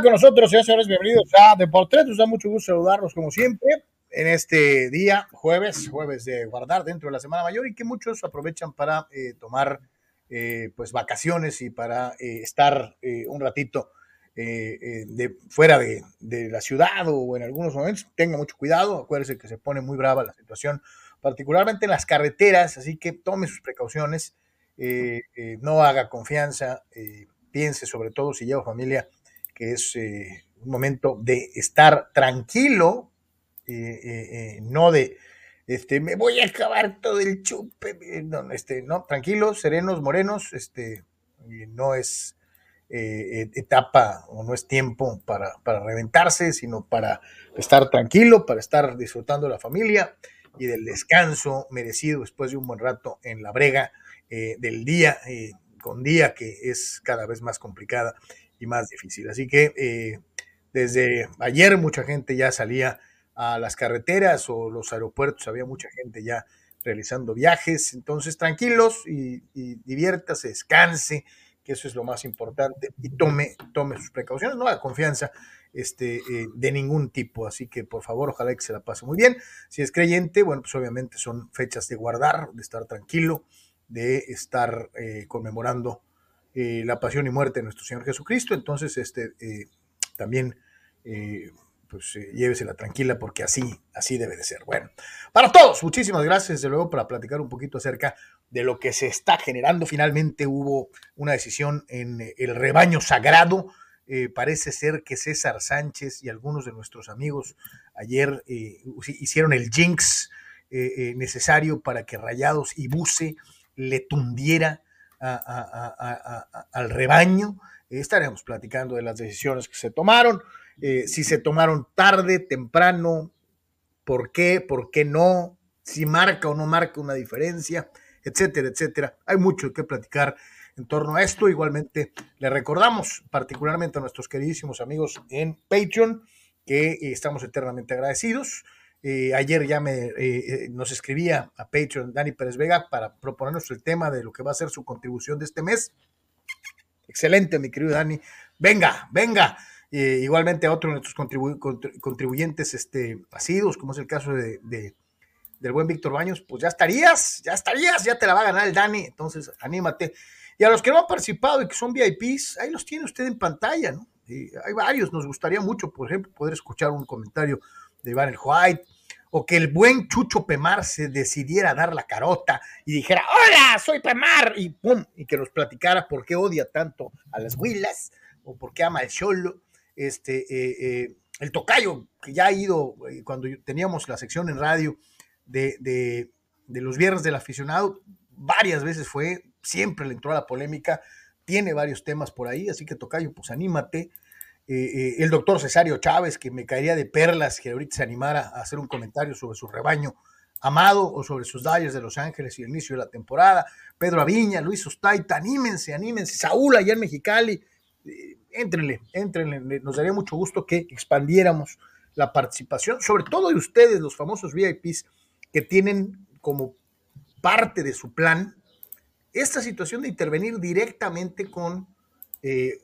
con nosotros, señores, señores, bienvenidos a Deportes. Nos da mucho gusto saludarlos como siempre en este día, jueves, jueves de guardar dentro de la Semana Mayor y que muchos aprovechan para eh, tomar eh, pues vacaciones y para eh, estar un ratito de, fuera de, de, la ciudad o en algunos momentos. Tenga mucho cuidado, acuérdense que se pone muy brava la situación, particularmente en las carreteras, así que tome sus precauciones, no haga confianza, piense sobre todo si lleva familia que es eh, un momento de estar tranquilo, eh, eh, no de, este, me voy a acabar todo el chupe, no, este, no, tranquilos, serenos, morenos, este, no es etapa o no es tiempo para, para reventarse, sino para estar tranquilo, para estar disfrutando de la familia y del descanso merecido después de un buen rato en la brega del día, con día que es cada vez más complicada y más difícil. Así que eh, desde ayer mucha gente ya salía a las carreteras o los aeropuertos, había mucha gente ya realizando viajes. Entonces, tranquilos y, diviértase, descanse, que eso es lo más importante, y tome, tome sus precauciones, no haga confianza este, eh, de ningún tipo. Así que, por favor, ojalá que se la pase muy bien. Si es creyente, bueno, pues obviamente son fechas de guardar, de estar tranquilo, de estar eh, conmemorando eh, la pasión y muerte de nuestro Señor Jesucristo. Entonces, este, eh, también, eh, pues llévesela tranquila porque así, así debe de ser. Bueno, para todos, muchísimas gracias, de luego, para platicar un poquito acerca de lo que se está generando. Finalmente hubo una decisión en el rebaño sagrado. parece ser que César Sánchez y algunos de nuestros amigos ayer hicieron el jinx necesario para que Rayados y Buce le tundiera al rebaño. estaremos platicando de las decisiones que se tomaron, eh, si se tomaron tarde, temprano, por qué, por qué no, si marca o no marca una diferencia, etcétera, etcétera. Hay mucho que platicar en torno a esto. Igualmente le recordamos particularmente a nuestros queridísimos amigos en Patreon que estamos eternamente agradecidos. Eh, ayer ya me, eh, eh, nos escribía a Patreon Dani Pérez Vega para proponernos el tema de lo que va a ser su contribución de este mes. Excelente, mi querido Dani. Venga, venga. igualmente a otro de nuestros contribuyentes este, asidos, como es el caso de, del buen Víctor Baños, pues ya estarías, ya estarías, ya te la va a ganar el Dani. Entonces, anímate. Y a los que no han participado y que son VIPs, ahí los tiene usted en pantalla, ¿no? hay varios, nos gustaría mucho, por ejemplo, poder escuchar un comentario de Iván el White, o que el buen Chucho Pemar se decidiera dar la carota y dijera, hola, soy Pemar, y pum, y que nos platicara por qué odia tanto a las huilas, o por qué ama el cholo, este, eh, eh, el tocayo, que ya ha ido, eh, cuando teníamos la sección en radio de, de, de los viernes del aficionado, varias veces fue, siempre le entró a la polémica, tiene varios temas por ahí, así que tocayo, pues anímate, eh, eh, el doctor Cesario Chávez, que me caería de perlas que ahorita se animara a hacer un comentario sobre su rebaño amado o sobre sus Dyers de Los Ángeles y el inicio de la temporada, Pedro Aviña, Luis Ostaita, anímense, anímense, Saúl allá en Mexicali, eh, éntrenle, éntrenle, nos daría mucho gusto que expandiéramos la participación, sobre todo de ustedes, los famosos VIPs, que tienen como parte de su plan esta situación de intervenir directamente con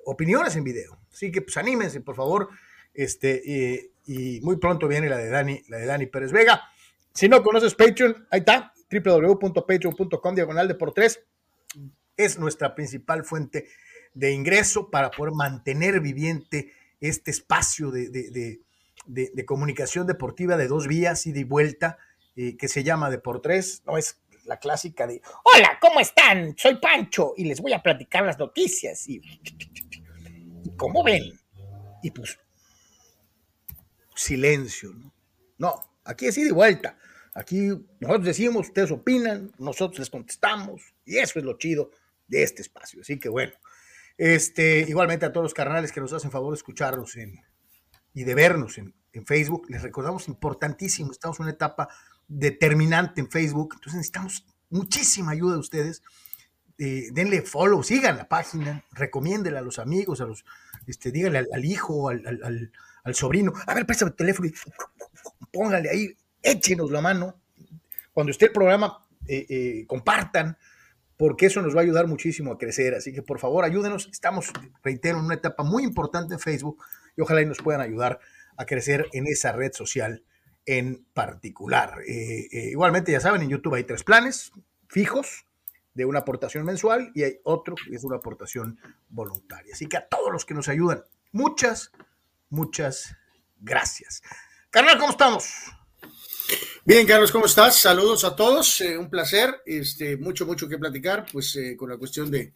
opiniones en video. Así que pues anímense, por favor. Este, y muy pronto viene la de Dani, la de Dani Pérez Vega. Si no conoces Patreon, ahí está, www.patreon.com diagonal de por tres. Es nuestra principal fuente de ingreso para poder mantener viviente este espacio de, comunicación deportiva de dos vías y de vuelta eh, que se llama de por tres. No es la clásica de Hola, ¿cómo están? Soy Pancho y les voy a platicar las noticias. Y ¿Cómo ven? Y pues, silencio, ¿no? No, aquí es ida y vuelta. Aquí nosotros decimos, ustedes opinan, nosotros les contestamos, y eso es lo chido de este espacio. Así que bueno, este, igualmente a todos los carnales que nos hacen favor de escucharnos y de vernos en, Facebook, les recordamos importantísimo, estamos en una etapa determinante en Facebook, entonces necesitamos muchísima ayuda de ustedes. Eh, denle follow, sigan la página, recomiéndela a los amigos, a los, este, dígale al, hijo, al, sobrino, a ver, préstame el teléfono y póngale ahí, échenos la mano. Cuando esté el programa, eh, eh, compartan, porque eso nos va a ayudar muchísimo a crecer. Así que por favor ayúdenos. Estamos, reitero, en una etapa muy importante en Facebook y ojalá y nos puedan ayudar a crecer en esa red social en particular. Eh, igualmente, ya saben, en YouTube hay tres planes fijos de una aportación mensual y hay otro que es una aportación voluntaria. Así que a todos los que nos ayudan, muchas, muchas gracias. Carnal, ¿cómo estamos? Bien, Carlos, ¿cómo estás? Saludos a todos, eh, un placer, este, mucho, mucho que platicar, pues eh, con la cuestión de,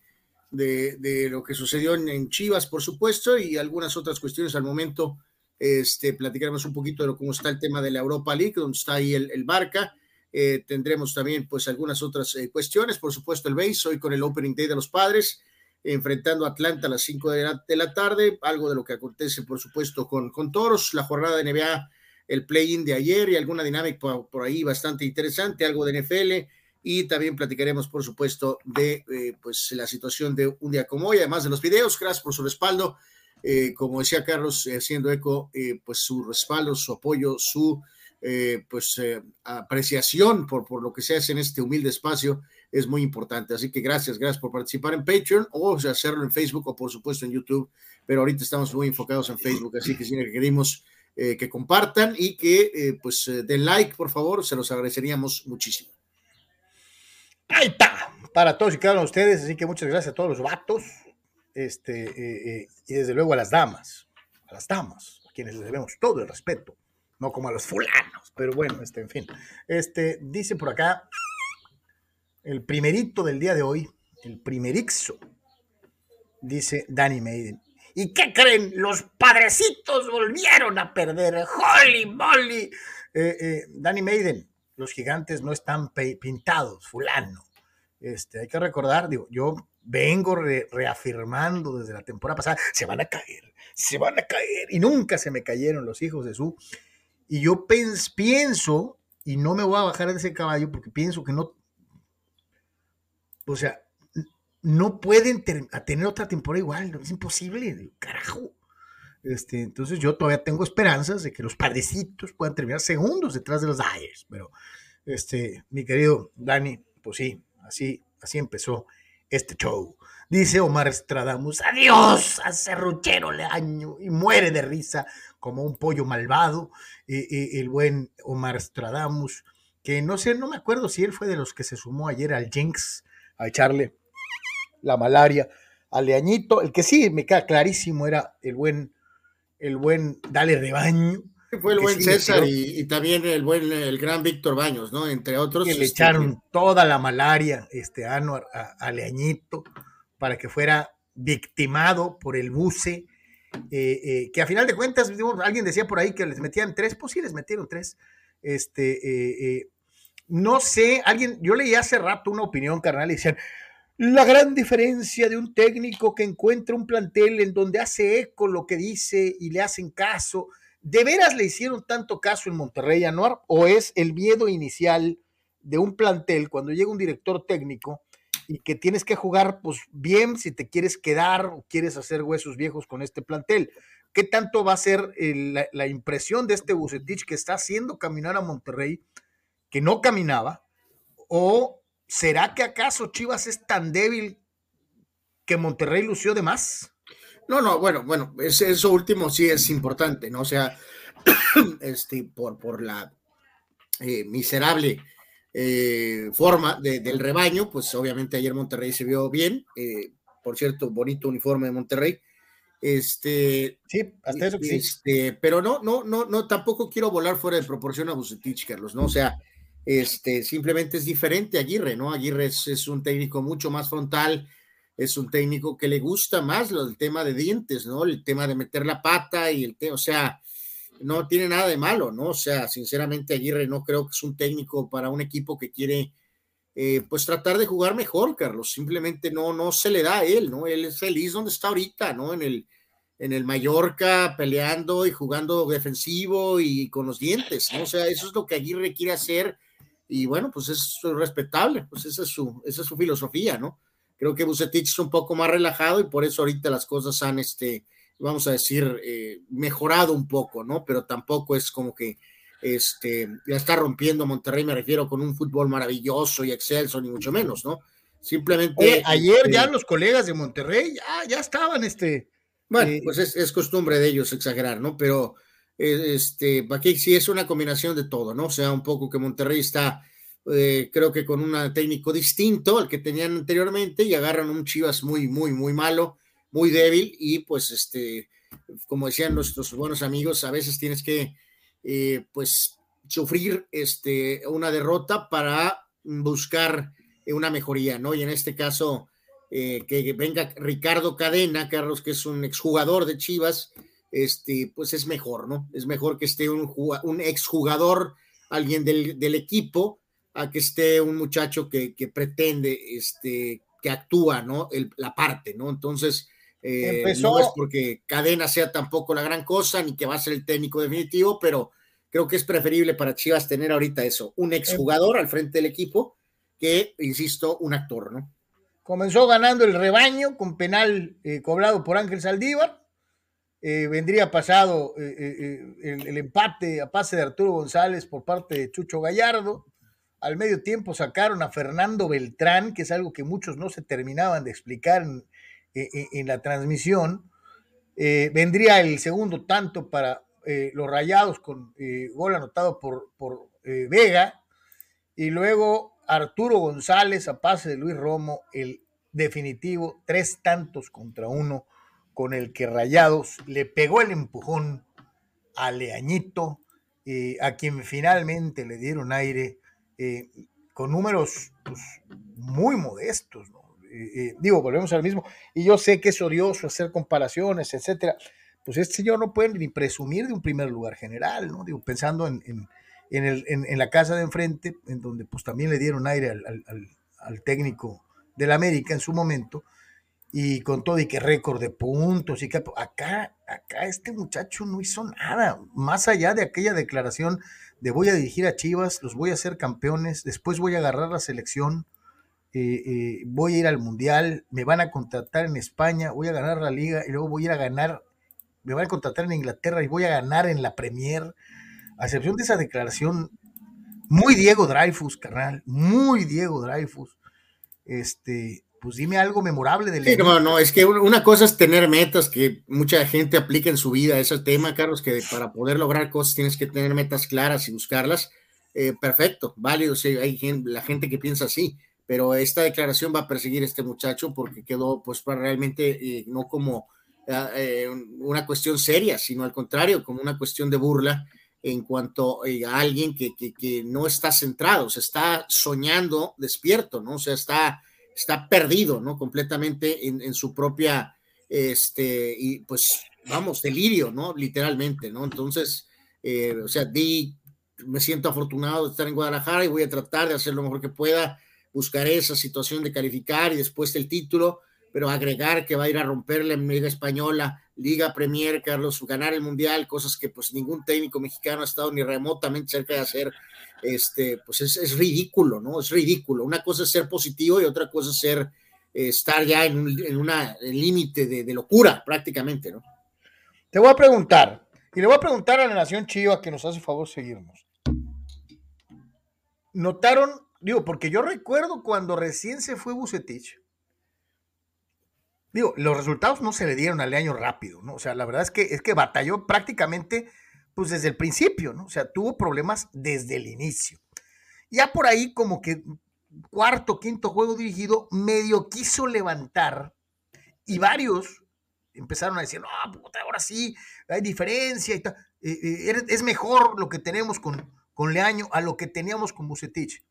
de, lo que sucedió en, Chivas, por supuesto, y algunas otras cuestiones al momento, este, platicaremos un poquito de cómo está el tema de la Europa League, donde está ahí el, Barca, eh, tendremos también pues algunas otras cuestiones, por supuesto el base, hoy con el Opening Day de los Padres, enfrentando a Atlanta a las 5 de la, de la, tarde, algo de lo que acontece, por supuesto, con, con Toros, la jornada de NBA el play-in de ayer y alguna dinámica por, ahí bastante interesante, algo de NFL y también platicaremos, por supuesto, de eh, pues la situación de un día como hoy, además de los videos. Gracias por su respaldo. Eh, como decía Carlos, eh, haciendo eco, pues su respaldo, su apoyo, su pues apreciación por, por lo que se hace en este humilde espacio es muy importante. Así que gracias, gracias por participar en Patreon o hacerlo en Facebook o por supuesto en YouTube, pero ahorita estamos muy enfocados en Facebook, así que si requerimos eh, que compartan y que eh, pues eh, den like, por favor, se los agradeceríamos muchísimo. Ahí está, para todos y cada uno de ustedes, así que muchas gracias a todos los vatos, este, y desde luego a las damas, a las damas, a quienes les debemos todo el respeto, no como a los fulanos, pero bueno, este, en fin. Este, dice por acá, el primerito del día de hoy, el primerixo, dice Danny Maiden. ¿Y qué creen? Los padrecitos volvieron a perder. ¡Holy moly! Eh, eh, Danny Maiden, los gigantes no están pintados, fulano. Este, hay que recordar, digo, yo vengo reafirmando desde la temporada pasada, se van a caer, se van a caer, y nunca se me cayeron los hijos de su. Y yo pienso, y no me voy a bajar de ese caballo porque pienso que no, o sea, no pueden tener otra temporada igual, es imposible, carajo. Este, entonces yo todavía tengo esperanzas de que los padrecitos puedan terminar segundos detrás de los Dyers, pero este, mi querido Dani, pues sí, así, así empezó este show. Dice Omar Stradamus, adiós a Cerruchero Leaño, y muere de risa como un pollo malvado. el buen Omar Stradamus, que no sé, no me acuerdo si él fue de los que se sumó ayer al Jinx a echarle la malaria, Aleañito, el que sí me queda clarísimo era el buen, el buen Dale Rebaño. Fue el buen César y, también el buen, el gran Víctor Baños, ¿no? Entre otros. Que le este, echaron toda la malaria este ano a, Aleañito para que fuera victimado por el buce, eh, eh, que a final de cuentas, alguien decía por ahí que les metían tres, pues sí, les metieron tres. Este, eh, no sé, alguien, yo leí hace rato una opinión, carnal, y decían, la gran diferencia de un técnico que encuentra un plantel en donde hace eco lo que dice y le hacen caso. ¿De veras le hicieron tanto caso en Monterrey, Anuar? ¿O es el miedo inicial de un plantel cuando llega un director técnico y que tienes que jugar pues bien si te quieres quedar o quieres hacer huesos viejos con este plantel? ¿Qué tanto va a ser la, impresión de este Bucetich que está haciendo caminar a Monterrey, que no caminaba? ¿O ¿será que acaso Chivas es tan débil que Monterrey lució de más? No, no, bueno, bueno, eso último sí es importante, ¿no? O sea, este, por, por la eh, miserable eh, forma del rebaño, pues obviamente ayer Monterrey se vio bien, eh, por cierto, bonito uniforme de Monterrey. Este, sí, hasta eso sí. Este, pero no, no, no, no, tampoco quiero volar fuera de proporción a Bucetich, Carlos, ¿no? O sea, este, simplemente es diferente Aguirre, ¿no? Aguirre es, un técnico mucho más frontal, es un técnico que le gusta más el tema de dientes, ¿no? El tema de meter la pata y el tema, o sea, no tiene nada de malo, ¿no? O sea, sinceramente Aguirre no creo que es un técnico para un equipo que quiere, eh, pues tratar de jugar mejor, Carlos, simplemente no, no se le da a él, ¿no? Él es feliz donde está ahorita, ¿no? En el, en el Mallorca peleando y jugando defensivo y con los dientes, ¿no? O sea, eso es lo que Aguirre quiere hacer y bueno, pues es respetable, pues esa es su, esa es su filosofía, ¿no? Creo que Bucetich es un poco más relajado y por eso ahorita las cosas han, este, vamos a decir, eh, mejorado un poco, ¿no? Pero tampoco es como que este, ya está rompiendo Monterrey, me refiero, con un fútbol maravilloso y excelso, ni mucho menos, ¿no? Simplemente. ayer ya este los colegas de Monterrey ya, ya estaban, este. Bueno, eh, pues es, costumbre de ellos exagerar, ¿no? Pero eh, este, aquí sí es una combinación de todo, ¿no? O sea, un poco que Monterrey está, eh, creo que con un técnico distinto al que tenían anteriormente y agarran un Chivas muy, muy, muy malo, muy débil y pues este, como decían nuestros buenos amigos, a veces tienes que, pues, sufrir este, una derrota para buscar una mejoría, ¿no? Y en este caso, eh, que venga Ricardo Cadena, Carlos, que es un exjugador de Chivas, este, pues es mejor, ¿no? Es mejor que esté un, un exjugador, alguien del, equipo, a que esté un muchacho que, pretende, este, que actúa, ¿no? la parte, ¿no? Entonces, eh, no es porque Cadena sea tampoco la gran cosa, ni que va a ser el técnico definitivo, pero creo que es preferible para Chivas tener ahorita eso, un exjugador al frente del equipo que, insisto, un actor, ¿no? Comenzó ganando el rebaño con penal eh, cobrado por Ángel Saldívar. Eh, vendría pasado eh, el, empate a pase de Arturo González por parte de Chucho Gallardo. Al medio tiempo sacaron a Fernando Beltrán, que es algo que muchos no se terminaban de explicar en, la transmisión. vendría el segundo tanto para los Rayados con gol anotado por, Vega. Y luego Arturo González a pase de Luis Romo, el definitivo, tres tantos contra uno, con el que Rayados le pegó el empujón a Leañito, eh, a quien finalmente le dieron aire eh, con números pues, muy modestos. Eh, digo, volvemos al mismo, y yo sé que es odioso hacer comparaciones, etcétera. Pues este señor no puede ni presumir de un primer lugar general, ¿no? Digo, pensando en en, el, en, la casa de enfrente, en donde pues también le dieron aire al, al, técnico del América en su momento, y con todo y que récord de puntos, y que acá, acá este muchacho no hizo nada, más allá de aquella declaración de voy a dirigir a Chivas, los voy a hacer campeones, después voy a agarrar la selección, eh, eh, voy a ir al Mundial, me van a contratar en España, voy a ganar la liga y luego voy a ir a ganar, me van a contratar en Inglaterra y voy a ganar en la Premier a excepción de esa declaración, muy Diego Dreyfus, carnal, muy Diego Dreyfus, este, pues dime algo memorable del. Sí, no, no, es que una cosa es tener metas que mucha gente aplica en su vida, ese tema, Carlos, que para poder lograr cosas tienes que tener metas claras y buscarlas. Eh, perfecto, válido, sí, hay gente, la gente que piensa así, pero esta declaración va a perseguir a este muchacho porque quedó, pues, realmente eh, no como eh, una cuestión seria, sino al contrario, como una cuestión de burla en cuanto eh, a alguien que, que, no está centrado, se está soñando despierto, ¿no? O sea, está, está perdido, ¿no? Completamente en, su propia, este, y pues, vamos, delirio, ¿no? Literalmente, ¿no? Entonces, eh, o sea, di, me siento afortunado de estar en Guadalajara y voy a tratar de hacer lo mejor que pueda, buscaré esa situación de calificar y después el título, pero agregar que va a ir a romper la Liga Española, Liga Premier, Carlos, ganar el Mundial, cosas que pues ningún técnico mexicano ha estado ni remotamente cerca de hacer, este, pues es, ridículo, ¿no? Es ridículo. Una cosa es ser positivo y otra cosa es ser, eh, estar ya en, un, en una límite de, locura prácticamente, ¿no? Te voy a preguntar, y le voy a preguntar a la Nación Chiva que nos hace favor seguirnos. ¿Notaron? Digo, porque yo recuerdo cuando recién se fue Bucetich, digo, los resultados no se le dieron al año rápido, ¿no? O sea, la verdad es que, es que batalló prácticamente, pues desde el principio, ¿no? O sea, tuvo problemas desde el inicio. Ya por ahí, como que cuarto, quinto juego dirigido, medio quiso levantar y varios empezaron a decir, no, puta, ahora sí, hay diferencia y tal. Eh, eh, es mejor lo que tenemos con, con Leaño a lo que teníamos con Bucetich.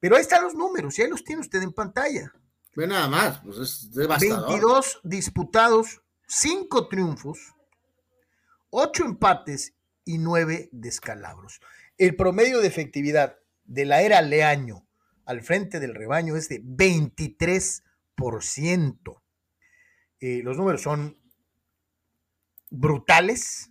Pero ahí están los números, y ahí los tiene usted en pantalla. Ve nada más, pues es devastador. 22 disputados, 5 triunfos, 8 empates y 9 descalabros. El promedio de efectividad de la era Leaño al frente del rebaño es de 23%. Eh, los números son brutales.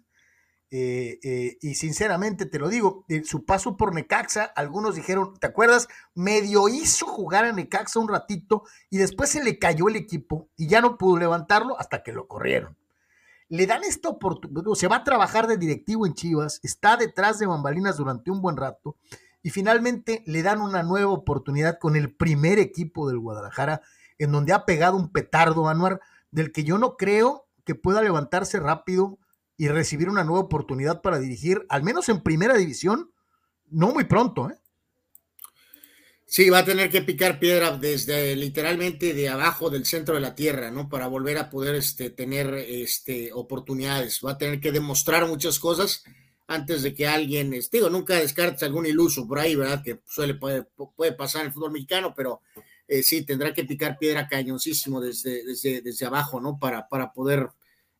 Eh, eh, y sinceramente te lo digo, su paso por Necaxa, algunos dijeron, ¿te acuerdas? Medio hizo jugar a Necaxa un ratito y después se le cayó el equipo y ya no pudo levantarlo hasta que lo corrieron. Le dan esta oportunidad, se va a trabajar de directivo en Chivas, está detrás de bambalinas durante un buen rato y finalmente le dan una nueva oportunidad con el primer equipo del Guadalajara, en donde ha pegado un petardo Anuar, del que yo no creo que pueda levantarse rápido y recibir una nueva oportunidad para dirigir, al menos en primera división, no muy pronto, ¿eh? Sí, va a tener que picar piedra desde literalmente de abajo del centro de la tierra, ¿no? Para volver a poder este, tener este, oportunidades. Va a tener que demostrar muchas cosas antes de que alguien, digo, nunca descartes algún iluso por ahí, ¿verdad? Que suele puede, puede pasar en el fútbol mexicano, pero eh, sí, tendrá que picar piedra cañoncísimo desde, desde, desde abajo, ¿no? Para, para poder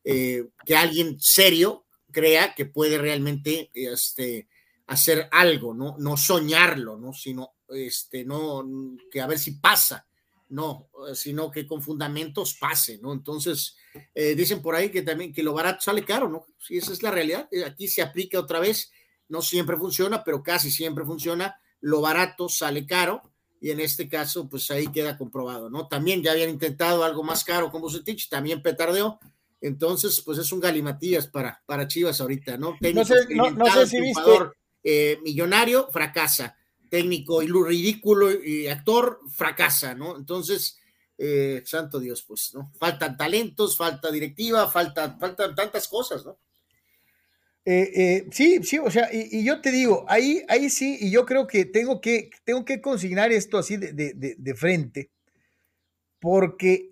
eh, que alguien serio crea que puede realmente este, hacer algo, ¿no? No soñarlo, ¿no? Sino este, no, que a ver si pasa, no, sino que con fundamentos pase, ¿no? Entonces, eh, dicen por ahí que también que lo barato sale caro, ¿no? Sí, esa es la realidad. Eh, aquí se aplica otra vez, no siempre funciona, pero casi siempre funciona. Lo barato sale caro y en este caso, pues ahí queda comprobado, ¿no? También ya habían intentado algo más caro con Bucetich, también petardeó. Entonces, pues es un galimatías para, para Chivas ahorita, ¿no? no sé, no, sé si viste. Eh, millonario, fracasa técnico y lo ridículo y actor fracasa, ¿no? Entonces, eh, santo Dios, pues, ¿no? Faltan talentos, falta directiva, falta, faltan tantas cosas, ¿no? Eh, eh, sí, sí, o sea, y, yo te digo, ahí, ahí sí, y yo creo que tengo que, tengo que consignar esto así de, de frente, porque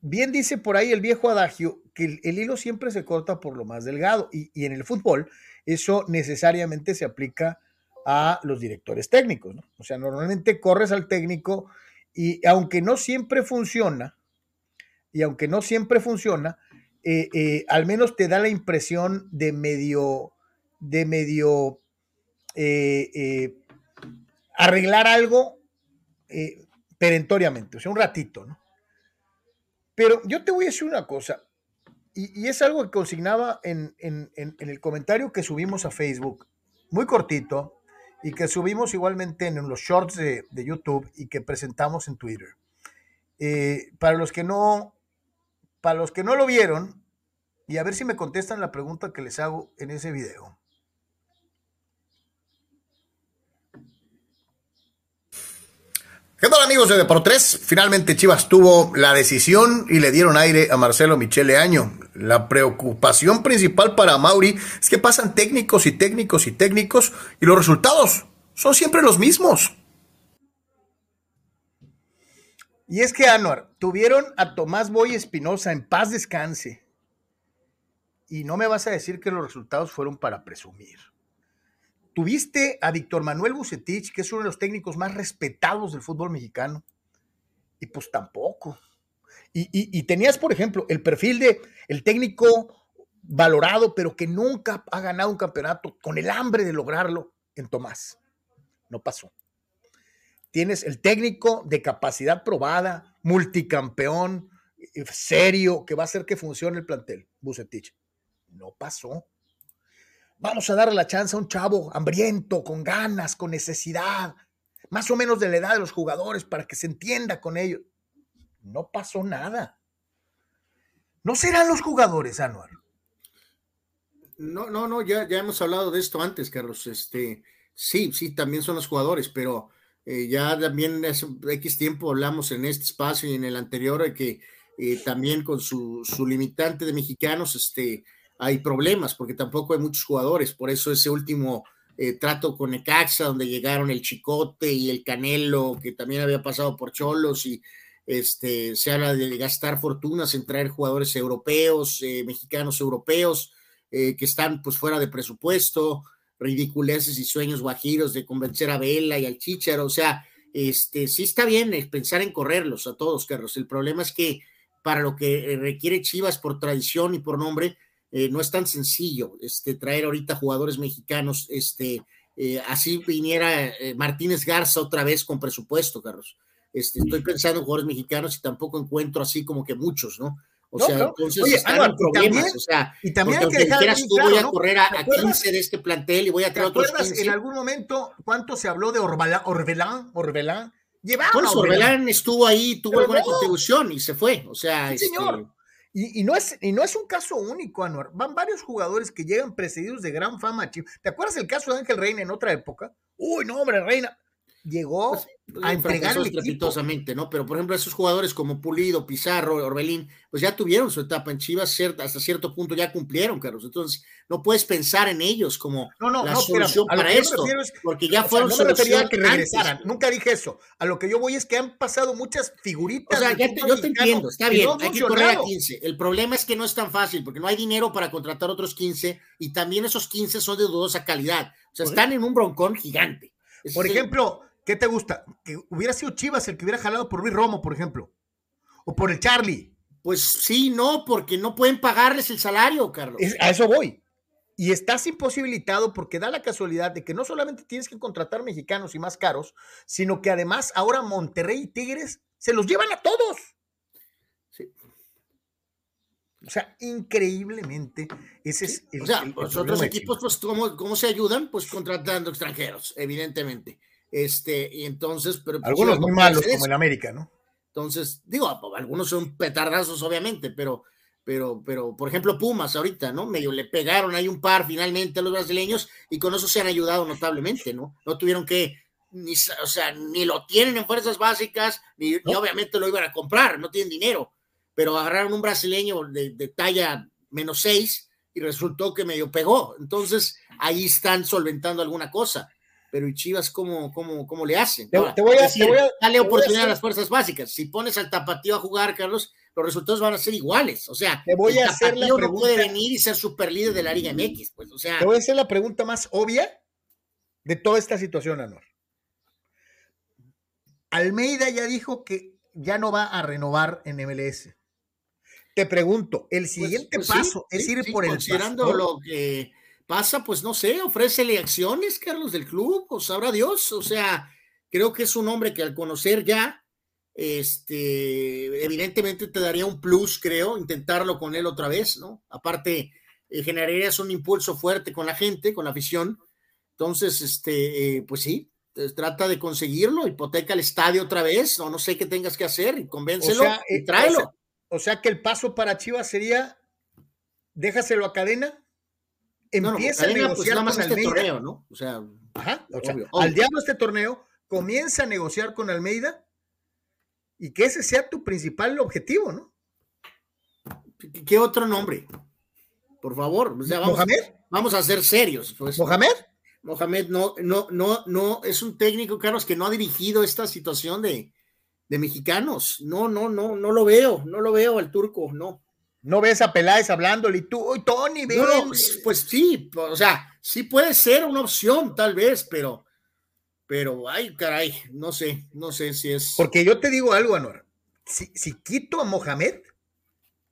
bien dice por ahí el viejo adagio que el, hilo siempre se corta por lo más delgado, y, y en el fútbol eso necesariamente se aplica a los directores técnicos, ¿no? O sea, normalmente corres al técnico y aunque no siempre funciona, y aunque no siempre funciona, eh, eh, al menos te da la impresión de medio, de medio eh, arreglar algo perentoriamente, o sea, un ratito, ¿no? Pero yo te voy a decir una cosa, y, es algo que consignaba en, el comentario que subimos a Facebook, muy cortito, y que subimos igualmente en los shorts de, YouTube y que presentamos en Twitter. Eh, para los que no, para los que no lo vieron, y a ver si me contestan la pregunta que les hago en ese video. ¿Qué tal amigos de Deport 3? Finalmente Chivas tuvo la decisión y le dieron aire a Marcelo Michele Año. La preocupación principal para Mauri es que pasan técnicos y técnicos y técnicos y los resultados son siempre los mismos. Y es que Anuar, tuvieron a Tomás Boy Espinosa en paz descanse. Y no me vas a decir que los resultados fueron para presumir. Tuviste a Víctor Manuel Bucetich, que es uno de los técnicos más respetados del fútbol mexicano. Y pues tampoco. Y, tenías, por ejemplo, el perfil de el técnico valorado, pero que nunca ha ganado un campeonato con el hambre de lograrlo en Tomás. No pasó. Tienes el técnico de capacidad probada, multicampeón, eh, serio, que va a hacer que funcione el plantel, Bucetich. No pasó. Vamos a darle la chance a un chavo hambriento, con ganas, con necesidad, más o menos de la edad de los jugadores para que se entienda con ellos. No pasó nada. ¿No serán los jugadores, Anuar? No, no, no, ya, ya hemos hablado de esto antes, Carlos. Este, sí, sí, también son los jugadores, pero eh, ya también hace X tiempo hablamos en este espacio y en el anterior de que eh, también con su, su limitante de mexicanos, este, hay problemas porque tampoco hay muchos jugadores, por eso ese último eh, trato con Necaxa, donde llegaron el Chicote y el Canelo, que también había pasado por Cholos, y este, se habla de gastar fortunas en traer jugadores europeos, eh, mexicanos europeos, eh, que están pues fuera de presupuesto, ridiculeces y sueños guajiros de convencer a Vela y al Chicharo, o sea, este, sí está bien pensar en correrlos a todos, Carlos. El problema es que para lo que requiere Chivas por tradición y por nombre, eh, no es tan sencillo este, traer ahorita jugadores mexicanos, este, eh, así viniera eh, Martínez Garza otra vez con presupuesto, Carlos. Este, estoy pensando en jugadores mexicanos y tampoco encuentro así como que muchos, ¿no? O sea, entonces Oye, están problemas, o sea, y también hay que dejar tú, voy a correr a, 15 de este plantel y voy a traer otros 15. en algún momento cuánto se habló de Orbelán? Orbelán, Llevaba bueno, Orbelán estuvo ahí, tuvo alguna contribución y se fue, o sea, sí, señor. Y, no es, y no es un caso único, Anuar. Van varios jugadores que llegan precedidos de gran fama. ¿Te acuerdas el caso de Ángel Reina en otra época? Uy, no, hombre, Reina llegó pues pues a entregar estrepitosamente, ¿no? Pero por ejemplo, esos jugadores como Pulido, Pizarro, Orbelín, pues ya tuvieron su etapa en Chivas, hasta cierto punto ya cumplieron, Carlos. Entonces, no puedes pensar en ellos como la solución para esto, porque ya fueron no me refería a que regresaran, nunca dije eso. A lo que yo voy es que han pasado muchas figuritas. O sea, yo te entiendo, está bien, hay que correr a 15. El problema es que no es tan fácil, porque no hay dinero para contratar otros 15 y también esos 15 son de dudosa calidad. O sea, están en un broncón gigante. Por ejemplo, ¿Qué te gusta? Que hubiera sido Chivas el que hubiera jalado por Luis Romo, por ejemplo. O por el Charlie. Pues sí, no, porque no pueden pagarles el salario, Carlos. a eso voy. Y estás imposibilitado porque da la casualidad de que no solamente tienes que contratar mexicanos y más caros, sino que además ahora Monterrey y Tigres se los llevan a todos. Sí. O sea, increíblemente, ese es el. O sea, los otros equipos, pues, ¿cómo, ¿cómo se ayudan? Pues contratando extranjeros, evidentemente. Este, y entonces, pero pues, algunos muy malos, como en América, ¿no? Entonces, digo, algunos son petardazos, obviamente, pero, pero, pero, por ejemplo, Pumas ahorita, ¿no? Medio le pegaron ahí un par finalmente a los brasileños y con eso se han ayudado notablemente, ¿no? No tuvieron que, ni, o sea, ni lo tienen en fuerzas básicas, ni, obviamente lo iban a comprar, no tienen dinero, pero agarraron un brasileño de, de talla menos seis y resultó que medio pegó. Entonces, ahí están solventando alguna cosa pero ¿y Chivas cómo, cómo, cómo le hacen? Te, voy a, decir, dale oportunidad a, las fuerzas básicas. Si pones al tapatío a jugar, Carlos, los resultados van a ser iguales. O sea, te voy a hacer la pregunta, no puede venir y ser super líder de la Liga MX. Pues, o sea, te voy a hacer la pregunta más obvia de toda esta situación, Anor. Almeida ya dijo que ya no va a renovar en MLS. Te pregunto, el pues, siguiente pues paso es ir por el considerando lo que pasa, pues no sé, ofrécele acciones, Carlos, del club, o sabrá Dios, o sea, creo que es un hombre que al conocer ya, este, evidentemente te daría un plus, creo, intentarlo con él otra vez, ¿no? Aparte, eh, generarías un impulso fuerte con la gente, con la afición, entonces, este, eh, pues sí, trata de conseguirlo, hipoteca el estadio otra vez, o no sé qué tengas que hacer, y convéncelo y eh, tráelo. o sea que el paso para Chivas sería, déjaselo a cadena empieza a pues, negociar con este Almeida. ¿no? O sea, al diablo este torneo, comienza a negociar con Almeida y que ese sea tu principal objetivo, ¿no? ¿Qué otro nombre? Por favor, vamos, ¿Mohamed? Vamos a ser serios. Pues. ¿Mohamed? Mohamed no, no, no, no, es un técnico, Carlos, que no ha dirigido esta situación de, de mexicanos. No, no, no, no lo veo, no lo veo al turco, no. No ves a Peláez hablándole y tú, Tony, ven. pues, pues, sí, o sea, sí puede ser una opción, tal vez, pero, pero, ay, caray, no sé, no sé si es. Porque yo te digo algo, Anor. Si, si quito a Mohamed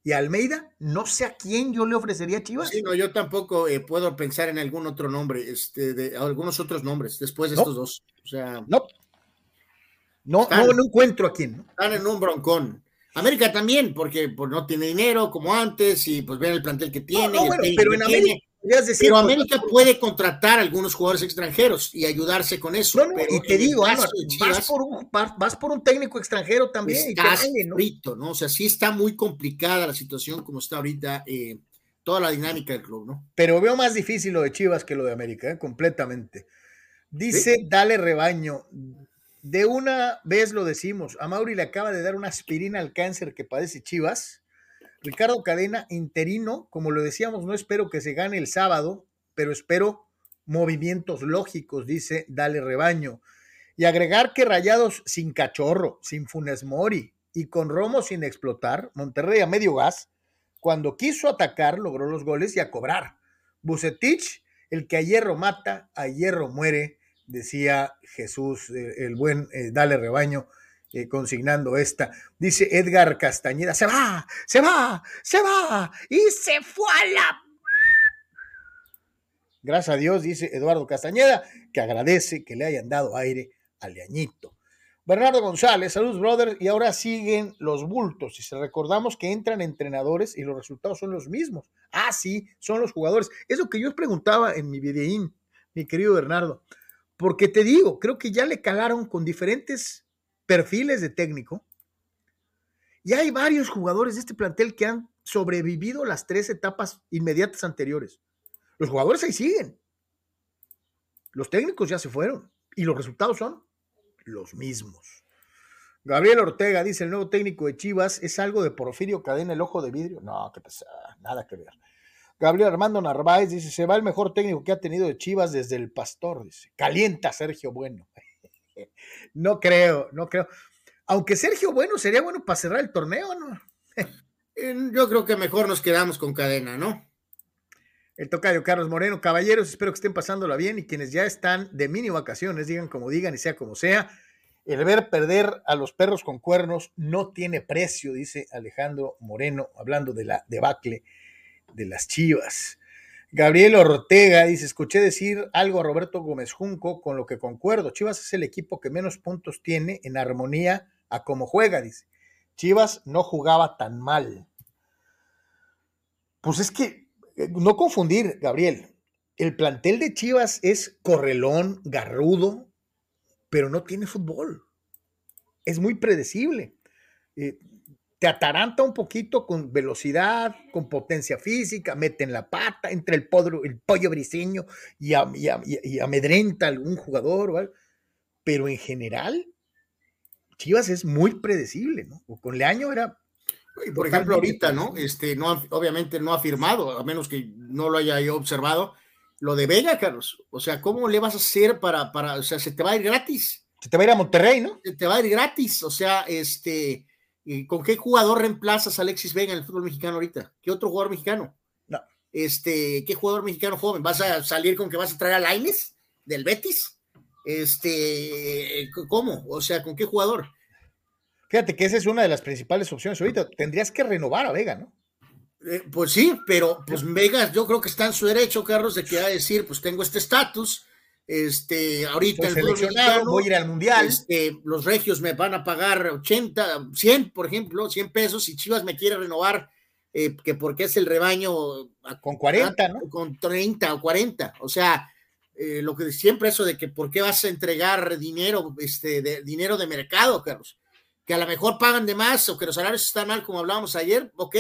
y a Almeida, no sé a quién yo le ofrecería a Chivas. Sí, no, yo tampoco eh, puedo pensar en algún otro nombre, este, de algunos otros nombres después de estos dos. O sea. No. No, no, no encuentro a quién. Están en un broncón. América también, porque pues, no tiene dinero como antes y pues ven el plantel que tiene. pero en América, pero América puede contratar a algunos jugadores extranjeros y ayudarse con eso. y te digo, vas, por un, vas, por un, técnico extranjero también. Está ¿no? ¿no? O sea, sí está muy complicada la situación como está ahorita eh, toda la dinámica del club, ¿no? Pero veo más difícil lo de Chivas que lo de América, ¿eh? completamente. Dice, dale rebaño, de una vez lo decimos, a Mauri le acaba de dar una aspirina al cáncer que padece Chivas. Ricardo Cadena, interino, como lo decíamos, no espero que se gane el sábado, pero espero movimientos lógicos, dice Dale Rebaño. Y agregar que Rayados sin cachorro, sin Funes Mori y con Romo sin explotar, Monterrey a medio gas, cuando quiso atacar logró los goles y a cobrar. Bucetich, el que a hierro mata, a hierro muere decía Jesús, eh, el buen eh, Dale Rebaño, eh, consignando esta. Dice Edgar Castañeda, se va, se va, se va, y se fue a la... Gracias a Dios, dice Eduardo Castañeda, que agradece que le hayan dado aire al leañito. Bernardo González, saludos, brother. Y ahora siguen los bultos. Y se recordamos que entran entrenadores y los resultados son los mismos. Ah, sí, son los jugadores. Eso que yo preguntaba en mi videín, mi querido Bernardo. Porque te digo, creo que ya le calaron con diferentes perfiles de técnico. Y hay varios jugadores de este plantel que han sobrevivido las tres etapas inmediatas anteriores. Los jugadores ahí siguen. Los técnicos ya se fueron y los resultados son los mismos. Gabriel Ortega dice, el nuevo técnico de Chivas es algo de Porfirio Cadena, el ojo de vidrio. No, qué pasa, nada que ver. Gabriel Armando Narváez dice, se va el mejor técnico que ha tenido de Chivas desde el Pastor, dice. Calienta Sergio Bueno. no creo, no creo. Aunque Sergio Bueno sería bueno para cerrar el torneo, ¿no? Yo creo que mejor nos quedamos con cadena, ¿no? El tocayo Carlos Moreno, caballeros, espero que estén pasándola bien y quienes ya están de mini vacaciones, digan como digan y sea como sea. El ver perder a los perros con cuernos no tiene precio, dice Alejandro Moreno, hablando de la debacle de las chivas. Gabriel Ortega dice: Escuché decir algo a Roberto Gómez Junco, con lo que concuerdo. Chivas es el equipo que menos puntos tiene en armonía a cómo juega, dice. Chivas no jugaba tan mal. Pues es que, eh, no confundir, Gabriel, el plantel de Chivas es correlón, garrudo, pero no tiene fútbol. Es muy predecible. Eh, te ataranta un poquito con velocidad, con potencia física, mete en la pata, entre el, el pollo briseño y, amedrenta a algún jugador, pero en general Chivas es muy predecible, ¿no? Con Leaño era. Por ejemplo, ahorita, ¿no? Este, no, obviamente no ha firmado, a menos que no lo haya yo observado, lo de Vega, Carlos. O sea, ¿cómo le vas a hacer para, para, o sea, se te va a ir gratis? Se te va a ir a Monterrey, ¿no? Se te va a ir gratis. O sea, este, ¿con qué jugador reemplazas a Alexis Vega en el fútbol mexicano ahorita? ¿Qué otro jugador mexicano? No. Este, ¿qué jugador mexicano joven? ¿Vas a salir con que vas a traer a Laines del Betis? Este, ¿cómo? O sea, ¿con qué jugador? Fíjate que esa es una de las principales opciones ahorita. Tendrías que renovar a Vega, ¿no? Eh, pues sí, pero pues Vega yo creo que está en su derecho, Carlos, de que va a decir, pues tengo este estatus, este, ahorita el voy a ir al mundial. Este, los regios me van a pagar 80, 100, por ejemplo, 100 pesos, y Chivas me quiere renovar, eh, que porque es el rebaño. Con 40, ¿no? Con 30 o 40, o sea, eh, lo que siempre eso de que por qué vas a entregar dinero, este, de, dinero de mercado, Carlos, que a lo mejor pagan de más o que los salarios están mal, como hablábamos ayer, ok,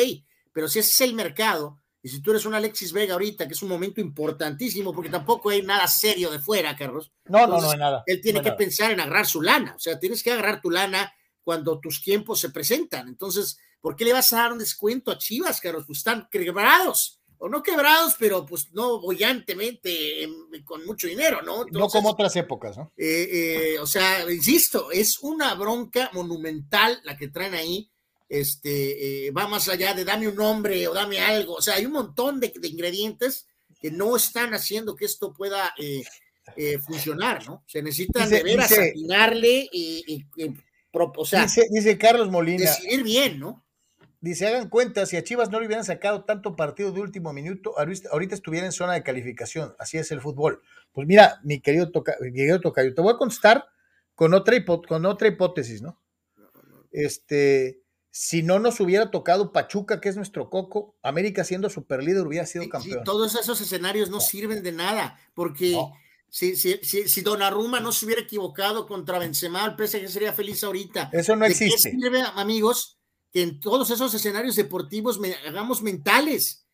pero si ese es el mercado, y si tú eres un Alexis Vega ahorita, que es un momento importantísimo, porque tampoco hay nada serio de fuera, Carlos. No, no, no hay nada. Él tiene que pensar en agarrar su lana, o sea, tienes que agarrar tu lana cuando tus tiempos se presentan. Entonces, ¿por qué le vas a dar un descuento a Chivas, Carlos? Pues están quebrados o no quebrados, pero pues no bollantemente, con mucho dinero, ¿no? no como otras épocas, ¿no? Eh, eh, o sea, insisto, es una bronca monumental la que traen ahí. Este, eh, va más allá de dame un nombre o dame algo. O sea, hay un montón de, ingredientes que no están haciendo que esto pueda funcionar, ¿no? Se necesitan de veras atinarle y, o sea, dice, dice Carlos Molina. Decidir bien, ¿no? Dice, hagan cuenta, si a Chivas no le hubieran sacado tanto partido de último minuto, ahorita estuviera en zona de calificación. Así es el fútbol. Pues mira, mi querido, toca, Tocayo, te voy a contestar con otra, con otra hipótesis, ¿no? Este, si no nos hubiera tocado Pachuca, que es nuestro coco, América siendo superlíder hubiera sido campeón. Sí, todos esos escenarios no, sirven de nada, porque si, si, si, si Donnarumma no se hubiera equivocado contra Benzema, el PSG sería feliz ahorita. Eso no existe. ¿De qué sirve, amigos? que en todos esos escenarios deportivos me, hagamos mentales.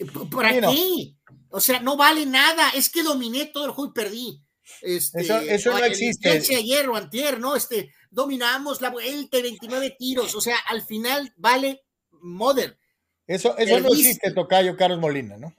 Eh, ¿Para qué? O sea, no vale nada. Es que dominé todo el juego y perdí. Este, eso, no existe. Ayer o antier, ¿no? Este, dominamos la vuelta, 29 tiros. O sea, al final vale Mother. Eso, eso no existe, Tocayo Carlos Molina, ¿no?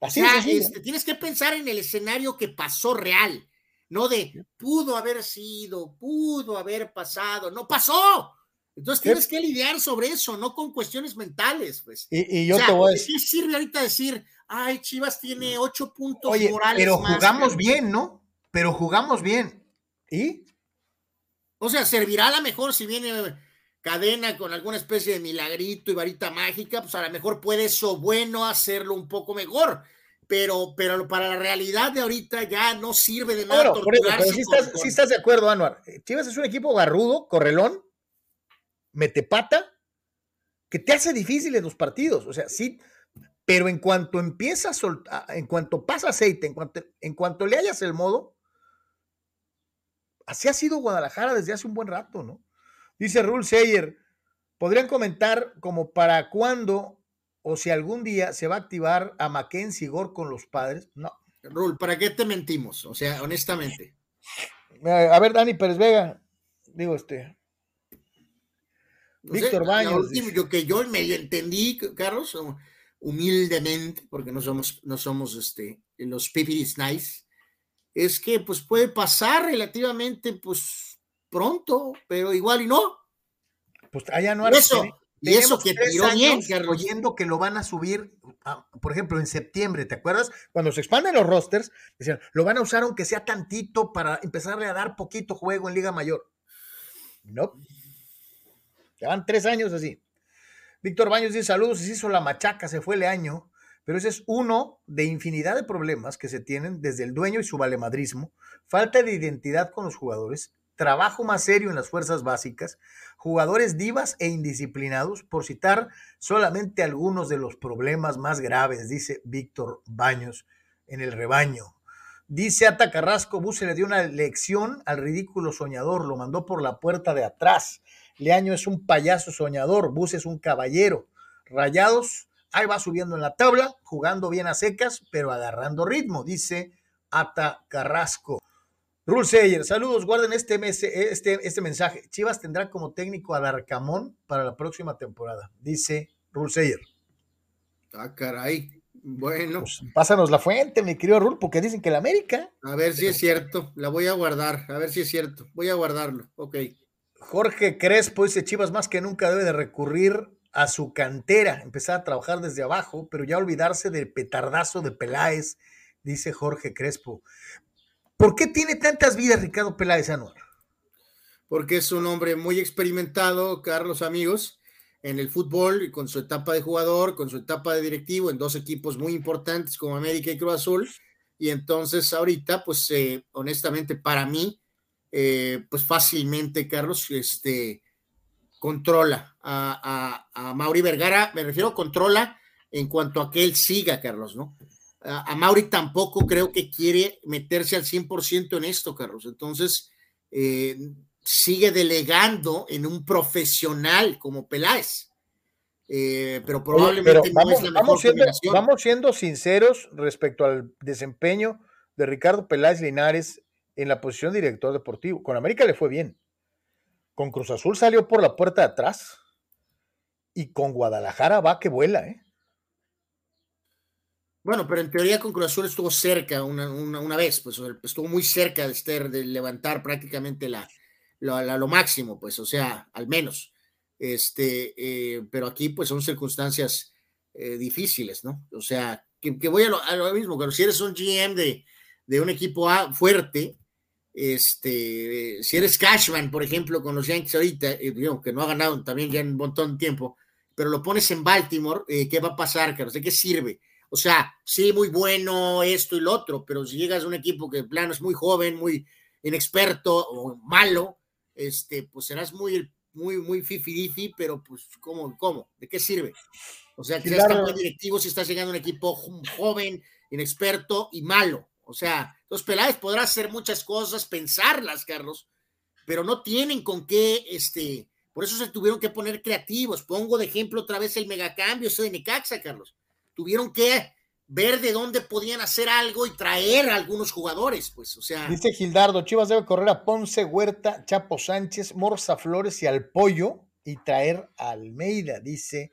Así o sea, este, tienes que pensar en el escenario que pasó real, no de pudo haber sido, pudo haber pasado, no pasó. Entonces tienes que lidiar sobre eso, no con cuestiones mentales, pues. Y, yo te voy a decir. ¿Qué sirve ahorita decir, ay, Chivas tiene ocho puntos Oye, morales? Pero jugamos bien, ¿no? Pero jugamos bien. ¿Y? O sea, servirá a lo mejor si viene cadena con alguna especie de milagrito y varita mágica, pues a lo mejor puede eso bueno hacerlo un poco mejor. Pero, pero para la realidad de ahorita ya no sirve de nada. Claro, pero si estás, estás de acuerdo, Anuar. Chivas es un equipo garrudo, correlón, metepata que te hace difíciles los partidos. O sea, sí, pero en cuanto empieza a soltar, en cuanto pasa aceite, en cuanto, en cuanto le hayas el modo, así ha sido Guadalajara desde hace un buen rato, ¿no? Dice Rule Seyer, podrían comentar como para cuándo o si algún día se va a activar a Mackenzie Gore con los padres. No. Rul, ¿para qué te mentimos? O sea, honestamente. A ver, Dani Pérez Vega, digo este. Víctor Baños. Yo que yo medio entendí, Carlos, humildemente, porque no somos, no somos este, los pipiris nice, es que pues puede pasar relativamente pues pronto, pero igual y no. Pues allá no Eso, y eso que tiró bien, Oyendo que lo van a subir, por ejemplo, en septiembre, ¿te acuerdas? Cuando se expanden los rosters, decían, lo van a usar aunque sea tantito para empezarle a dar poquito juego en Liga Mayor. No. Llevan tres años así. Víctor Baños dice saludos, se hizo la machaca, se fue el año, pero ese es uno de infinidad de problemas que se tienen desde el dueño y su valemadrismo, falta de identidad con los jugadores, trabajo más serio en las fuerzas básicas, jugadores divas e indisciplinados, por citar solamente algunos de los problemas más graves, dice Víctor Baños en el rebaño. Dice Ata Carrasco, Buse le dio una lección al ridículo soñador, lo mandó por la puerta de atrás. Leaño es un payaso soñador, Bus es un caballero. Rayados, ahí va subiendo en la tabla, jugando bien a secas, pero agarrando ritmo, dice Ata Carrasco. Rule Sayer, saludos, guarden este, este, este mensaje. Chivas tendrá como técnico al Arcamón para la próxima temporada, dice Rule Sayer. Ah, caray. Bueno. Pues, pásanos la fuente, mi querido Rul, porque dicen que la América. A ver si es cierto, la voy a guardar, a ver si es cierto, voy a guardarlo, ok. Jorge Crespo dice Chivas más que nunca debe de recurrir a su cantera, empezar a trabajar desde abajo, pero ya olvidarse del petardazo de Peláez, dice Jorge Crespo. ¿Por qué tiene tantas vidas Ricardo Peláez Anual? Porque es un hombre muy experimentado, Carlos, amigos, en el fútbol, con su etapa de jugador, con su etapa de directivo, en dos equipos muy importantes como América y Cruz Azul. Y entonces ahorita, pues eh, honestamente, para mí, eh, pues fácilmente, Carlos, este, controla a, a, Mauri Vergara, me refiero controla en cuanto a que él siga, Carlos, ¿no? A, Mauri tampoco creo que quiere meterse al 100% en esto, Carlos. Entonces, eh, sigue delegando en un profesional como Peláez. Eh, pero probablemente vamos, siendo, vamos siendo sinceros respecto al desempeño de Ricardo Peláez Linares en la posición de director deportivo. Con América le fue bien. Con Cruz Azul salió por la puerta de atrás. Y con Guadalajara va que vuela, ¿eh? Bueno, pero en teoría con Cruz Azul estuvo cerca una, vez, pues estuvo muy cerca de, estar, de levantar prácticamente la, lo máximo, pues, o sea, al menos. Este, eh, pero aquí, pues, son circunstancias eh, difíciles, ¿no? O sea, que, voy a lo, lo, mismo, pero si eres un GM de, de un equipo A fuerte, este, si eres Cashman, por ejemplo, con los Yankees ahorita, eh, que no ha ganado también ya en un montón de tiempo, pero lo pones en Baltimore, eh, ¿qué va a pasar, Carlos? ¿De qué sirve? O sea, sí, muy bueno esto y lo otro, pero si llegas a un equipo que en plano es muy joven, muy inexperto o malo, este, pues serás muy, muy, muy fifi pero pues, ¿cómo, cómo? ¿De qué sirve? O sea, muy directivo si estás llegando a un equipo joven, inexperto y malo. O sea, los Peláez podrán hacer muchas cosas, pensarlas, Carlos, pero no tienen con qué, este, por eso se tuvieron que poner creativos. Pongo de ejemplo otra vez el megacambio ese de Necaxa, Carlos. Tuvieron que ver de dónde podían hacer algo y traer a algunos jugadores, pues, o sea. Dice Gildardo, Chivas debe correr a Ponce, Huerta, Chapo Sánchez, Morza Flores y al Pollo y traer a Almeida, dice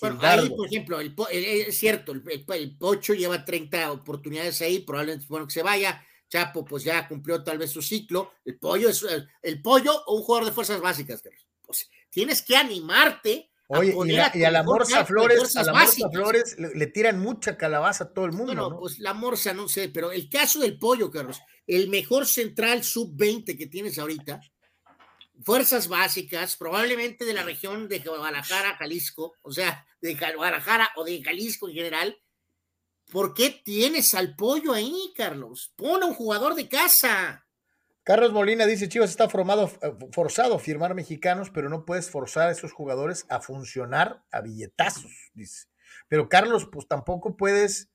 bueno, ahí, por ejemplo, es cierto, el, Pocho lleva 30 oportunidades ahí, probablemente es bueno que se vaya. Chapo, pues ya cumplió tal vez su ciclo. El pollo es el, pollo o un jugador de fuerzas básicas, pues tienes que animarte. Oye, y, a, la Morsa Flores, a la Morsa Flores le, tiran mucha calabaza a todo el mundo. No, pues la Morsa no sé, pero el caso del pollo, Carlos, el mejor central sub-20 que tienes ahorita, fuerzas básicas, probablemente de la región de Guadalajara, Jalisco, o sea, de Guadalajara o de Jalisco en general. ¿Por qué tienes al pollo ahí, Carlos? Pon a un jugador de casa. Carlos Molina dice, Chivas está formado, eh, forzado a firmar mexicanos, pero no puedes forzar a esos jugadores a funcionar a billetazos, dice. Pero Carlos, pues tampoco puedes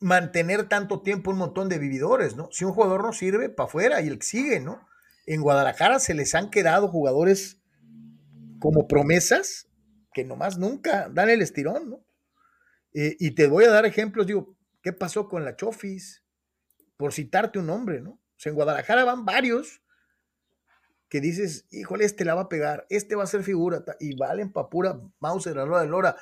mantener tanto tiempo un montón de vividores, ¿no? Si un jugador no sirve, para afuera y el que sigue, ¿no? En Guadalajara se les han quedado jugadores como promesas que nomás nunca dan el estirón, ¿no? Eh, y te voy a dar ejemplos, digo, ¿qué pasó con la Chofis? Por citarte un nombre, ¿no? O sea, en Guadalajara van varios que dices, híjole, este la va a pegar, este va a ser figura, y valen pa' pura Mauser, la Lora de Lora.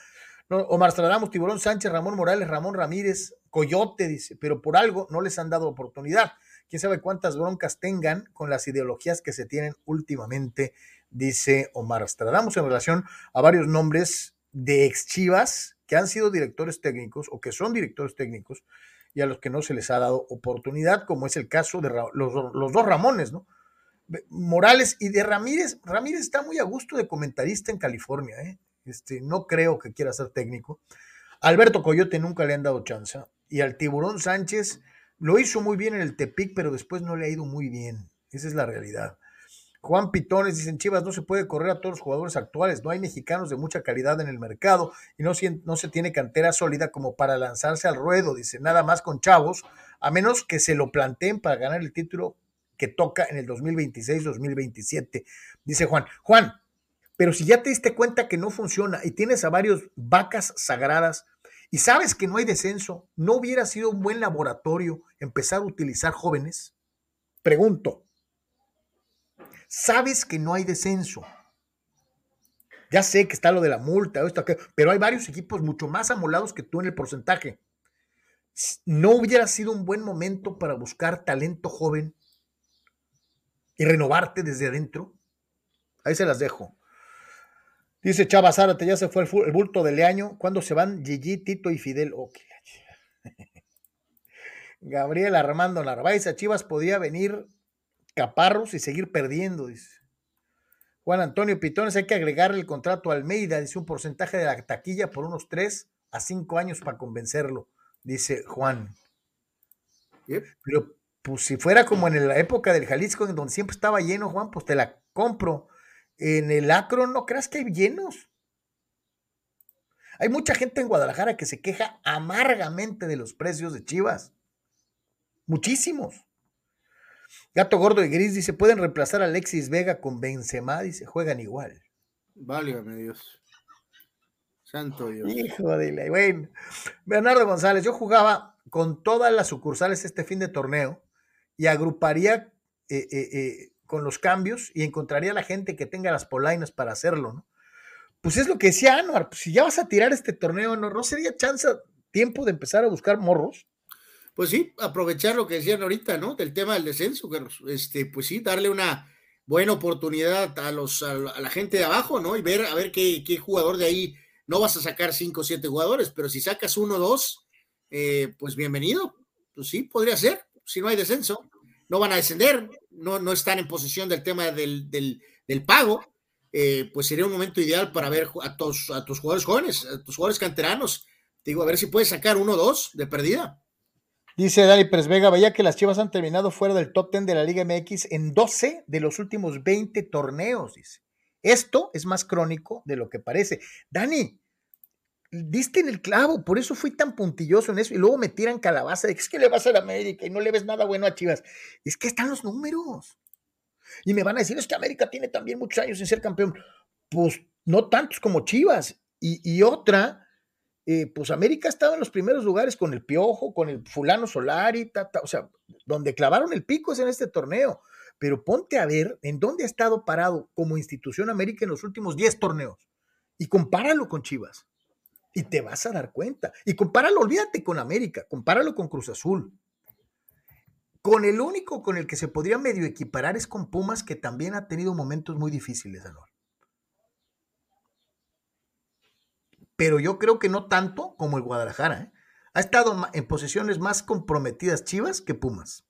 No, Omar Stradamos, Tiburón Sánchez, Ramón Morales, Ramón Ramírez, Coyote, dice, pero por algo no les han dado oportunidad. Quién sabe cuántas broncas tengan con las ideologías que se tienen últimamente, dice Omar Stradamos, en relación a varios nombres de ex Chivas que han sido directores técnicos o que son directores técnicos y a los que no se les ha dado oportunidad, como es el caso de los, los dos Ramones, ¿no? Morales y de Ramírez. Ramírez está muy a gusto de comentarista en California, ¿eh? Este, no creo que quiera ser técnico. Alberto Coyote nunca le han dado chance. Y al Tiburón Sánchez lo hizo muy bien en el Tepic, pero después no le ha ido muy bien. Esa es la realidad. Juan Pitones dicen Chivas no se puede correr a todos los jugadores actuales, no hay mexicanos de mucha calidad en el mercado y no, no se tiene cantera sólida como para lanzarse al ruedo, dice nada más con chavos, a menos que se lo planteen para ganar el título que toca en el 2026-2027, dice Juan. Juan, pero si ya te diste cuenta que no funciona y tienes a varios vacas sagradas y sabes que no hay descenso, ¿no hubiera sido un buen laboratorio empezar a utilizar jóvenes? Pregunto. Sabes que no hay descenso. Ya sé que está lo de la multa, esto, pero hay varios equipos mucho más amolados que tú en el porcentaje. ¿No hubiera sido un buen momento para buscar talento joven y renovarte desde adentro? Ahí se las dejo. Dice Chava Zárate, ya se fue el, bulto de Leaño. ¿Cuándo se van Gigi, Tito y Fidel? Gabriel Armando Narváez, a Chivas podía venir Caparros y seguir perdiendo, dice. Juan Antonio Pitones, hay que agregarle el contrato a Almeida, dice un porcentaje de la taquilla por unos 3 a 5 años para convencerlo, dice Juan. Pero pues si fuera como en la época del Jalisco, en donde siempre estaba lleno, Juan, pues te la compro. En el Acro no creas que hay llenos. Hay mucha gente en Guadalajara que se queja amargamente de los precios de Chivas. Muchísimos. Gato Gordo y Gris dice, pueden reemplazar a Alexis Vega con Benzema, dice, juegan igual. Válgame Dios. Santo Dios. Hijo de la... Bueno, Bernardo González, yo jugaba con todas las sucursales este fin de torneo y agruparía eh, eh, eh, con los cambios y encontraría a la gente que tenga las polainas para hacerlo, ¿no? Pues es lo que decía Anuar, pues si ya vas a tirar este torneo, ¿no, ¿No sería chance, tiempo de empezar a buscar morros? Pues sí, aprovechar lo que decían ahorita, ¿no? Del tema del descenso. Este, pues sí, darle una buena oportunidad a los a la gente de abajo, ¿no? Y ver a ver qué, qué jugador de ahí no vas a sacar cinco o siete jugadores, pero si sacas uno o dos, pues bienvenido. Pues sí, podría ser si no hay descenso, no van a descender, no, no están en posición del tema del, pago, eh, pues sería un momento ideal para ver a tus, a tus jugadores jóvenes, a tus jugadores canteranos. Digo, a ver si puedes sacar uno o dos de perdida. Dice Dani Pérez Vega, que las Chivas han terminado fuera del top 10 de la Liga MX en 12 de los últimos 20 torneos, dice. Esto es más crónico de lo que parece. Dani, diste en el clavo, por eso fui tan puntilloso en eso. Y luego me tiran calabaza de que es que le vas a la América y no le ves nada bueno a Chivas. Es que están los números. Y me van a decir, es que América tiene también muchos años sin ser campeón. Pues no tantos como Chivas. Y, otra, eh, pues América ha estado en los primeros lugares con el Piojo, con el fulano Solari, o sea, donde clavaron el pico es en este torneo. Pero ponte a ver en dónde ha estado parado como institución América en los últimos 10 torneos. Y compáralo con Chivas y te vas a dar cuenta. Y compáralo, olvídate con América, compáralo con Cruz Azul. Con el único con el que se podría medio equiparar es con Pumas, que también ha tenido momentos muy difíciles, Anual. Pero yo creo que no tanto como el Guadalajara. ¿eh? Ha estado en posiciones más comprometidas Chivas que Pumas.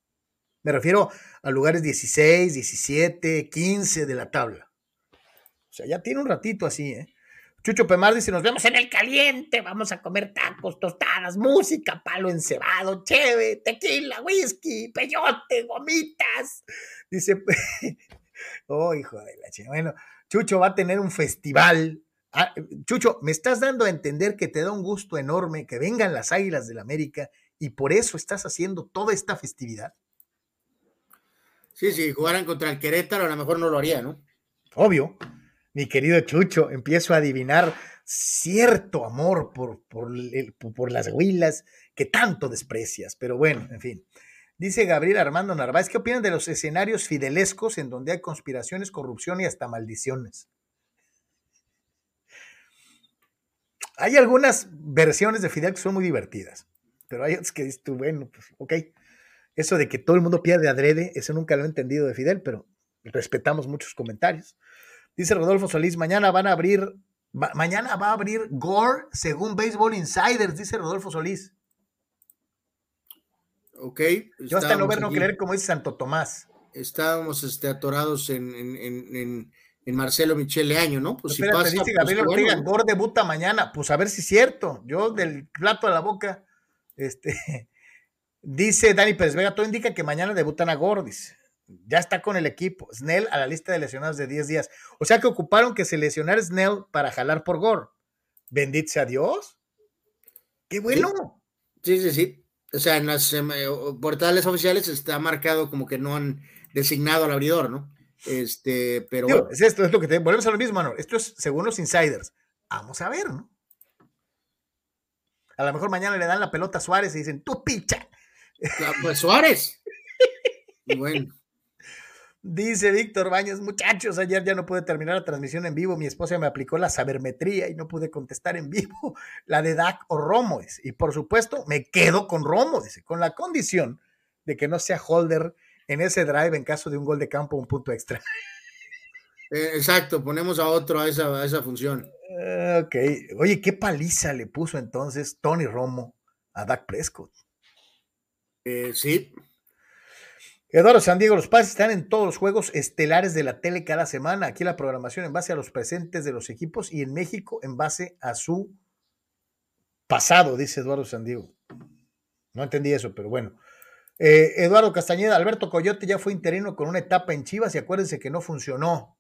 Me refiero a lugares 16, 17, 15 de la tabla. O sea, ya tiene un ratito así, ¿eh? Chucho Pemar dice, nos vemos en el caliente, vamos a comer tacos, tostadas, música, palo encebado, cheve, tequila, whisky, peyote, gomitas. Dice, oh, hijo de la chica. Bueno, Chucho va a tener un festival. Ah, Chucho, me estás dando a entender que te da un gusto enorme que vengan las Águilas del la América y por eso estás haciendo toda esta festividad. Sí, si jugaran contra el Querétaro, a lo mejor no lo haría, ¿no? Obvio. Mi querido Chucho, empiezo a adivinar cierto amor por, por, por las huilas que tanto desprecias. Pero bueno, en fin. Dice Gabriel Armando Narváez, ¿qué opinan de los escenarios fidelescos en donde hay conspiraciones, corrupción y hasta maldiciones? Hay algunas versiones de Fidel que son muy divertidas, pero hay otras que dices tú, bueno, pues ok. Eso de que todo el mundo pierde adrede, eso nunca lo he entendido de Fidel, pero respetamos muchos comentarios. Dice Rodolfo Solís, mañana van a abrir, mañana va a abrir Gore según Baseball Insiders, dice Rodolfo Solís. Ok. Yo hasta no ver, no creer, como dice Santo Tomás. Estábamos este, atorados en, en, en, Marcelo Michele Año, ¿no? Pues si pasa, dice pues, Gabriel Ortega, Gore debuta mañana. Pues a ver si es cierto. Yo del plato a la boca, este, dice Dani Pérez Vega, todo indica que mañana debutan a Gordis. Ya está con el equipo. Snell a la lista de lesionados de 10 días. O sea que ocuparon que se lesionara Snell para jalar por Gore. Bendito sea Dios. ¡Qué bueno! Sí, sí, sí. O sea, en las em, eh, portales oficiales está marcado como que no han designado al abridor, ¿no? Este, pero. es esto, es lo que te. Volvemos a lo mismo, Manor. Esto es según los insiders. Vamos a ver, ¿no? A lo mejor mañana le dan la pelota a Suárez y dicen, tú picha. Pues Suárez. bueno. Dice Víctor Baños, muchachos, ayer ya no pude terminar la transmisión en vivo, mi esposa me aplicó la sabermetría y no pude contestar en vivo la de DAC o Romo. Y por supuesto, me quedo con Romo, dice, con la condición de que no sea holder en ese drive en caso de un gol de campo o un punto extra. Eh, exacto, ponemos a otro a esa, esa función. Eh, ok, oye, qué paliza le puso entonces Tony Romo a Dak Prescott. Eh, sí, Eduardo San Diego, los pases están en todos los juegos estelares de la tele cada semana. Aquí la programación en base a los presentes de los equipos y en México en base a su pasado, dice Eduardo San Diego. No entendí eso, pero bueno. Eh, Eduardo Castañeda, Alberto Coyote ya fue interino con una etapa en Chivas y acuérdense que no funcionó.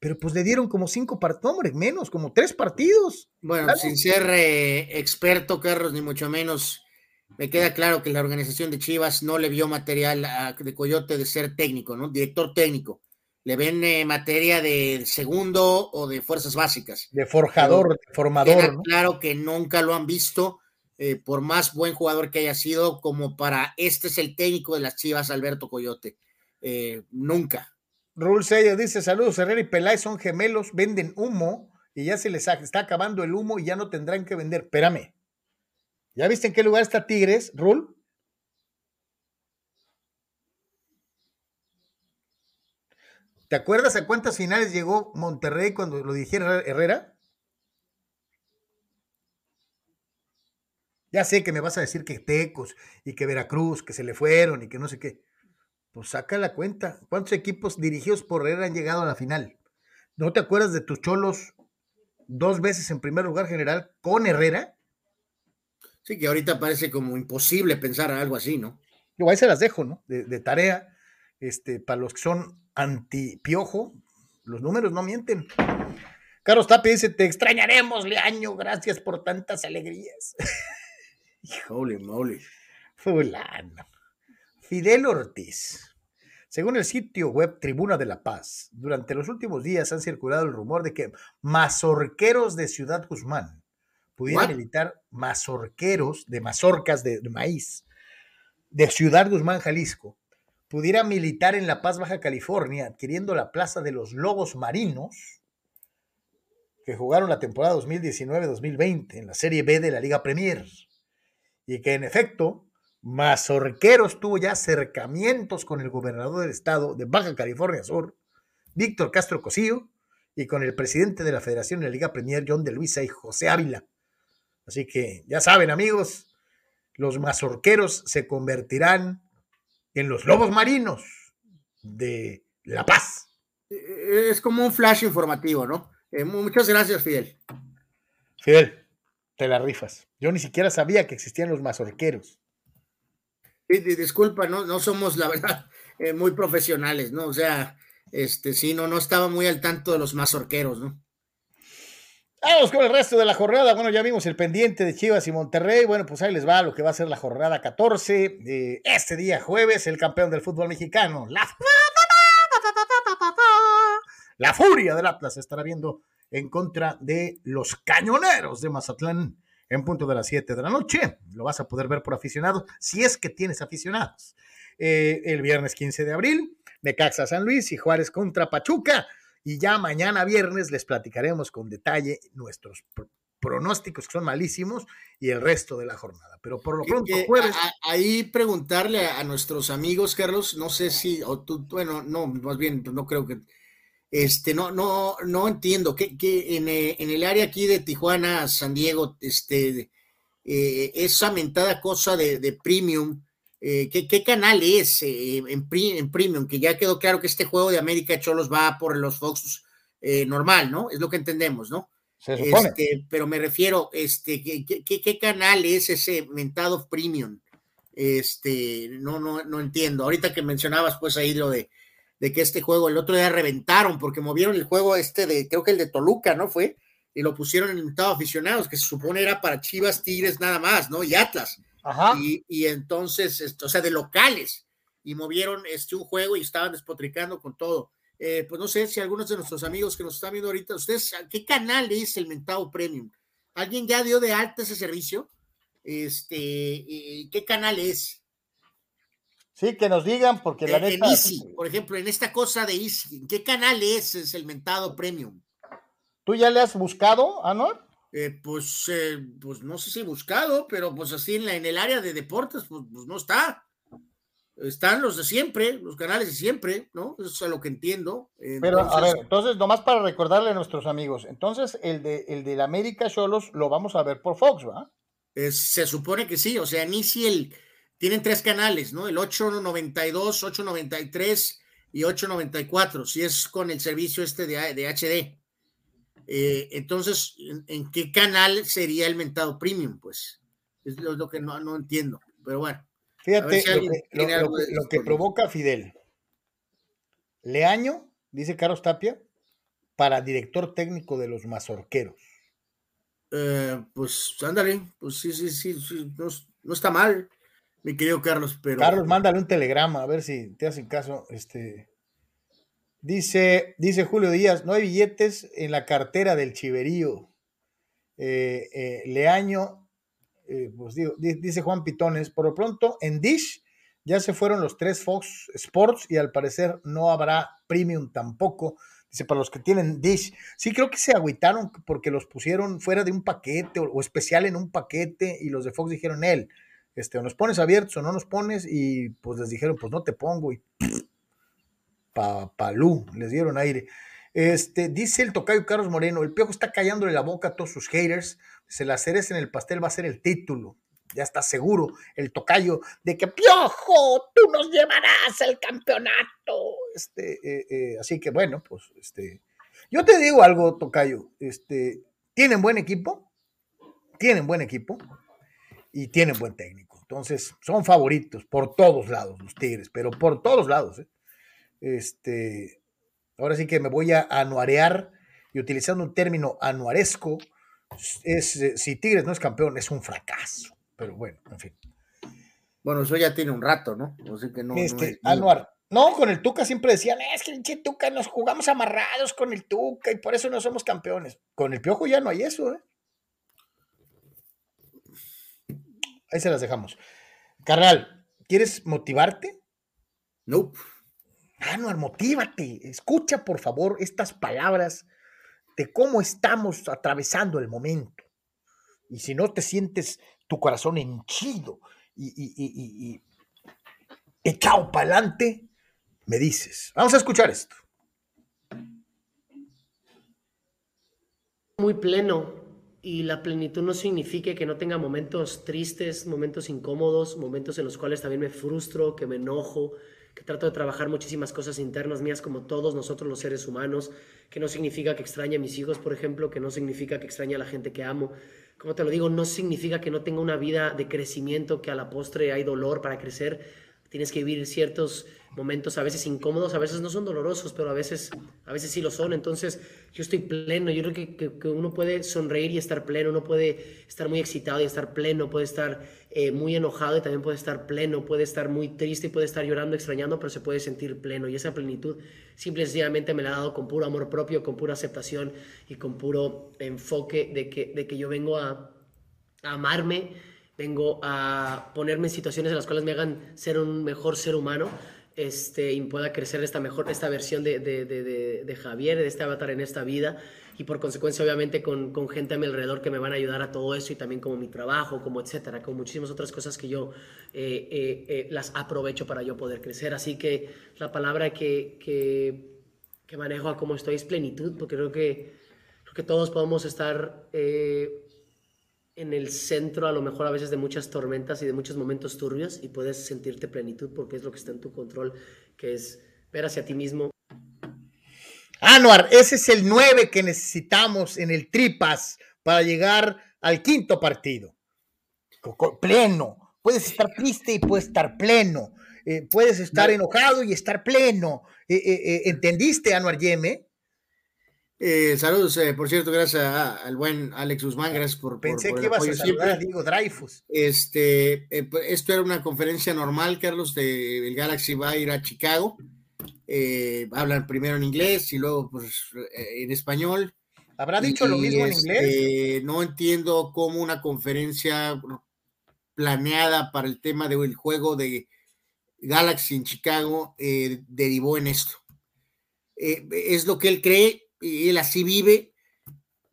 Pero pues le dieron como cinco partidos, hombre, menos, como tres partidos. Bueno, sin ser eh, experto, Carlos, ni mucho menos me queda claro que la organización de Chivas no le vio material a, de Coyote de ser técnico, ¿no? Director técnico. Le ven eh, materia de segundo o de fuerzas básicas. De forjador, de formador. Queda claro que nunca lo han visto, eh, por más buen jugador que haya sido, como para este es el técnico de las Chivas, Alberto Coyote. Eh, nunca. Rul Sello dice: Saludos, Herrera y Peláez son gemelos, venden humo y ya se les está acabando el humo y ya no tendrán que vender. Espérame. ¿Ya viste en qué lugar está Tigres, Rul? ¿Te acuerdas a cuántas finales llegó Monterrey cuando lo dijera Herrera? Ya sé que me vas a decir que Tecos y que Veracruz, que se le fueron y que no sé qué. Pues saca la cuenta. ¿Cuántos equipos dirigidos por Herrera han llegado a la final? ¿No te acuerdas de tus cholos dos veces en primer lugar general con Herrera? Sí, que ahorita parece como imposible pensar algo así, ¿no? Yo ahí se las dejo, ¿no? De, tarea, este, para los que son anti-piojo, los números no mienten. Carlos Tapi dice, te extrañaremos, Leaño, gracias por tantas alegrías. Holy moly. Fulano. Fidel Ortiz. Según el sitio web Tribuna de la Paz, durante los últimos días han circulado el rumor de que mazorqueros de Ciudad Guzmán pudiera militar mazorqueros de mazorcas de, maíz de Ciudad Guzmán, Jalisco, pudiera militar en La Paz, Baja California, adquiriendo la plaza de los Lobos Marinos, que jugaron la temporada 2019-2020 en la Serie B de la Liga Premier, y que en efecto Mazorqueros tuvo ya acercamientos con el gobernador del estado de Baja California Sur, Víctor Castro Cosillo, y con el presidente de la Federación de la Liga Premier, John de Luisa y José Ávila. Así que ya saben, amigos, los mazorqueros se convertirán en los lobos marinos de La Paz. Eh, es como un flash informativo, ¿no? Eh, muchas gracias, Fidel. Fidel, te la rifas. Yo ni siquiera sabía que existían los mazorqueros. disculpa, no, no somos, la verdad, eh, muy profesionales, ¿no? O sea, este, sí, no, no estaba muy al tanto de los mazorqueros, ¿no? Vamos con el resto de la jornada. Bueno, ya vimos el pendiente de Chivas y Monterrey. Bueno, pues ahí les va lo que va a ser la jornada 14 de este día jueves, el campeón del fútbol mexicano. La, La furia del Atlas estará viendo en contra de los cañoneros de Mazatlán en punto de las 7 de la noche. Lo vas a poder ver por aficionados, si es que tienes aficionados. Eh, el viernes 15 de abril, Necaxa San Luis y Juárez contra Pachuca. Y ya mañana viernes les platicaremos con detalle nuestros pronósticos que son malísimos y el resto de la jornada. Pero por lo pronto, jueves. ahí preguntarle a, nuestros amigos, Carlos, no sé si, o tú, bueno, no, más bien, no creo que este, no, no, no entiendo que, que en, eh, en, el área aquí de Tijuana, San Diego, este, eh, esa mentada cosa de, de premium, eh, ¿qué, ¿qué, canal es eh, en, en, premium? Que ya quedó claro que este juego de América Cholos va por los Fox normal, ¿no? Es lo que entendemos, ¿no? Se supone. Este, pero me refiero, este, ¿qué, ¿qué, qué, canal es ese mentado premium? Este, no, no, no entiendo. Ahorita que mencionabas, pues ahí lo de de que este juego el otro día reventaron porque movieron el juego este de, creo que el de Toluca, ¿no fue? Y lo pusieron en el invitado aficionados, que se supone era para Chivas, Tigres nada más, ¿no? Y Atlas. Ajá. Y, y entonces, o sea, de locales. Y movieron este un juego y estaban despotricando con todo. Eh, pues no sé si algunos de nuestros amigos que nos están viendo ahorita, ¿ustedes qué canal es el Mentado Premium? ¿Alguien ya dio de alta ese servicio? Este, ¿qué canal es? Sí, que nos digan, porque la neta. Easy, por ejemplo, en esta cosa de Easy, ¿en qué canal es, es el mentado premium? ¿Tú ya le has buscado, Anor? Eh, pues, eh, pues no sé si he buscado, pero pues así en, la, en el área de deportes, pues, pues, no está. Están los de siempre, los canales de siempre, ¿no? Eso es lo que entiendo. pero, a ver, entonces, nomás para recordarle a nuestros amigos, entonces el de el del América Cholos lo vamos a ver por Fox, ¿va? se supone que sí, o sea, ni si el tienen tres canales, ¿no? El 892, 893 y 894, si es con el servicio este de, de HD. Eh, entonces, ¿en, qué canal sería el mentado premium? Pues es lo, que no, no, entiendo, pero bueno. Fíjate lo, que, provoca Fidel. Leaño, dice Carlos Tapia, para director técnico de los mazorqueros. Eh, pues ándale, pues sí, sí, sí, no, no, está mal mi querido Carlos, pero. Carlos, mándale un telegrama, a ver si te hacen caso. Este. Dice, dice Julio Díaz, no hay billetes en la cartera del chiverío. Eh, eh, Leaño, eh, pues digo, dice Juan Pitones, por lo pronto en Dish ya se fueron los tres Fox Sports y al parecer no habrá premium tampoco. Dice, para los que tienen Dish, sí creo que se agüitaron porque los pusieron fuera de un paquete o, especial en un paquete y los de Fox dijeron él este, o nos pones abiertos o no nos pones, y pues les dijeron, pues no te pongo, y palú, les dieron aire. Este, dice el tocayo Carlos Moreno, el piojo está callándole la boca a todos sus haters, se la cereza en el pastel va a ser el título, ya está seguro el tocayo de que piojo, tú nos llevarás al campeonato. Este, eh, eh, así que bueno, pues este, yo te digo algo, tocayo, este, tienen buen equipo, tienen buen equipo y tienen buen técnico. Entonces, son favoritos por todos lados los Tigres, pero por todos lados. ¿eh? Este, ahora sí que me voy a anuarear y utilizando un término anuaresco, es, eh, si Tigres no es campeón, es un fracaso. Pero bueno, en fin. Bueno, eso ya tiene un rato, ¿no? Así que no. Este, anuar. No, con el Tuca siempre decían, es que el Tuca nos jugamos amarrados con el Tuca y por eso no somos campeones. Con el Piojo ya no hay eso, ¿eh? Ahí se las dejamos. Carnal, ¿quieres motivarte? No. No, motívate. Escucha, por favor, estas palabras de cómo estamos atravesando el momento. Y si no te sientes tu corazón henchido y, y, y, y echado para adelante, me dices. Vamos a escuchar esto. Muy pleno y la plenitud no significa que no tenga momentos tristes, momentos incómodos, momentos en los cuales también me frustro, que me enojo, que trato de trabajar muchísimas cosas internas mías como todos nosotros los seres humanos, que no significa que extrañe a mis hijos, por ejemplo, que no significa que extrañe a la gente que amo. Como te lo digo, no significa que no tenga una vida de crecimiento, que a la postre hay dolor para crecer. tienes que vivir ciertos momentos a veces incómodos, a veces no son dolorosos, pero a veces, a veces sí lo son. Entonces yo estoy pleno, yo creo que, que, uno puede sonreír y estar pleno, uno puede estar muy excitado y estar pleno, puede estar eh, muy enojado y también puede estar pleno, puede estar muy triste y puede estar llorando, extrañando, pero se puede sentir pleno. Y esa plenitud simple y sencillamente me la ha dado con puro amor propio, con pura aceptación y con puro enfoque de que, de que yo vengo a, amarme vengo a ponerme en situaciones en las cuales me hagan ser un mejor ser humano este, y pueda crecer esta, mejor, esta versión de, de, de, de, Javier, de este avatar en esta vida y por consecuencia obviamente con, con, gente a mi alrededor que me van a ayudar a todo eso y también como mi trabajo, como etcétera, con muchísimas otras cosas que yo eh, eh, eh, las aprovecho para yo poder crecer. Así que la palabra que, que, manejo a cómo estoy es plenitud, porque creo que, creo que todos podemos estar en el centro a lo mejor a veces de muchas tormentas y de muchos momentos turbios y puedes sentirte plenitud porque es lo que está en tu control, que es ver hacia ti mismo. Anuar, ese es el 9 que necesitamos en el Tripas para llegar al quinto partido. Pleno. Puedes estar triste y puedes estar pleno. Eh, puedes estar enojado y estar pleno. Eh, eh, ¿Entendiste, Anuar Yeme? Saludos, por cierto, gracias al buen Alex Guzmán, gracias por. Pensé que ibas a saludar Diego Dreyfus. Este, pues, esto era una conferencia normal, Carlos, de el Galaxy va a ir a Chicago. Hablan primero en inglés y luego pues en español. ¿Habrá dicho lo mismo en inglés? Este, no entiendo cómo una conferencia planeada para el tema del juego de Galaxy en Chicago derivó en esto. es lo que él cree, y él así vive,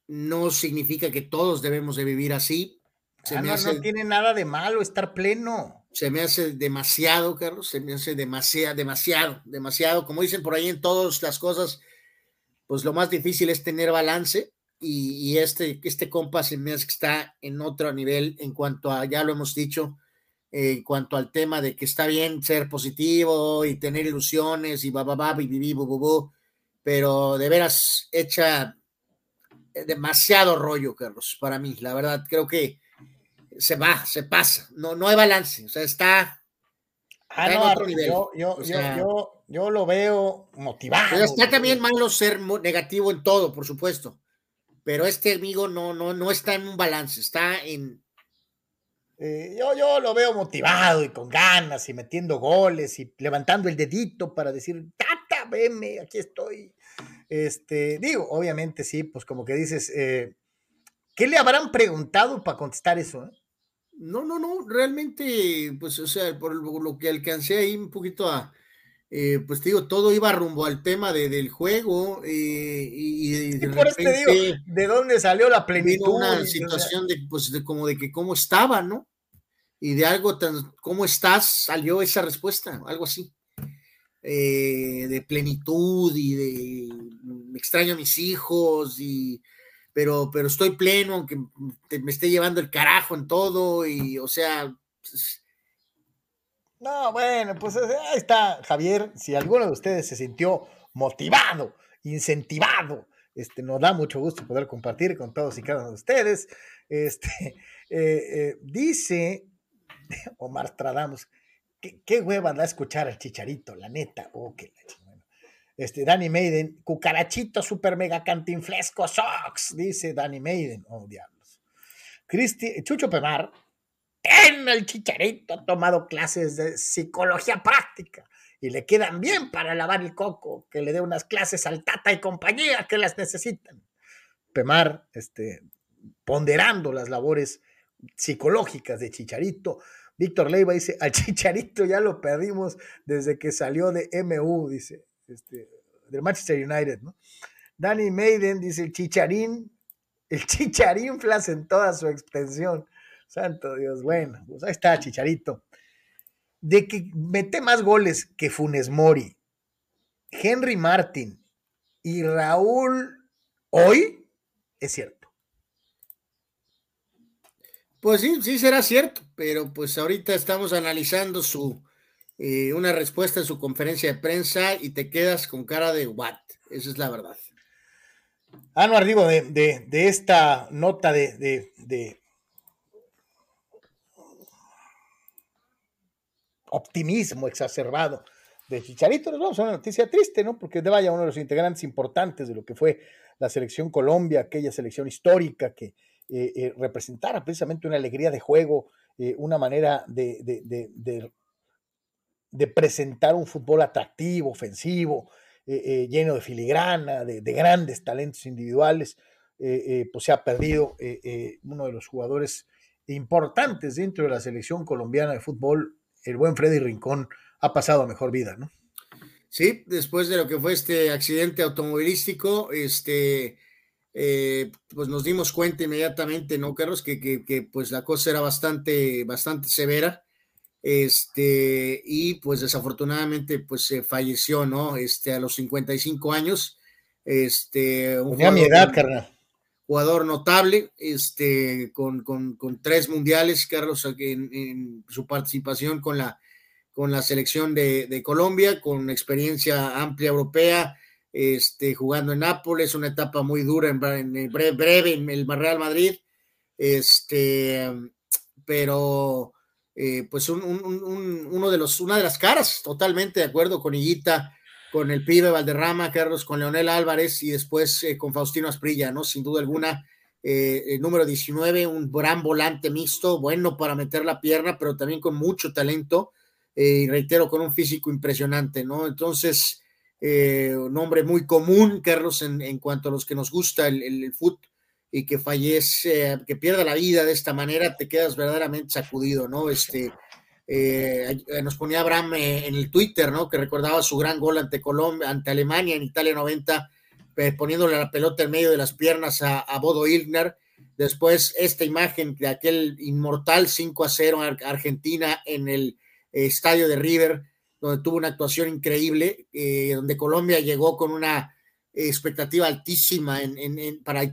no significa que todos debemos de vivir así. Se ah, no, tiene nada de malo estar pleno. Se me hace demasiado, Carlos, se me hace demasiado, demasiado, demasiado. Como dicen por ahí en todas las cosas, pues lo más difícil es tener balance y, este, este compa se me hace que está en otro nivel en cuanto a, ya lo hemos dicho, en cuanto al tema de que está bien ser positivo y tener ilusiones y va, y pero de veras echa demasiado rollo, Carlos, para mí. La verdad, creo que se va, se pasa. No, no hay balance. O sea, está, ah, en otro nivel. Yo, yo, yo, yo, lo veo motivado. Pero está también malo ser negativo en todo, por supuesto. Pero este amigo no, no, no está en un balance, está en. Eh, yo, yo lo veo motivado y con ganas y metiendo goles y levantando el dedito para decir, tata, veme, aquí estoy. Este, digo, obviamente sí, pues como que dices, eh, ¿qué le habrán preguntado para contestar eso? Eh? No, no, no, realmente, pues, o sea, por lo que alcancé ahí un poquito a, eh, pues te digo, todo iba rumbo al tema de, del juego y, de por eso te digo, ¿de dónde salió la plenitud? Una situación de, pues, de como de que cómo estaba, ¿no? Y de algo tan, ¿cómo estás? Salió esa respuesta, algo así. Eh, de plenitud y de me extraño a mis hijos y pero pero estoy pleno aunque me esté llevando el carajo en todo y o sea pues, no bueno pues ahí está Javier si alguno de ustedes se sintió motivado incentivado este nos da mucho gusto poder compartir con todos y cada uno de ustedes este eh, eh, dice Omar Stradamos qué, hueva da escuchar al chicharito, la neta. Oh, qué este, Danny Maiden, cucarachito super mega cantinflesco socks, dice Danny Maiden. Oh, diablos. Cristi, Chucho Pemar, en el chicharito ha tomado clases de psicología práctica y le quedan bien para lavar el coco, que le dé unas clases al Tata y compañía que las necesitan. Pemar, este, ponderando las labores psicológicas de Chicharito, Víctor Leiva dice, al Chicharito ya lo perdimos desde que salió de MU, dice, este, del Manchester United, ¿no? Danny Maiden dice, el Chicharín, el Chicharín flas en toda su extensión. Santo Dios, bueno, pues ahí está Chicharito. De que mete más goles que Funes Mori, Henry Martin y Raúl hoy, es cierto. Pues sí, sí será cierto, pero pues ahorita estamos analizando su eh, una respuesta en su conferencia de prensa y te quedas con cara de what, esa es la verdad. Ah, no, digo, de, de, esta nota de, de, optimismo exacerbado de Chicharito, nos vamos a una noticia triste, ¿no? Porque de vaya uno de los integrantes importantes de lo que fue la selección Colombia, aquella selección histórica que eh, eh, representara precisamente una alegría de juego, una manera de, de, de, presentar un fútbol atractivo, ofensivo, lleno de filigrana, de, grandes talentos individuales, pues se ha perdido uno de los jugadores importantes dentro de la selección colombiana de fútbol, el buen Freddy Rincón ha pasado a mejor vida, ¿no? Sí, después de lo que fue este accidente automovilístico, este, eh, pues nos dimos cuenta inmediatamente, ¿no, Carlos? Que, que, pues la cosa era bastante, bastante severa. Este, y pues desafortunadamente, pues se falleció, ¿no? Este, a los 55 años. Este, un jugador, mi edad, carnal. Jugador notable, este, con, con, con tres mundiales, Carlos, en, en su participación con la con la selección de, Colombia, con experiencia amplia europea, este, jugando en Nápoles, una etapa muy dura, en, breve, en el Real Madrid, este, pero eh, pues uno de los, una de las caras, totalmente de acuerdo con Higuita, con el pibe Valderrama, Carlos, con Leonel Álvarez y después eh, con Faustino Asprilla, ¿no? Sin duda alguna, eh, el número 19, un gran volante mixto, bueno para meter la pierna, pero también con mucho talento y reitero, con un físico impresionante, ¿no? Entonces, un hombre muy común, Carlos, en, cuanto a los que nos gusta el, el, fútbol y que fallece, que pierda la vida de esta manera, te quedas verdaderamente sacudido, ¿no? Este, eh, nos ponía Abraham en el Twitter, ¿no? Que recordaba su gran gol ante Colombia, ante Alemania en Italia 90, poniéndole la pelota en medio de las piernas a, Bodo Ilgner. Después, esta imagen de aquel inmortal 5 a 0 Argentina en el estadio de River, donde tuvo una actuación increíble, eh, donde Colombia llegó con una expectativa altísima en, para,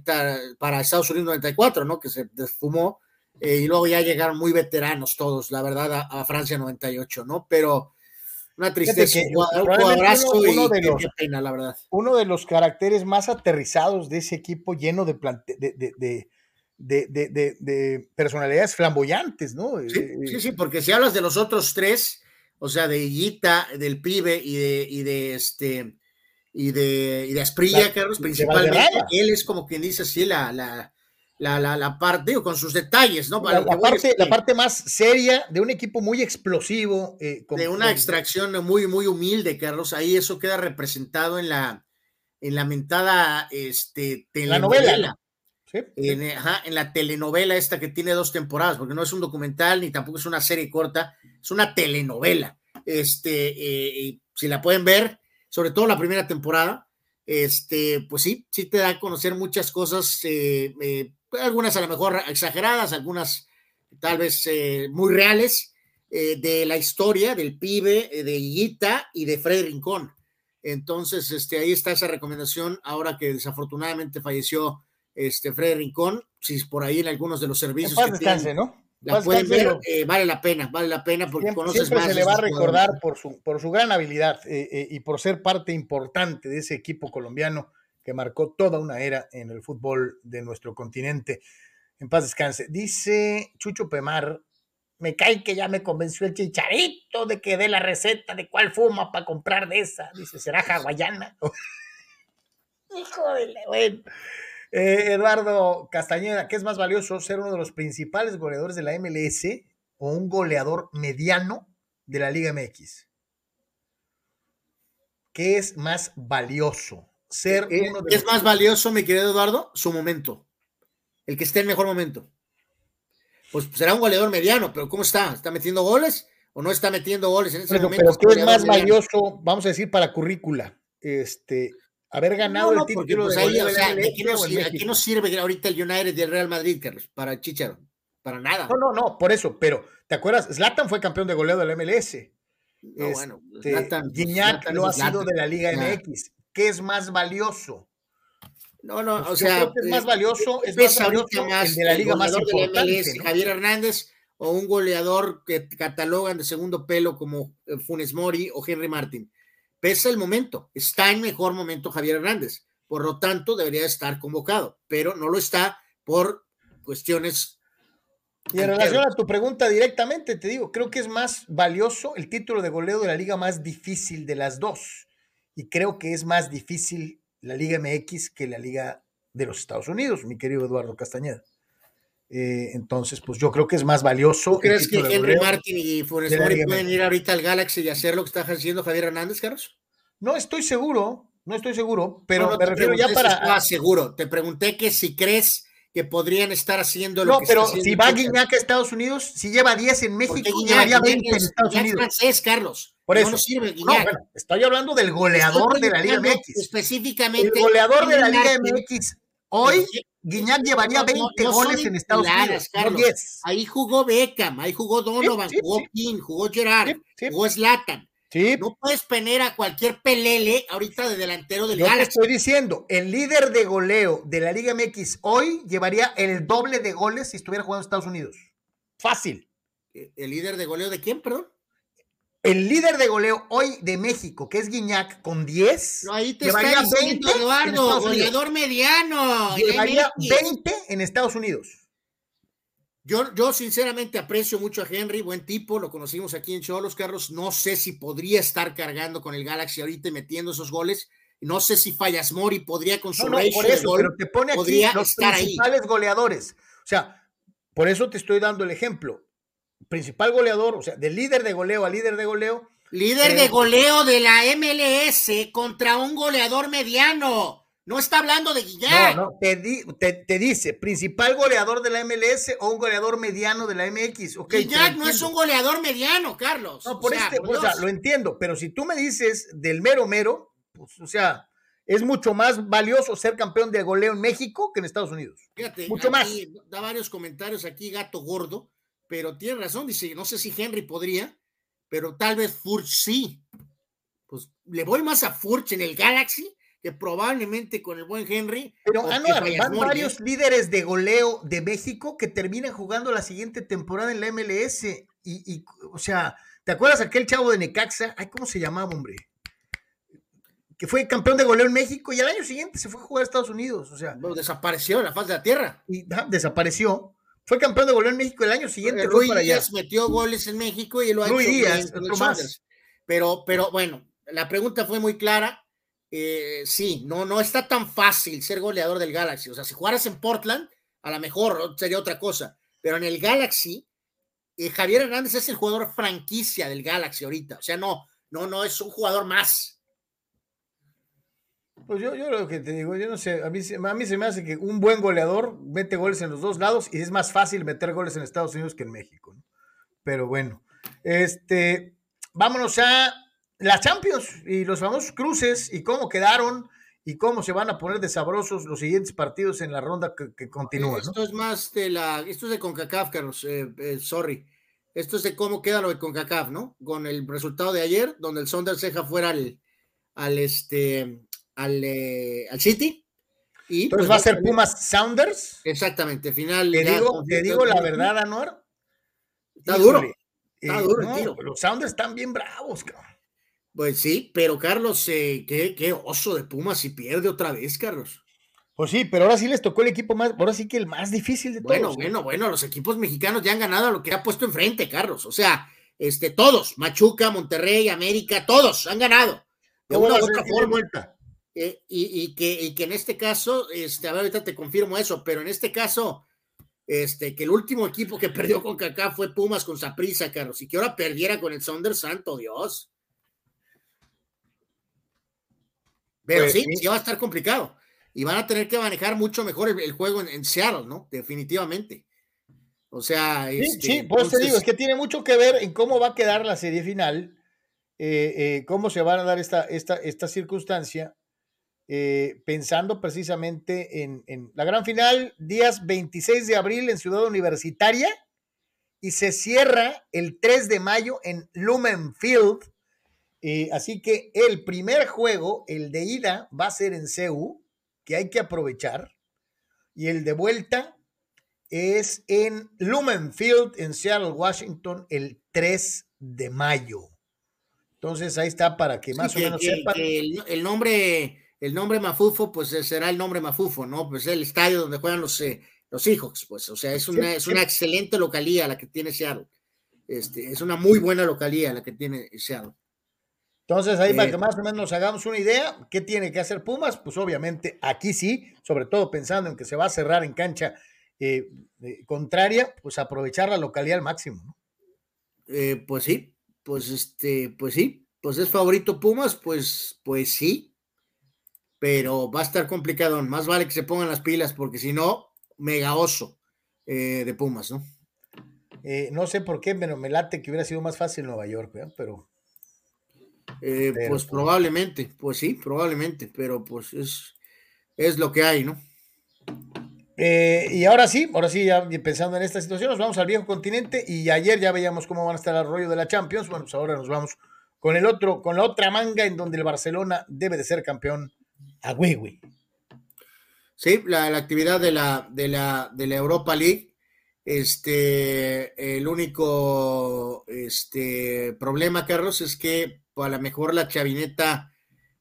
para Estados Unidos 94, ¿no? Que se desfumó, eh, y luego ya llegaron muy veteranos todos, la verdad, a, Francia 98, ¿no? Pero una tristeza, un cuadrazo uno, de los, pena, la verdad. Uno de los caracteres más aterrizados de ese equipo lleno de, de de, de, de, personalidades flamboyantes, ¿no? Sí, eh, sí, sí, porque si hablas de los otros tres, o sea, de Guita, del pibe y de, y de este y de, y de Asprilla, Carlos, principalmente, él es como quien dice así la, la, la, la, parte, digo, con sus detalles, ¿no? la, parte, la parte más seria de un equipo muy explosivo. Eh, de una extracción muy, muy humilde, Carlos, ahí eso queda representado en la, en la mentada este, la novela. En, en, la telenovela esta que tiene dos temporadas, porque no es un documental ni tampoco es una serie corta, es una telenovela. Este, eh, si la pueden ver, sobre todo la primera temporada, este, pues sí, sí te da a conocer muchas cosas, eh, eh, algunas a lo mejor exageradas, algunas tal vez muy reales, de la historia del pibe, de Higuita y de Freddy Rincón. Entonces, este, ahí está esa recomendación, ahora que desafortunadamente falleció este Freddy Rincón, si por ahí en algunos de los servicios que descanse, ¿no? La pueden ver, eh, vale la pena, vale la pena porque conoces siempre se le va a recordar por su, por su gran habilidad eh, eh, y por ser parte importante de ese equipo colombiano que marcó toda una era en el fútbol de nuestro continente. En paz descanse. Dice Chucho Pemar, me cae que ya me convenció el chicharito de que dé la receta de cuál fuma para comprar de esa. Dice, ¿será hawaiana? Hijo de bueno. Eh, Eduardo Castañeda, ¿qué es más valioso, ser uno de los principales goleadores de la MLS o un goleador mediano de la Liga MX? ¿Qué es más valioso? Ser eh, uno de ¿Es más valioso, mi querido Eduardo? Su momento. El que esté en mejor momento. Pues será un goleador mediano, pero ¿cómo está? ¿Está metiendo goles o no está metiendo goles en ese momento? Pero ¿qué es más valioso, vamos a decir, para currícula? Este, haber ganado el título pues, de ahí, o sea, ¿a no sirve ahorita el United y el Real Madrid, Carlos? Para Chicharo. Para nada. No, no, no, por eso, pero ¿te acuerdas? Zlatan fue campeón de goleo del MLS. No, este, bueno, Zlatan, Gignac no ha sido de la Liga MX. ¿Qué es más valioso? No, no, o sea, creo que es más valioso, es más valioso más, de la liga más importante, MLS, Javier Hernández o un goleador que catalogan de segundo pelo como eh, Funes Mori o Henry Martin pesa el momento, está en mejor momento Javier Hernández, por lo tanto debería estar convocado, pero no lo está por cuestiones Y en relación a tu pregunta directamente, te digo, creo que es más valioso el título de goleo de la liga más difícil de las dos. Y creo que es más difícil la Liga MX que la Liga de los Estados Unidos, mi querido Eduardo Castañeda. Eh, entonces, pues yo creo que es más valioso. ¿Tú crees que Henry Martin y Funes Mori pueden ir ahorita al Galaxy y hacer lo que está haciendo Javier Hernández, Carlos? No estoy seguro, no estoy seguro, pero me refiero ya para. Si seguro, te pregunté que si crees que podrían estar haciendo lo no, pero si va Guiñac a Estados Unidos, si lleva 10 en México, llevaría 20 en Estados Unidos. Es francés, Carlos. Por eso. No sirve Guiñac. estoy hablando del goleador de la Liga MX. Específicamente. El goleador de la Liga MX hoy Guiñac llevaría 20 goles en Estados Unidos. Carlos. Ahí jugó Beckham, ahí jugó Donovan, jugó King, jugó Gerard, jugó Slatan. No puedes poner a cualquier pelele ahorita de delantero del Yo Te estoy diciendo, el líder de goleo de la Liga MX hoy llevaría el doble de goles si estuviera jugando en Estados Unidos. Fácil. ¿El líder de goleo de quién, perdón? El líder de goleo hoy de México, que es Guiñac, con 10. No, ahí te llevaría está diciendo, 20 Eduardo, goleador mediano. Llevaría 20 en Estados Unidos. Yo, yo sinceramente aprecio mucho a Henry, buen tipo, lo conocimos aquí en Cholos, Carlos. No sé si podría estar cargando con el Galaxy ahorita y metiendo esos goles. No sé si Fallas Mori podría con su no, por eso, pero te pone aquí los principales goleadores. O sea, por eso te estoy dando el ejemplo principal goleador, o sea, de líder de goleo a líder de goleo. Líder de eh, goleo de la MLS contra un goleador mediano. No está hablando de Guiñac. No, no, te, dice principal goleador de la MLS o un goleador mediano de la MX. Okay, no es un goleador mediano, Carlos. No, por este, o sea, lo entiendo, pero si tú me dices del mero mero, pues, o sea, es mucho más valioso ser campeón de goleo en México que en Estados Unidos. Fíjate, mucho más. Da varios comentarios aquí, gato gordo pero tiene razón, dice, no sé si Henry podría, pero tal vez Furch sí. Pues le voy más a Furch en el Galaxy que probablemente con el buen Henry. Pero ah, van varios líderes de goleo de México que terminan jugando la siguiente temporada en la MLS. Y, o sea, ¿te acuerdas aquel chavo de Necaxa? Ay, ¿cómo se llamaba, hombre? Que fue campeón de goleo en México y al año siguiente se fue a jugar a Estados Unidos. O sea, desapareció en la faz de la tierra. Y desapareció. Fue campeón de goleo en México el año siguiente. Luis Díaz metió goles en México y lo ha Luis Díaz, más. Pero, pero bueno, la pregunta fue muy clara. Eh, sí, no, no está tan fácil ser goleador del Galaxy. O sea, si jugaras en Portland, a lo mejor sería otra cosa. Pero en el Galaxy, eh, Javier Hernández es el jugador franquicia del Galaxy ahorita. O sea, no, no, no es un jugador más. Pues yo, yo lo que te digo, yo no sé, a mí, a mí se me hace que un buen goleador mete goles en los dos lados y es más fácil meter goles en Estados Unidos que en México. Pero bueno, este, vámonos a la Champions y los famosos cruces y cómo quedaron y cómo se van a poner de sabrosos los siguientes partidos en la ronda que, continúa. Esto es más de la, esto es de CONCACAF, Carlos, eh, eh, sorry. Esto es de cómo queda lo de CONCACAF, ¿no? Con el resultado de ayer, donde el Sonder ceja fuera al, al este al, eh, al City. Y, Entonces pues, va a ser Pumas Sounders. Exactamente, final. Te digo, te digo la verdad, Anuar. Está duro. Está duro el tiro. Los Sounders están bien bravos, cabrón. Pues sí, pero Carlos, eh, qué, qué, oso de Pumas si pierde otra vez, Carlos. Pues sí, pero ahora sí les tocó el equipo más, ahora sí que el más difícil de todos. Bueno, bueno, bueno, los equipos mexicanos ya han ganado lo que ha puesto enfrente, Carlos. O sea, este, todos, Machuca, Monterrey, América, todos han ganado. De una u otra forma. Eh, y, que, que, en este caso, este, a ver, ahorita te confirmo eso, pero en este caso, este, que el último equipo que perdió con Kaká fue Pumas con Saprisa, Carlos, y que ahora perdiera con el Sonder, santo Dios. Pero pues sí, sí, va a estar complicado. Y van a tener que manejar mucho mejor el, juego en, Seattle, ¿no? Definitivamente. O sea, sí, este, sí, pues te digo, es que tiene mucho que ver en cómo va a quedar la serie final, eh, eh, cómo se van a dar esta, esta, esta circunstancia eh, pensando precisamente en, la gran final, días 26 de abril en Ciudad Universitaria y se cierra el 3 de mayo en Lumen Field. Eh, así que el primer juego, el de ida, va a ser en CEU, que hay que aprovechar, y el de vuelta es en Lumen Field en Seattle, Washington, el 3 de mayo. Entonces ahí está para que más o menos sepan. el nombre el nombre Mafufo, pues eh, será el nombre Mafufo, ¿no? Pues el estadio donde juegan los eh, Los Seahawks, pues, o sea, es una, es una excelente localía la que tiene Seattle. Este, es una muy buena localía la que tiene Seattle. Entonces, ahí para eh, que más o menos nos hagamos una idea, ¿qué tiene que hacer Pumas? Pues obviamente aquí sí, sobre todo pensando en que se va a cerrar en cancha eh, contraria, pues aprovechar la localidad al máximo. pues sí, pues este, pues sí, pues es favorito Pumas, pues, pues sí, pero va a estar complicado, más vale que se pongan las pilas, porque si no, mega oso de Pumas, ¿no? no sé por qué, pero me late que hubiera sido más fácil Nueva York, pero eh, pues probablemente, pues sí, probablemente, pero pues es, es lo que hay, ¿no? Eh, y ahora sí, ahora sí, ya pensando en esta situación, nos vamos al viejo continente y ayer ya veíamos cómo van a estar el rollo de la Champions. Bueno, pues ahora nos vamos con el otro, con la otra manga en donde el Barcelona debe de ser campeón a. Sí, la, la, actividad de la, de la, de la Europa League. Este, el único este, problema, Carlos, es que a lo mejor la chavineta,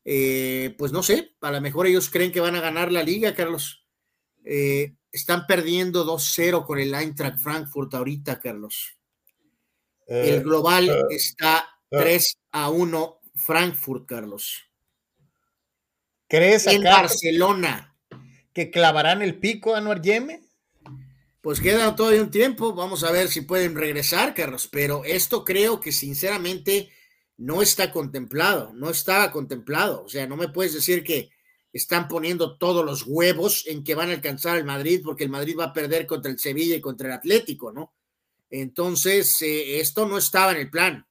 eh, pues no sé, a lo mejor ellos creen que van a ganar la liga, Carlos. Eh, están perdiendo 2-0 con el Eintracht Frankfurt ahorita, Carlos. el eh, global está 3 a 1 Frankfurt, Carlos. ¿Crees en Barcelona que clavarán el pico a Anuar Yeme? Pues queda todavía un tiempo, vamos a ver si pueden regresar, Carlos, pero esto creo que sinceramente no está contemplado, no estaba contemplado. O sea, no me puedes decir que están poniendo todos los huevos en que van a alcanzar el Madrid porque el Madrid va a perder contra el Sevilla y contra el Atlético, ¿no? Entonces, eh, esto no estaba en el plan.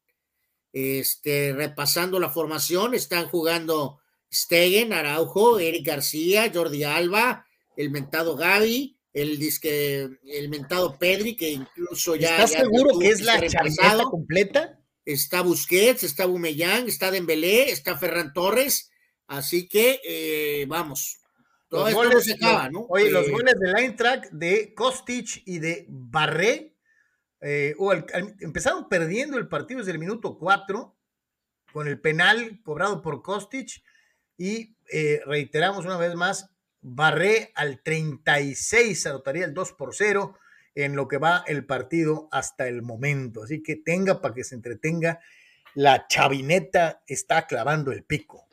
Este, repasando la formación, están jugando Stegen, Araujo, Eric García, Jordi Alba, el mentado Gaby, el disque, el mentado Pedri, que incluso ya. ¿Estás seguro que es la chavineta completa? está Busquets, está Bumellán, está Dembélé, está Ferran Torres, así que eh, vamos. Todo esto no se acaba, ¿no? Oye, los eh, goles del Eintracht de Kostic y de Barré eh, empezaron perdiendo el partido desde el minuto 4 con el penal cobrado por Kostic y reiteramos una vez más, Barré al 36 anotaría el 2 por 0 en lo que va el partido hasta el momento. Así que tenga para que se entretenga. La chavineta está clavando el pico.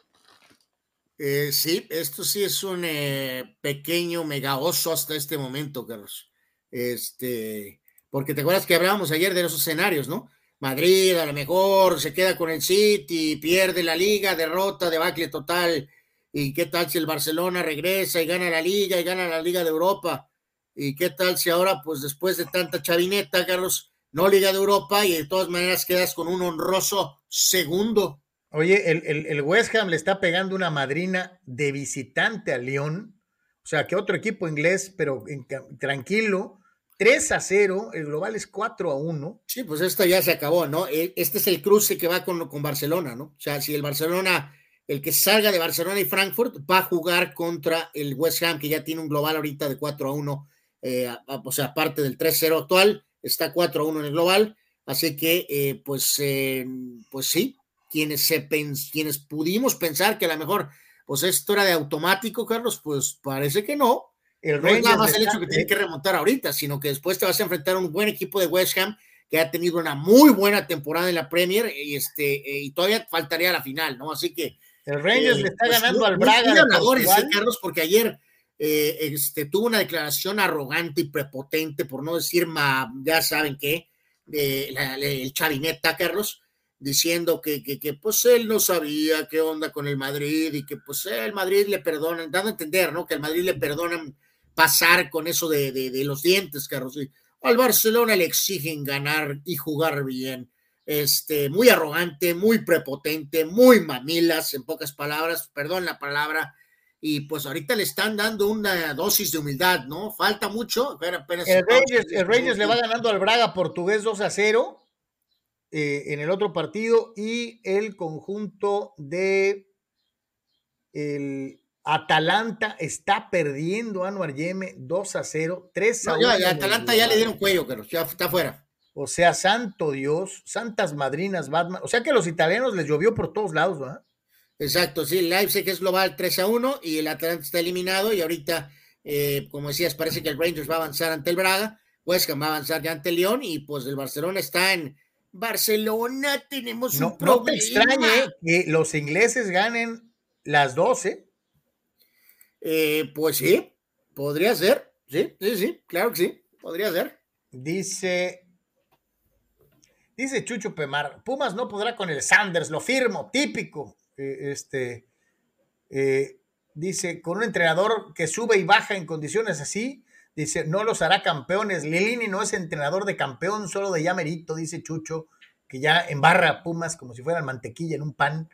Eh, sí, esto sí es un eh, pequeño mega oso hasta este momento, Carlos. Este, porque te acuerdas que hablábamos ayer de esos escenarios, ¿no? Madrid a lo mejor se queda con el City, pierde la liga, derrota, debacle total. ¿Y qué tal si el Barcelona regresa y gana la liga y gana la Liga de Europa? ¿Y qué tal si ahora, pues después de tanta chavineta, Carlos, no Liga de Europa y de todas maneras quedas con un honroso segundo? Oye, el, West Ham le está pegando una madrina de visitante a León, o sea, que otro equipo inglés, pero tranquilo, 3 a 0, el global es 4 a 1. Sí, pues esto ya se acabó, ¿no? E, este es el cruce que va con, con Barcelona, ¿no? O sea, si el Barcelona, el que salga de Barcelona y Frankfurt, va a jugar contra el West Ham, que ya tiene un global ahorita de 4 a 1 eh, o sea, aparte del 3-0 actual, está 4-1 en el global, así que, eh, pues, eh, pues sí, quienes, se quienes pudimos pensar que a lo mejor, pues esto era de automático, Carlos, pues parece que no. El no es nada más el hecho que tiene que remontar ahorita, sino que después te vas a enfrentar a un buen equipo de West Ham que ha tenido una muy buena temporada en la Premier y este y todavía faltaría la final, ¿no? Así que el Rangers le está pues, ganando al Braga. Carlos, porque ayer eh, este, tuvo una declaración arrogante y prepotente, por no decir, ya saben qué, el chavineta, Carlos, diciendo que, que, pues él no sabía qué onda con el Madrid y que pues el Madrid le perdonan, dando a entender, ¿no? Que el Madrid le perdonan pasar con eso de, de, los dientes, Carlos. al Barcelona le exigen ganar y jugar bien. Este, muy arrogante, muy prepotente, muy mamilas, en pocas palabras, perdón la palabra, y pues ahorita le están dando una dosis de humildad, ¿no? Falta mucho. el, Rangers, le va ganando al Braga portugués 2 a 0 eh, en el otro partido y el conjunto de el Atalanta está perdiendo a Anuar Yeme 2 a 0, 3 a 1. Atalanta ya le dieron cuello, pero ya está fuera. O sea, santo Dios, santas madrinas, Batman. O sea que a los italianos les llovió por todos lados, ¿verdad? Exacto, sí, Leipzig es global 3 a 1 y el Atalanta está eliminado y ahorita Eh, como decías, parece que el Rangers va a avanzar ante el Braga, West Ham va a avanzar ya ante el León y pues el Barcelona está en Barcelona, tenemos un problema. No te extrañe que los ingleses ganen las 12. Eh, pues sí, podría ser, sí, sí, sí, claro que sí, podría ser. Dice, dice Chucho Pemar, Pumas no podrá con el Sanders, lo firmo, típico. Eh, este, eh, dice, con un entrenador que sube y baja en condiciones así, dice, no los hará campeones. Lilini no es entrenador de campeón, solo de llamerito, dice Chucho, que ya embarra a Pumas como si fueran mantequilla en un pan.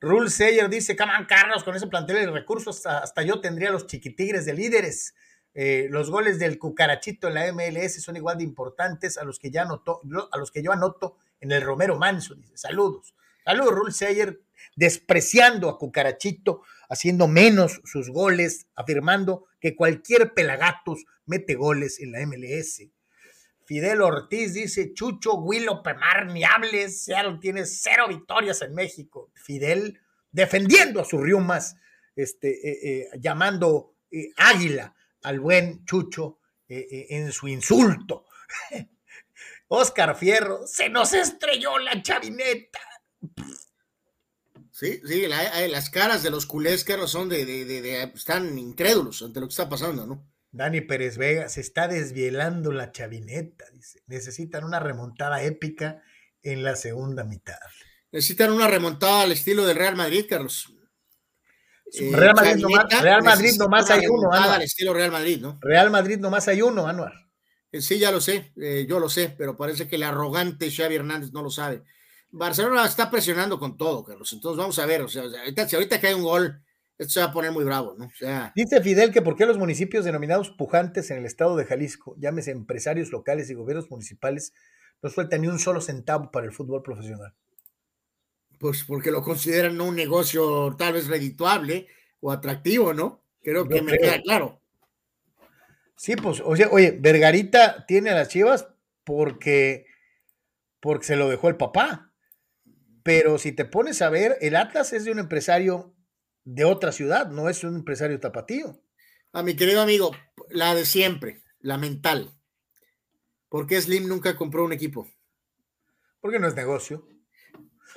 Rule Sayer dice, Caman Carlos, con ese plantel de recursos, hasta, yo tendría los chiquitigres de líderes. Eh, los goles del cucarachito en la MLS son igual de importantes a los que ya anotó, a los que yo anoto en el Romero Manso. Dice, saludos. Saludos, Rule Sayer, despreciando a Cucarachito, haciendo menos sus goles, afirmando que cualquier pelagatos mete goles en la MLS. Fidel Ortiz dice, Chucho, Willo, Pemar, ni hables, Seattle tiene cero victorias en México. Fidel defendiendo a sus riumas, este, eh, eh, llamando eh, águila al buen Chucho en su insulto. Oscar Fierro, se nos estrelló la chavineta. Sí, sí, las caras de los culés, son de, de, de, están incrédulos ante lo que está pasando, ¿no? Dani Pérez Vega, se está desvielando la chavineta, dice. Necesitan una remontada épica en la segunda mitad. Necesitan una remontada al estilo del Real Madrid, Carlos. Eh, Real Madrid, nomás, Real Madrid nomás hay uno, Al estilo Real Madrid, ¿no? Real Madrid nomás hay uno, Anuar. Eh, sí, ya lo sé, eh, yo lo sé, pero parece que el arrogante Xavi Hernández no lo sabe. Barcelona está presionando con todo, Carlos. Entonces vamos a ver, o sea, ahorita, si ahorita cae un gol, esto se va a poner muy bravo, ¿no? O sea, Dice Fidel que por qué los municipios denominados pujantes en el estado de Jalisco, llámese empresarios locales y gobiernos municipales, no sueltan ni un solo centavo para el fútbol profesional. Pues porque lo consideran no un negocio tal vez redituable o atractivo, ¿no? Creo que me queda claro. Sí, pues, o sea, oye, Vergarita tiene a las chivas porque, porque se lo dejó el papá. Pero si te pones a ver, el Atlas es de un empresario de otra ciudad, no es un empresario tapatío. A mi querido amigo, la de siempre, la mental. ¿Por qué Slim nunca compró un equipo? Porque no es negocio.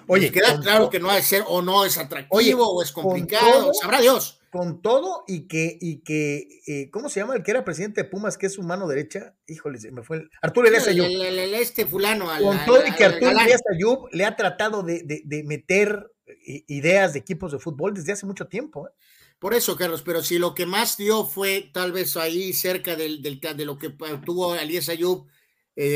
Oye, queda claro que no es ser o no es atractivo o es complicado, sabrá Dios con todo y que, y que eh, ¿cómo se llama el que era presidente de Pumas, que es su mano derecha? Híjole, me fue el, Arturo Elías Ayub. este fulano. con todo y que Arturo Elías Ayub le ha tratado de, de, meter eh, ideas de equipos de fútbol desde hace mucho tiempo. ¿eh? Por eso, Carlos, pero si lo que más dio fue tal vez ahí cerca del, del de lo que tuvo Elías Ayub,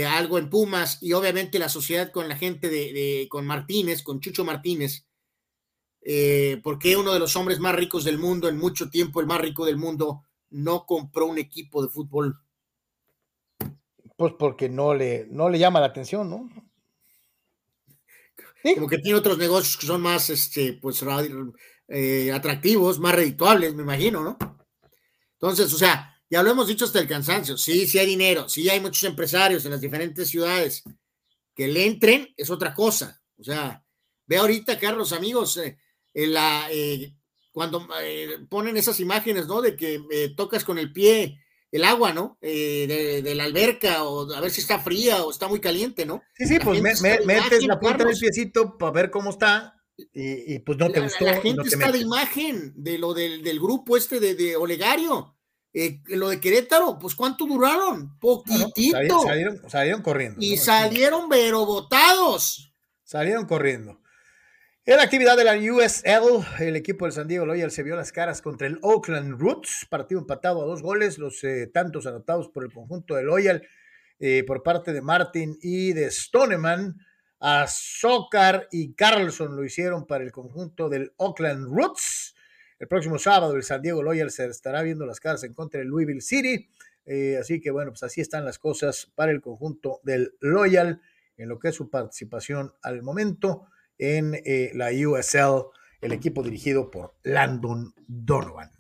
algo en Pumas y obviamente la sociedad con la gente de, de con Martínez, con Chucho Martínez, eh, porque uno de los hombres más ricos del mundo, en mucho tiempo el más rico del mundo, no compró un equipo de fútbol? Pues porque no le, no le llama la atención, ¿no? Como que tiene otros negocios que son más este, pues, eh, atractivos, más redituables, me imagino, ¿no? Entonces, o sea, ya lo hemos dicho hasta el cansancio, sí, sí hay dinero, sí hay muchos empresarios en las diferentes ciudades que le entren, es otra cosa. O sea, ve ahorita, Carlos, amigos, eh, la, eh, cuando ponen esas imágenes, ¿no? De que tocas con el pie el agua, ¿no? De, la alberca o a ver si está fría o está muy caliente, ¿no? Sí, sí, pues metes la punta del piecito para ver cómo está y, pues no te gustó. La gente está de imagen de lo del, grupo este de, Olegario. lo de Querétaro, pues ¿cuánto duraron? Poquitito. salieron, corriendo. Y salieron pero botados. Salieron corriendo. En la actividad de la USL, el equipo del San Diego Loyal se vio las caras contra el Oakland Roots, partido empatado a dos goles, los eh, tantos anotados por el conjunto de Loyal eh, por parte de Martin y de Stoneman. A Sokar y Carlson lo hicieron para el conjunto del Oakland Roots. El próximo sábado el San Diego Loyal se estará viendo las caras en contra del Louisville City. Eh, así que bueno, pues así están las cosas para el conjunto del Loyal en lo que es su participación al momento en eh, la USL, el equipo dirigido por Landon Donovan.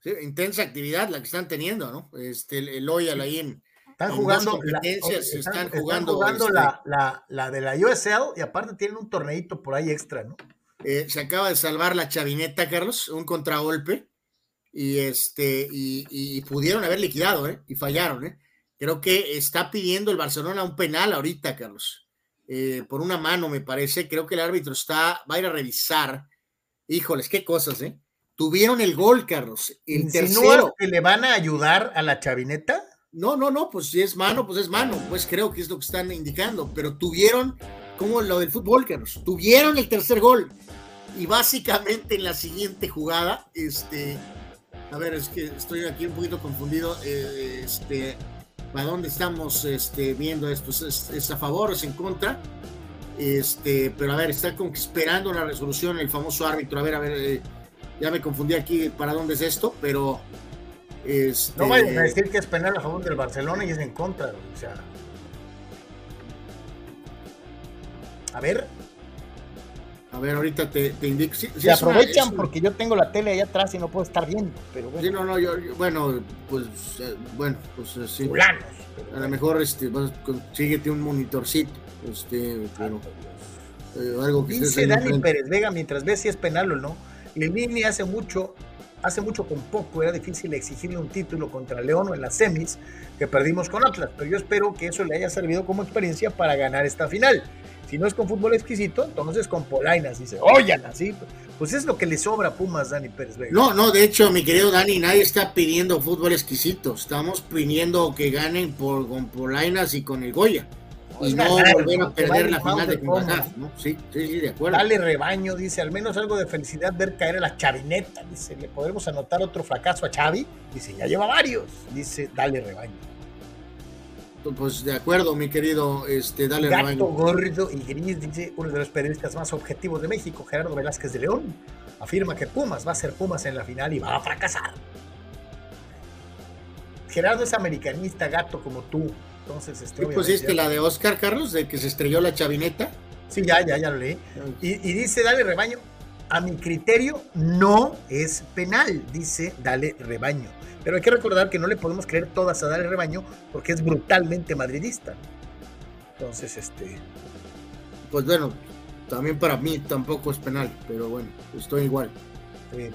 Sí, intensa actividad la que están teniendo, ¿no? Este, el Loyal ahí en, están jugando, la, están, jugando, este la, la, de la USL y aparte tienen un torneito por ahí extra, ¿no? Eh, se acaba de salvar la chavineta, Carlos, un contragolpe. y este y, pudieron haber liquidado, ¿eh? Y fallaron, ¿eh? Creo que está pidiendo el Barcelona un penal ahorita, Carlos. Eh, por una mano, me parece. Creo que el árbitro está, va a ir a revisar. Híjoles, qué cosas, ¿eh? Tuvieron el gol, Carlos. El tercero. que le van a ayudar a la chavineta? No, no, no, pues si es mano, pues es mano. Pues creo que es lo que están indicando. Pero tuvieron, como lo del fútbol, Carlos, tuvieron el tercer gol. Y básicamente en la siguiente jugada, este, a ver, es que estoy aquí un poquito confundido. Eh, este, ¿para dónde estamos este, viendo esto? ¿Es, a favor o es en contra? Este, pero a ver, está que esperando la resolución el famoso árbitro. A ver, a ver, eh, ya me confundí aquí para dónde es esto, pero. Este... No vayan a decir que es penal a favor del Barcelona y es en contra. O sea. A ver, a ver, ahorita te, te indico. Se aprovechan porque yo tengo la tele allá atrás y no puedo estar viendo. Pero bueno. Sí, no, no, yo, bueno, pues, eh, bueno, pues eh, sí. A lo mejor este, consíguete un monitorcito, este, pero eh, algo que Dice Dani Pérez Vega mientras ve si es penal o no. Lini hace mucho, hace mucho con poco era difícil exigirle un título contra León o en las semis que perdimos con Atlas, pero yo espero que eso le haya servido como experiencia para ganar esta final. Si no es con fútbol exquisito, entonces con polainas, dice, oyan así. Pues es lo que le sobra a Pumas, Dani Pérez Vega. No, no, de hecho, mi querido Dani, nadie está pidiendo fútbol exquisito. Estamos pidiendo que ganen por, con polainas y con el Goya. y no volver a perder la final de CONCACAF, ¿no? Sí, sí, sí, de acuerdo. Dale rebaño, dice, al menos algo de felicidad ver caer a la chavineta. Dice, ¿le podremos anotar otro fracaso a Xavi? Dice, ya lleva varios. Dice, dale rebaño. Pues de acuerdo, mi querido, este, dale Gato gordo y gris, dice uno de los periodistas más objetivos de México, Gerardo Velázquez de León, afirma que Pumas va a ser Pumas en la final y va a fracasar. Gerardo es americanista, gato como tú. Entonces, este, ¿Tú pusiste la de Oscar Carlos, de que se estrelló la chavineta? Sí, ya, ya, ya lo leí. Y, y dice, dale rebaño, a mi criterio no es penal, dice, dale rebaño. Pero hay que recordar que no le podemos creer todas a dar el rebaño porque es brutalmente madridista. Entonces, este. Pues bueno, también para mí tampoco es penal, pero bueno, estoy igual.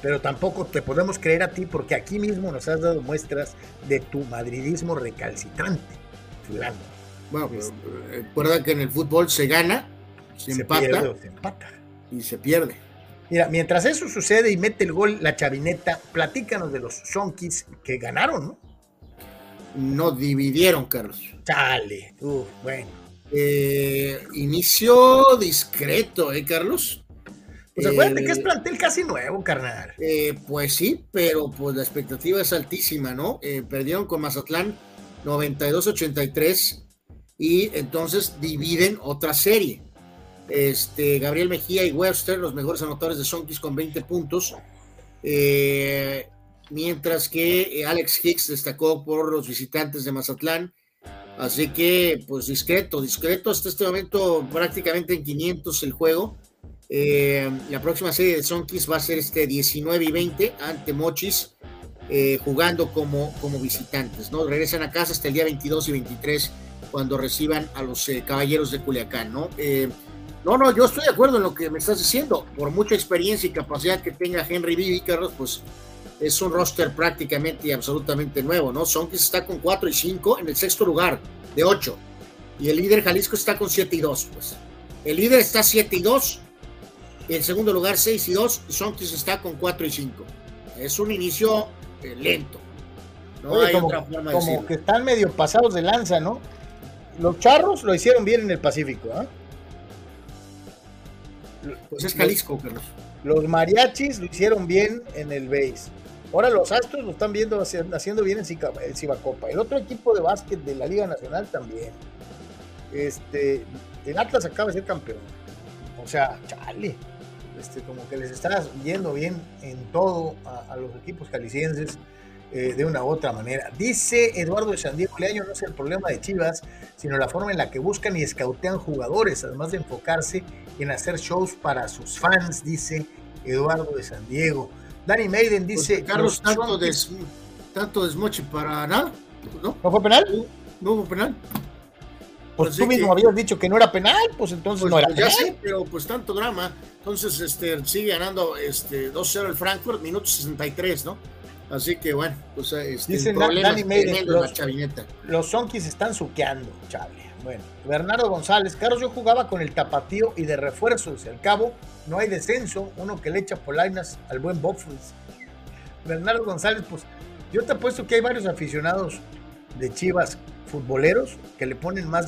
pero tampoco te podemos creer a ti porque aquí mismo nos has dado muestras de tu madridismo recalcitrante, Bueno, pues, recuerda que en el fútbol se gana, se, empata, se empata y se pierde. Mira, mientras eso sucede y mete el gol la chavineta, platícanos de los Sonkis que ganaron, ¿no? No dividieron, Carlos. Chale, uh, bueno. Eh, inicio discreto, ¿eh, Carlos? Pues acuérdate que es plantel casi nuevo, carnal. Eh, pues sí, pero pues la expectativa es altísima, ¿no? Eh, perdieron con Mazatlán 92-83 y entonces dividen otra serie este, Gabriel Mejía y Webster, los mejores anotadores de Sonkis con 20 puntos. Eh, mientras que eh, Alex Hicks destacó por los visitantes de Mazatlán. Así que, pues discreto, discreto hasta este momento, prácticamente en 500 el juego. Eh, la próxima serie de Sonkis va a ser este 19 y 20 ante Mochis, jugando como, como visitantes. ¿no? Regresan a casa hasta el día 22 y 23 cuando reciban a los caballeros de Culiacán. ¿no? No, no, yo estoy de acuerdo en lo que me estás diciendo. Por mucha experiencia y capacidad que tenga Henry Vivi, Carlos, pues es un roster prácticamente y absolutamente nuevo, ¿no? Sonkis está con 4 y 5 en el sexto lugar de 8. Y el líder Jalisco está con 7 y 2, pues. El líder está 7 y 2. En segundo lugar 6 y 2. Y Sonkis está con 4 y 5. Es un inicio eh, lento. No hay como, otra forma de como que están medio pasados de lanza, ¿no? Los charros lo hicieron bien en el Pacífico, ¿ah? Pues es Jalisco, Carlos. Los mariachis lo hicieron bien en el base. Ahora los Astros lo están viendo haciendo bien en Cibacopa. El otro equipo de básquet de la Liga Nacional también. Este, el Atlas acaba de ser campeón. O sea, chale. Este, como que les está yendo bien en todo a, los equipos jaliscienses eh, de una u otra manera. Dice Eduardo de San Diego Leaño, no es el problema de Chivas, sino la forma en la que buscan y escautean jugadores, además de enfocarse en hacer shows para sus fans, dice Eduardo de San Diego. Danny Maiden pues, dice... Carlos, tanto, tanto desmoche para nada, ¿no? ¿No fue penal? No, hubo penal. Pues, tú mismo habías dicho que no era penal, pues entonces pues, no era pues ya sé, pero pues tanto drama. Entonces este, sigue ganando este, 2-0 el Frankfurt, minuto 63, ¿no? Así que bueno, pues este, Dice Dani los, los Sonkis están suqueando, chale. Bueno, Bernardo González, Carlos, yo jugaba con el tapatío y de refuerzos. Al cabo, no hay descenso. Uno que le echa polainas al buen Bobfuls. Bernardo González, pues yo te apuesto que hay varios aficionados de Chivas futboleros que le ponen más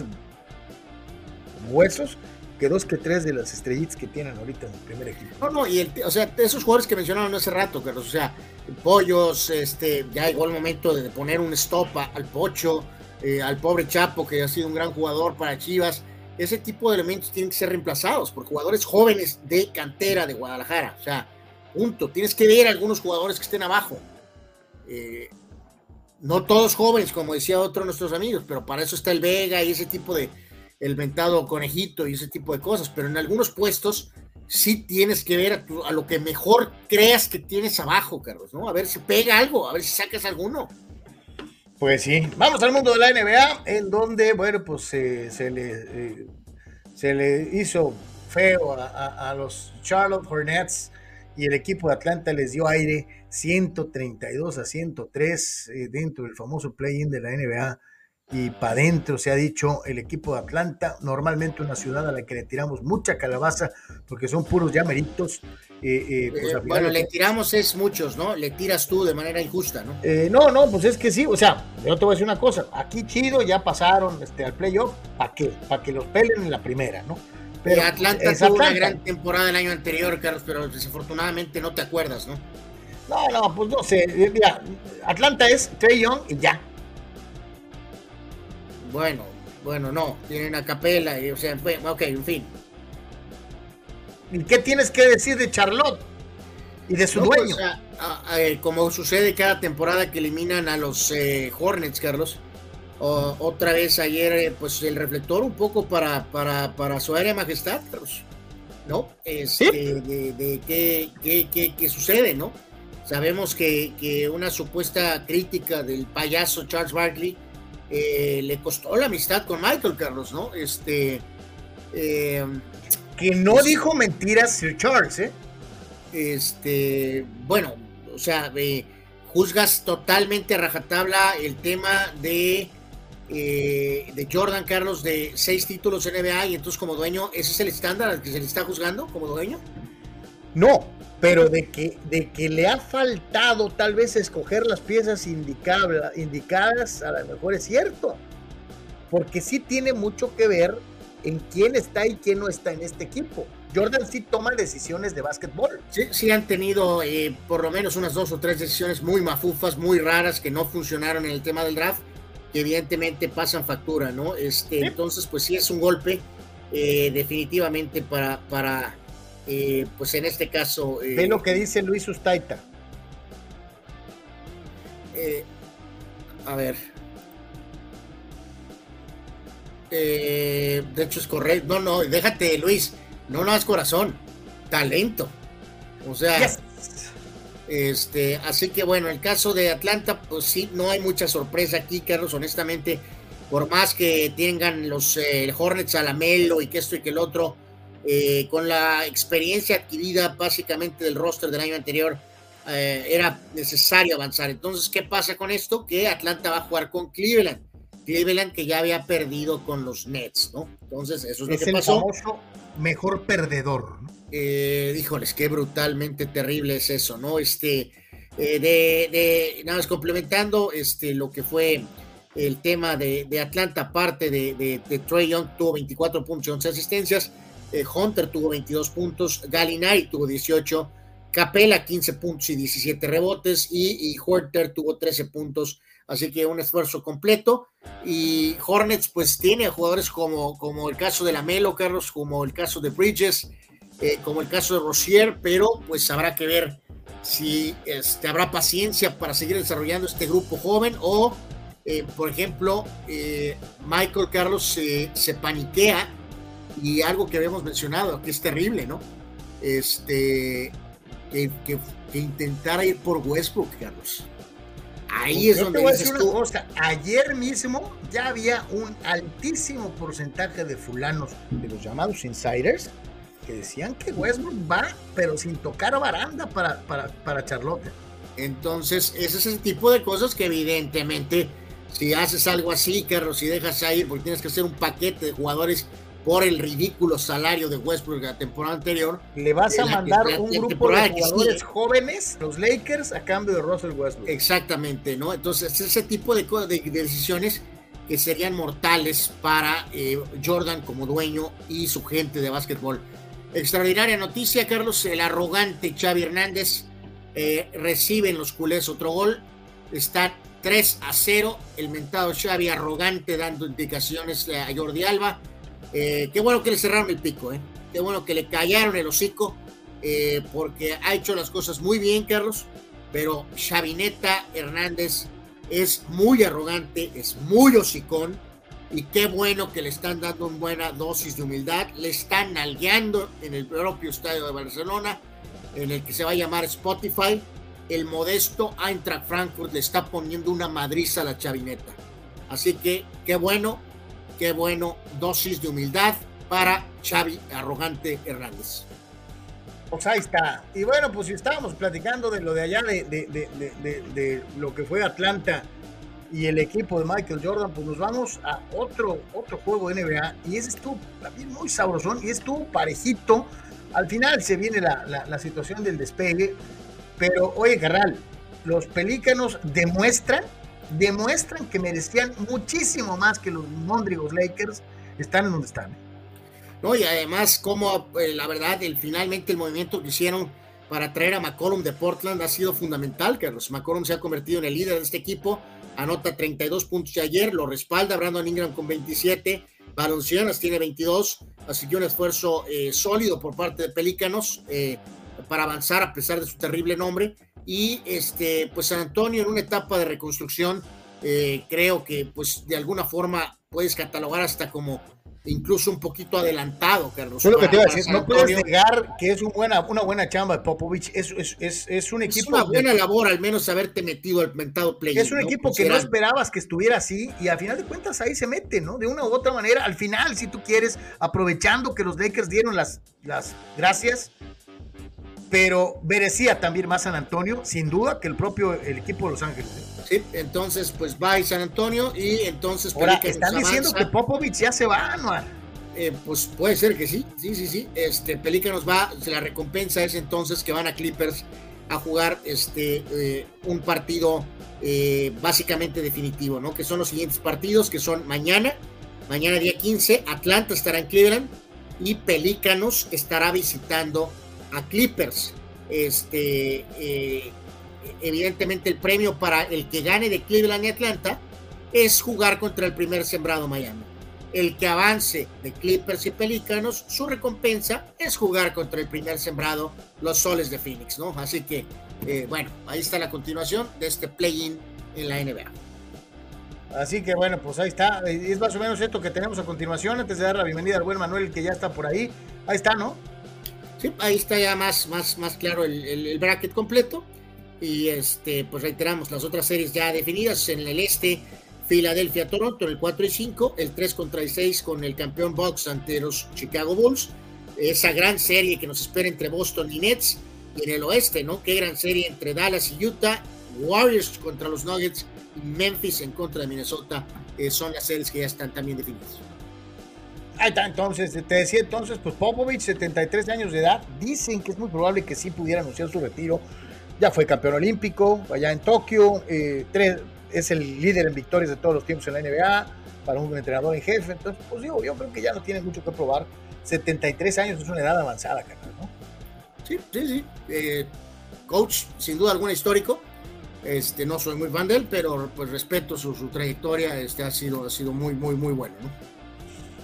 huesos que dos que tres de las estrellitas que tienen ahorita en el primer equipo. No, no, y o sea, esos jugadores que mencionaron hace rato, Carlos, o sea, Pollos, este, ya llegó el momento de poner un stop al Pocho, eh, al pobre Chapo, que ha sido un gran jugador para Chivas. Ese tipo de elementos tienen que ser reemplazados por jugadores jóvenes de cantera de Guadalajara. O sea, punto. Tienes que ver algunos jugadores que estén abajo. Eh, no todos jóvenes, como decía otro de nuestros amigos, pero para eso está el Vega y ese tipo de, el ventado conejito y ese tipo de cosas, pero en algunos puestos sí tienes que ver a, lo que mejor creas que tienes abajo, Carlos, ¿no? A ver si pega algo, a ver si sacas alguno. Pues sí, vamos al mundo de la NBA, en donde, bueno, pues se, le, eh, se le hizo feo a, a, los Charlotte Hornets y el equipo de Atlanta les dio aire 132 a 103 eh, dentro del famoso play-in de la NBA y para adentro se ha dicho el equipo de Atlanta, normalmente una ciudad a la que le tiramos mucha calabaza porque son puros llameritos. Eh, eh, pues, bueno, le tiramos es muchos, ¿no? Le tiras tú de manera injusta, ¿no? no, no, pues es que sí, o sea, yo te voy a decir una cosa, aquí chido ya pasaron este, al playoff, ¿para qué? Para que los pelen en la primera, ¿no? Pero Atlanta tuvo una gran temporada el año anterior, Carlos, pero desafortunadamente no te acuerdas, ¿no? No, no, pues no sé. Mira, Atlanta es Trey Young y ya. Bueno, bueno, no. Tienen a Capela, y, o sea, ok, en fin. ¿Y qué tienes que decir de Charlotte? Y de su pues, dueño. como sucede cada temporada que eliminan a los eh, Hornets, Carlos. otra vez ayer, eh, pues el reflector un poco para, para, para su área majestad, Carlos. ¿No? Este, de, de qué, qué, qué sucede, ¿no? Sabemos que, una supuesta crítica del payaso Charles Barkley eh, le costó la amistad con Michael Carlos, ¿no? Este. Eh, que no pues, dijo mentiras Sir Charles, ¿eh? Este. Bueno, o sea, juzgas totalmente a rajatabla el tema de. Eh, de Jordan Carlos de seis títulos NBA y entonces como dueño, ¿ese es el estándar al que se le está juzgando como dueño? No, pero de que, de que le ha faltado tal vez escoger las piezas indicadas, a lo mejor es cierto, porque sí tiene mucho que ver en quién está y quién no está en este equipo. Jordan sí toma decisiones de básquetbol. Sí, sí han tenido eh, por lo menos unas dos o tres decisiones muy mafufas, muy raras, que no funcionaron en el tema del draft, que evidentemente pasan factura, ¿no? Este, Entonces, pues sí es un golpe eh, definitivamente para, para, eh, pues en este caso... Eh, Ve lo que dice Luis Ustaita. Eh, a ver. de hecho es correcto. No, no, déjate Luis. No, no es corazón. Talento. O sea... Este, así que bueno, el caso de Atlanta, pues sí, no hay mucha sorpresa aquí, Carlos, honestamente, por más que tengan los Hornets a la Melo y que esto y que el otro, eh, con la experiencia adquirida básicamente del roster del año anterior, eh, era necesario avanzar. Entonces, ¿qué pasa con esto? Que Atlanta va a jugar con Cleveland. Cleveland que ya había perdido con los Nets, ¿no? Entonces, eso es, lo que pasó. mejor perdedor. ¿no? Eh, híjoles, qué brutalmente terrible es eso, ¿no? Este, de, de, nada más complementando, este, lo que fue el tema de, Atlanta, aparte de, de, Trey Young, tuvo 24 puntos y 11 asistencias. Eh, Hunter tuvo 22 puntos, Galinari tuvo 18, Capela 15 puntos y 17 rebotes y, y Horter tuvo 13 puntos, así que un esfuerzo completo. Y Hornets pues tiene jugadores como, como el caso de la Melo, Carlos, como el caso de Bridges, eh, como el caso de Rosier, pero pues habrá que ver si este, habrá paciencia para seguir desarrollando este grupo joven o, eh, por ejemplo, Michael Carlos se paniquea y algo que habíamos mencionado, que es terrible, ¿no? Este, que, intentara ir por Westbrook, Carlos. Ahí es donde te voy Ayer mismo ya había un altísimo porcentaje de fulanos, de los llamados insiders, que decían que Westbrook va, pero sin tocar baranda para, para, para Charlotte. Entonces, ese es el tipo de cosas que evidentemente, si haces algo así, Carlos, si dejas ahí, porque tienes que hacer un paquete de jugadores por el ridículo salario de Westbrook la temporada anterior. Le vas a mandar un grupo de jugadores jóvenes, los Lakers, a cambio de Russell Westbrook. Exactamente, ¿no? Entonces, ese tipo de, de, de decisiones que serían mortales para eh, Jordan como dueño y su gente de básquetbol. Extraordinaria noticia, Carlos, el arrogante Xavi Hernández eh, recibe en los culés otro gol, está 3 a 0, el mentado Xavi arrogante dando indicaciones a Jordi Alba, eh, qué bueno que le cerraron el pico, eh. qué bueno que le callaron el hocico, porque ha hecho las cosas muy bien, Carlos, pero Xavineta Hernández es muy arrogante, es muy hocicón y qué bueno que le están dando una buena dosis de humildad, le están nalgueando en el propio estadio de Barcelona, en el que se va a llamar Spotify, el modesto Eintracht Frankfurt le está poniendo una madriza a la chavineta. Así que qué bueno, qué bueno, dosis de humildad para Xavi Arrogante Hernández. Pues ahí está. Y bueno, pues si estábamos platicando de lo de allá, de, de, lo que fue Atlanta y el equipo de Michael Jordan, pues nos vamos a otro, otro juego de NBA. Y ese estuvo también muy sabrosón y estuvo parejito. Al final se viene la, la, situación del despegue. Pero oye, Carral, los pelícanos demuestran, demuestran que merecían muchísimo más que los Mondrigos Lakers. Están en donde están. ¿no? Y además, como eh, la verdad, el, finalmente el movimiento que hicieron para traer a McCollum de Portland ha sido fundamental. Carlos McCollum se ha convertido en el líder de este equipo, anota 32 puntos de ayer, lo respalda Brandon Ingram con 27, Valencianas tiene 22, así que un esfuerzo eh, sólido por parte de Pelícanos eh, para avanzar a pesar de su terrible nombre. Y este, pues San Antonio en una etapa de reconstrucción, creo que pues de alguna forma puedes catalogar hasta como incluso un poquito adelantado, Carlos. lo que te iba a decir, no puedes negar que es un buena, una buena chamba de Popovich, es, es, es, un equipo... Es una buena labor al menos haberte metido al mentado play. Es un equipo que no esperabas que estuviera así y a final de cuentas ahí se mete, ¿no? De una u otra manera, al final, si tú quieres, aprovechando que los Lakers dieron las, las gracias, pero merecía también más San Antonio, sin duda, que el propio el equipo de Los Ángeles. ¿eh? Sí, entonces pues va San Antonio y entonces... Ahora, están diciendo que Popovich ya se va, Anual. Eh, pues puede ser que sí, sí, sí, sí. Este, Pelícanos va, la recompensa es entonces que van a Clippers a jugar este, eh, un partido básicamente definitivo, ¿no? Que son los siguientes partidos, que son mañana, mañana día 15, Atlanta estará en Cleveland y Pelícanos estará visitando a Clippers. Este, eh, evidentemente el premio para el que gane de Cleveland y Atlanta es jugar contra el primer sembrado Miami. El que avance de Clippers y Pelícanos, su recompensa es jugar contra el primer sembrado, los Soles de Phoenix, ¿no? Así que, eh, bueno, ahí está la continuación de este play-in en la NBA. Así que bueno, pues ahí está. Es más o menos esto que tenemos a continuación. Antes de dar la bienvenida al buen Manuel, que ya está por ahí. Ahí está, ¿no? Sí, ahí está ya más, más, más claro el, bracket completo. Y este, pues reiteramos las otras series ya definidas. En el este, Filadelfia, Toronto, el 4 y 5, el 3 contra el 6 con el campeón Bucks ante los Chicago Bulls. Esa gran serie que nos espera entre Boston y Nets. Y en el oeste, ¿no? Qué gran serie entre Dallas y Utah. Warriors contra los Nuggets y Memphis en contra de Minnesota. Eh, son las series que ya están también definidas. Ahí está, entonces, te decía entonces, pues Popovich, 73 años de edad, dicen que es muy probable que sí pudiera anunciar su retiro. Ya fue campeón olímpico allá en Tokio, eh, es el líder en victorias de todos los tiempos en la NBA, para un entrenador en jefe. Entonces, pues digo, yo creo que ya no tiene mucho que probar. 73 años es una edad avanzada, carnal, ¿no? Sí, sí, sí. Eh, coach, sin duda alguna histórico. Este, no soy muy fan de él, pero pues respeto su, su trayectoria, este, ha sido, ha sido muy, muy, muy bueno, ¿no?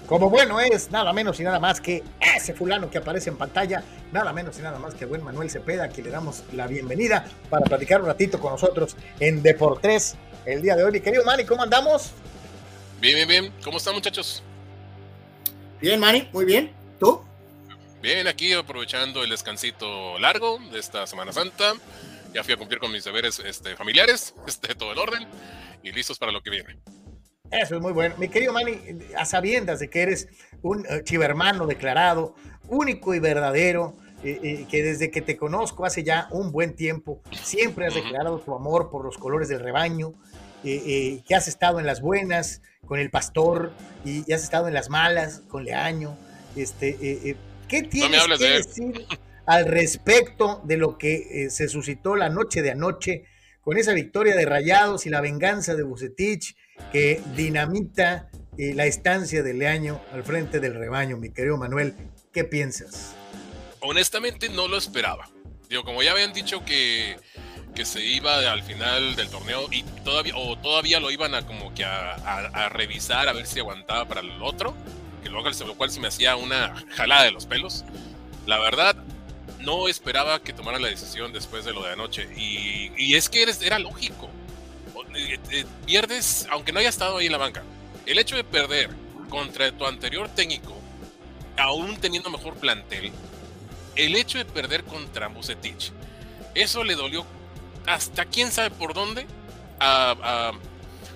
Como bueno es nada menos y nada más que ese fulano que aparece en pantalla, nada menos y nada más que buen Manuel Cepeda, que le damos la bienvenida para platicar un ratito con nosotros en Deportes el día de hoy. Mi querido Manny, ¿cómo andamos? Bien, bien, bien. ¿Cómo están muchachos? Bien, Manny, muy bien. ¿Tú? Bien, aquí aprovechando el descansito largo de esta Semana Santa. Ya fui a cumplir con mis deberes este, familiares, este, todo el orden, y listos para lo que viene. Eso es muy bueno. Mi querido Manny, a sabiendas de que eres un eh, chivermano declarado, único y verdadero, que desde que te conozco hace ya un buen tiempo, siempre has declarado tu amor por los colores del rebaño, que has estado en las buenas con el pastor y, has estado en las malas con Leaño. Este, ¿Qué tienes que decir al respecto de lo que se suscitó la noche de anoche con esa victoria de Rayados y la venganza de Bucetich que dinamita la estancia de Leaño al frente del rebaño, mi querido Manuel? ¿Qué piensas? honestamente no lo esperaba. Digo, como ya habían dicho que, que se iba al final del torneo y todavía, o todavía lo iban a como que a, revisar a ver si aguantaba para el otro, que luego lo cual se me hacía una jalada de los pelos. La verdad, no esperaba que tomaran la decisión después de lo de anoche. Y, es que era lógico. Eh, eh, pierdes, aunque no haya estado ahí en la banca. El hecho de perder contra tu anterior técnico, aún teniendo mejor plantel, el hecho de perder contra Bucetich, eso le dolió hasta quién sabe por dónde a,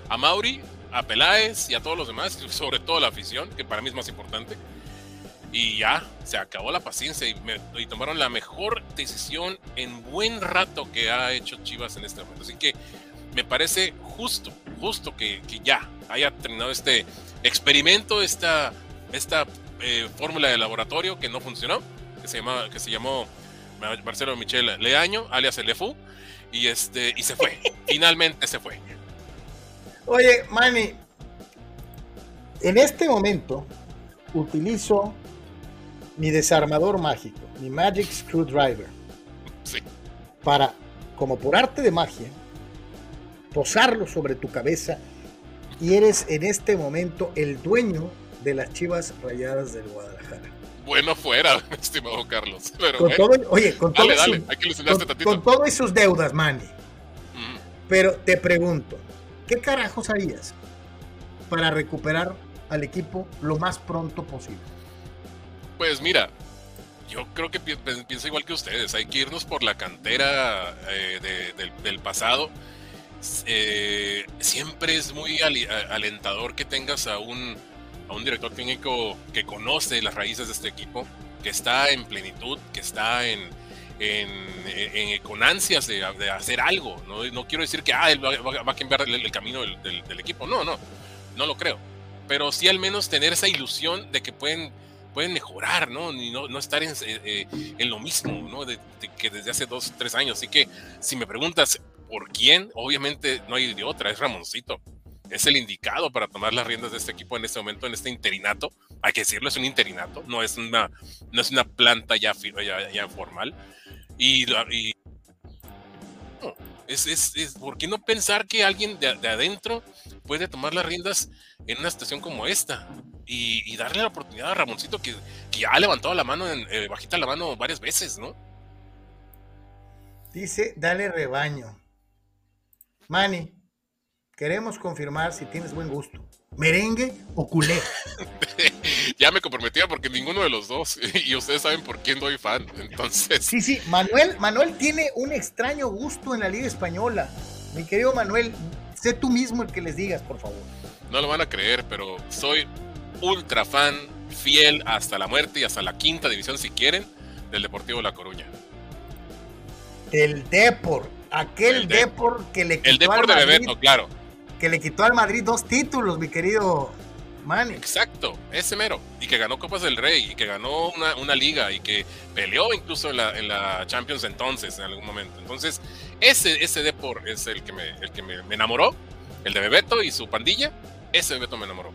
a, Mauri, a Peláez y a todos los demás, sobre todo la afición, que para mí es más importante. Y ya, se acabó la paciencia y, tomaron la mejor decisión en buen rato que ha hecho Chivas en este momento. Así que me parece justo, justo que, ya haya terminado este experimento, esta, esta eh, fórmula de laboratorio que no funcionó que se, llama, que se llamó Marcelo Michel Leaño, alias el y, este, y se fue. Finalmente se fue. Oye, Manny, en este momento utilizo mi desarmador mágico, mi Magic Screwdriver, sí. para, como por arte de magia, posarlo sobre tu cabeza y eres en este momento el dueño de las chivas rayadas del Guadalajara bueno fuera, estimado Carlos. con todo, oye, con, todo con, todas sus deudas, Manny. Pero te pregunto, ¿qué carajos harías para recuperar al equipo lo más pronto posible? Pues mira, yo creo que pienso igual que ustedes. Hay que irnos por la cantera eh, del, pasado. Eh, siempre es muy alentador que tengas a un a un director técnico que conoce las raíces de este equipo, que está en plenitud, que está en, con ansias de, hacer algo. ¿no? no quiero decir que ah, va, a cambiar el, camino del, equipo. No, no, no lo creo. Pero sí al menos tener esa ilusión de que pueden, pueden mejorar, ¿no? Y no, no estar en, eh, eh, lo mismo, ¿no? Que desde hace dos, tres años. Así que si me preguntas por quién, obviamente no hay de otra, es Ramoncito es el indicado para tomar las riendas de este equipo en este momento, en este interinato. Hay que decirlo, es un interinato, no es una, no es una planta ya, ya, ya formal. Y, es, es, ¿por qué no pensar que alguien de, adentro puede tomar las riendas en una situación como esta? Y, darle la oportunidad a Ramoncito que, que ha levantado la mano, eh, bajita la mano varias veces, ¿no? Dice, dale rebaño. Manny, Queremos confirmar si tienes buen gusto. ¿Merengue o culé? ya me comprometía porque ninguno de los dos. Y ustedes saben por quién doy fan. Entonces. Sí, sí. Manuel, Manuel tiene un extraño gusto en la Liga Española. Mi querido Manuel, sé tú mismo el que les digas, por favor. No lo van a creer, pero soy ultra fan, fiel hasta la muerte y hasta la quinta división, si quieren, del Deportivo La Coruña. El Depor, aquel Depor que le quitó El Depor de Bebeto, claro que le quitó al Madrid dos títulos, mi querido Manny. Exacto, ese mero. Y que ganó Copas del Rey, y que ganó una, liga, y que peleó incluso en la, Champions entonces, en algún momento. Entonces, ese, ese Depor es el que, me, el que me, enamoró, el de Bebeto y su pandilla, ese Bebeto me enamoró.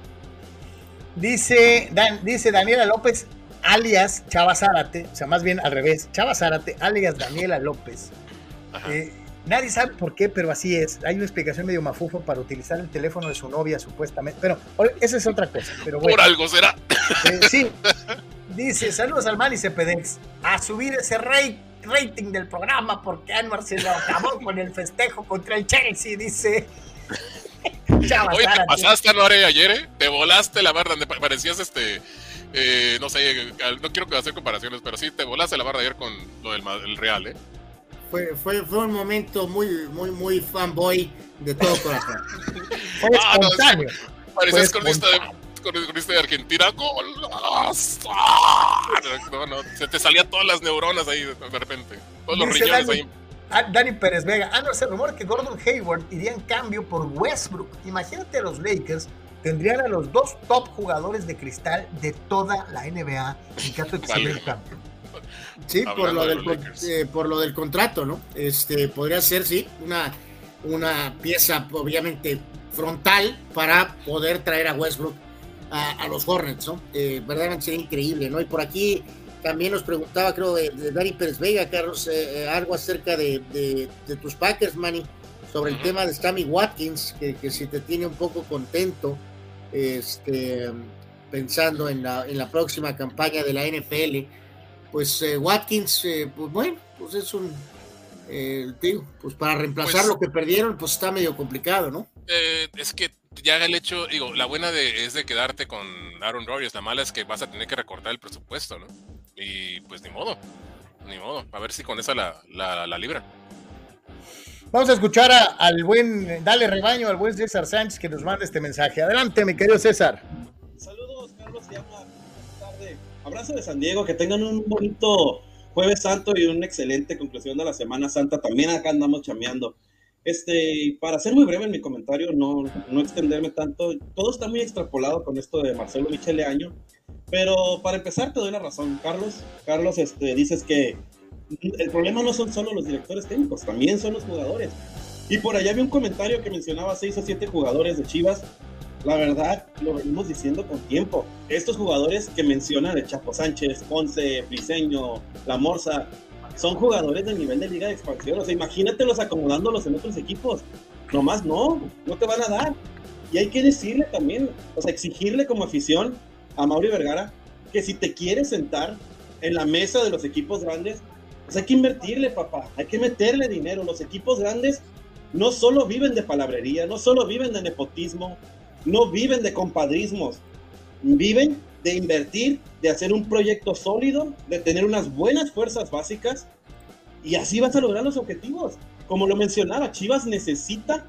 Dice, dice Daniela López, alias Chava Zárate, o sea, más bien al revés, Chava Zárate, alias Daniela López. Eh, Nadie sabe por qué, pero así es. Hay una explicación medio mafufo para utilizar el teléfono de su novia, supuestamente. Pero esa es otra cosa. Pero Por algo será. Eh, sí. Dice, saludos al y Cepedex. A subir ese rating del programa porque Anwar se lo acabó con el festejo contra el Chelsea, dice. Oye, te pasaste, no ayer, ¿eh? Te volaste la barra, parecías este... Eh, no sé, no quiero hacer comparaciones, pero sí te volaste la barra ayer con lo del Real, ¿eh? Fue, fue, fue un momento muy, muy, muy fanboy de todo corazón. fue ah, espontáneo. parecías con, este de Argentina. ¡Golazo! No, no, se te salían todas las neuronas ahí de repente. Todos los riñones ahí. Dani Pérez Vega. Ah, no, se rumor que Gordon Hayward iría en cambio por Westbrook. Imagínate a los Lakers tendrían a los dos top jugadores de cristal de toda la NBA en caso de que vale. cambio. Sí, por lo, del, eh, por lo del contrato, ¿no? Este podría ser, sí, una, una pieza obviamente frontal para poder traer a Westbrook a, los Hornets, ¿no? Eh, verdaderamente sería increíble, ¿no? Y por aquí también nos preguntaba, creo, de, Dani Pérez Vega, Carlos, eh, eh, algo acerca de, de, tus Packers, Manny, sobre el tema de Sammy Watkins, que, que, si te tiene un poco contento, este, pensando en la, en la próxima campaña de la NFL. Pues Watkins, pues bueno, pues es un, digo, pues para reemplazar pues lo que perdieron, pues está medio complicado, ¿no? Eh, es que ya el hecho, digo, la buena de, es de quedarte con Aaron Rodgers, la mala es que vas a tener que recortar el presupuesto, ¿no? Y pues ni modo, ni modo, a ver si con esa la, la, la libran. Vamos a escuchar al buen, dale rebaño al buen César Sánchez que nos manda este mensaje. Adelante, mi querido César. Saludos, Carlos Llama. tarde. Abrazo de San Diego, que tengan un bonito Jueves Santo y una excelente conclusión de la Semana Santa. También acá andamos chameando. Este, para ser muy breve en mi comentario, no, no extenderme tanto, todo está muy extrapolado con esto de Marcelo Michele Año, pero para empezar te doy la razón, Carlos. Carlos, este, dices que el problema no son solo los directores técnicos, también son los jugadores. Y por allá había un comentario que mencionaba seis o siete jugadores de Chivas. La verdad, lo venimos diciendo con tiempo. Estos jugadores que mencionan el Chapo Sánchez, Ponce, Briseño, La Morsa, son jugadores del nivel de liga de expansión. O sea, imagínatelos acomodándolos en otros equipos. Nomás no, no te van a dar. Y hay que decirle también, o sea, exigirle como afición a Mauri Vergara que si te quieres sentar en la mesa de los equipos grandes, pues hay que invertirle, papá, hay que meterle dinero. Los equipos grandes no solo viven de palabrería, no solo viven de nepotismo, no viven de compadrismos, viven de invertir, de hacer un proyecto sólido, de tener unas buenas fuerzas básicas y así vas a lograr los objetivos. Como lo mencionaba, Chivas necesita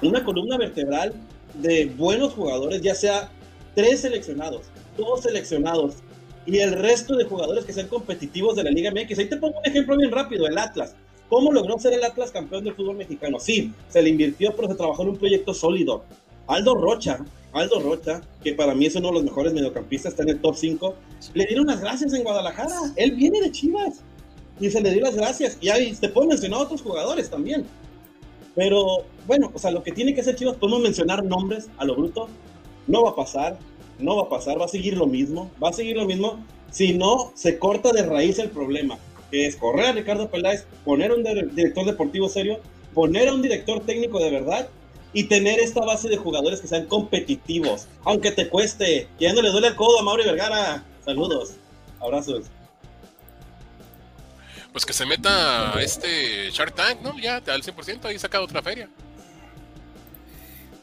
una columna vertebral de buenos jugadores, ya sea tres seleccionados, dos seleccionados y el resto de jugadores que sean competitivos de la Liga MX. Ahí te pongo un ejemplo bien rápido, el Atlas. ¿Cómo logró ser el Atlas campeón del fútbol mexicano? Sí, se le invirtió, pero se trabajó en un proyecto sólido. Aldo Rocha, Aldo Rocha, que para mí es uno de los mejores mediocampistas, está en el top 5, le dieron las gracias en Guadalajara. Él viene de Chivas y se le dio las gracias. Y ahí te puedo mencionar a otros jugadores también. Pero bueno, o sea, lo que tiene que hacer Chivas, podemos mencionar nombres a lo bruto. No va a pasar, no va a pasar, va a seguir lo mismo, va a seguir lo mismo. Si no, se corta de raíz el problema, que es correr a Ricardo Peláez, poner un director deportivo serio, poner a un director técnico de verdad y tener esta base de jugadores que sean competitivos, aunque te cueste, que ya no le duele el codo a Mauri Vergara. Saludos, abrazos. Pues que se meta este Shark Tank, ¿no? Ya al 100% ahí saca otra feria.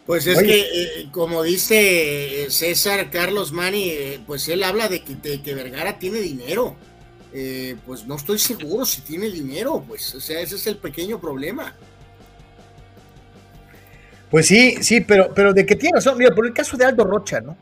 Pues es que, eh, como dice eh, César Carlos Mani, eh, pues él habla de que, que Vergara tiene dinero. pues no estoy seguro si tiene dinero, pues, o sea, ese es el pequeño problema. Pues sí, sí, pero, pero de que tiene razón, mira, por el caso de Aldo Rocha, ¿no?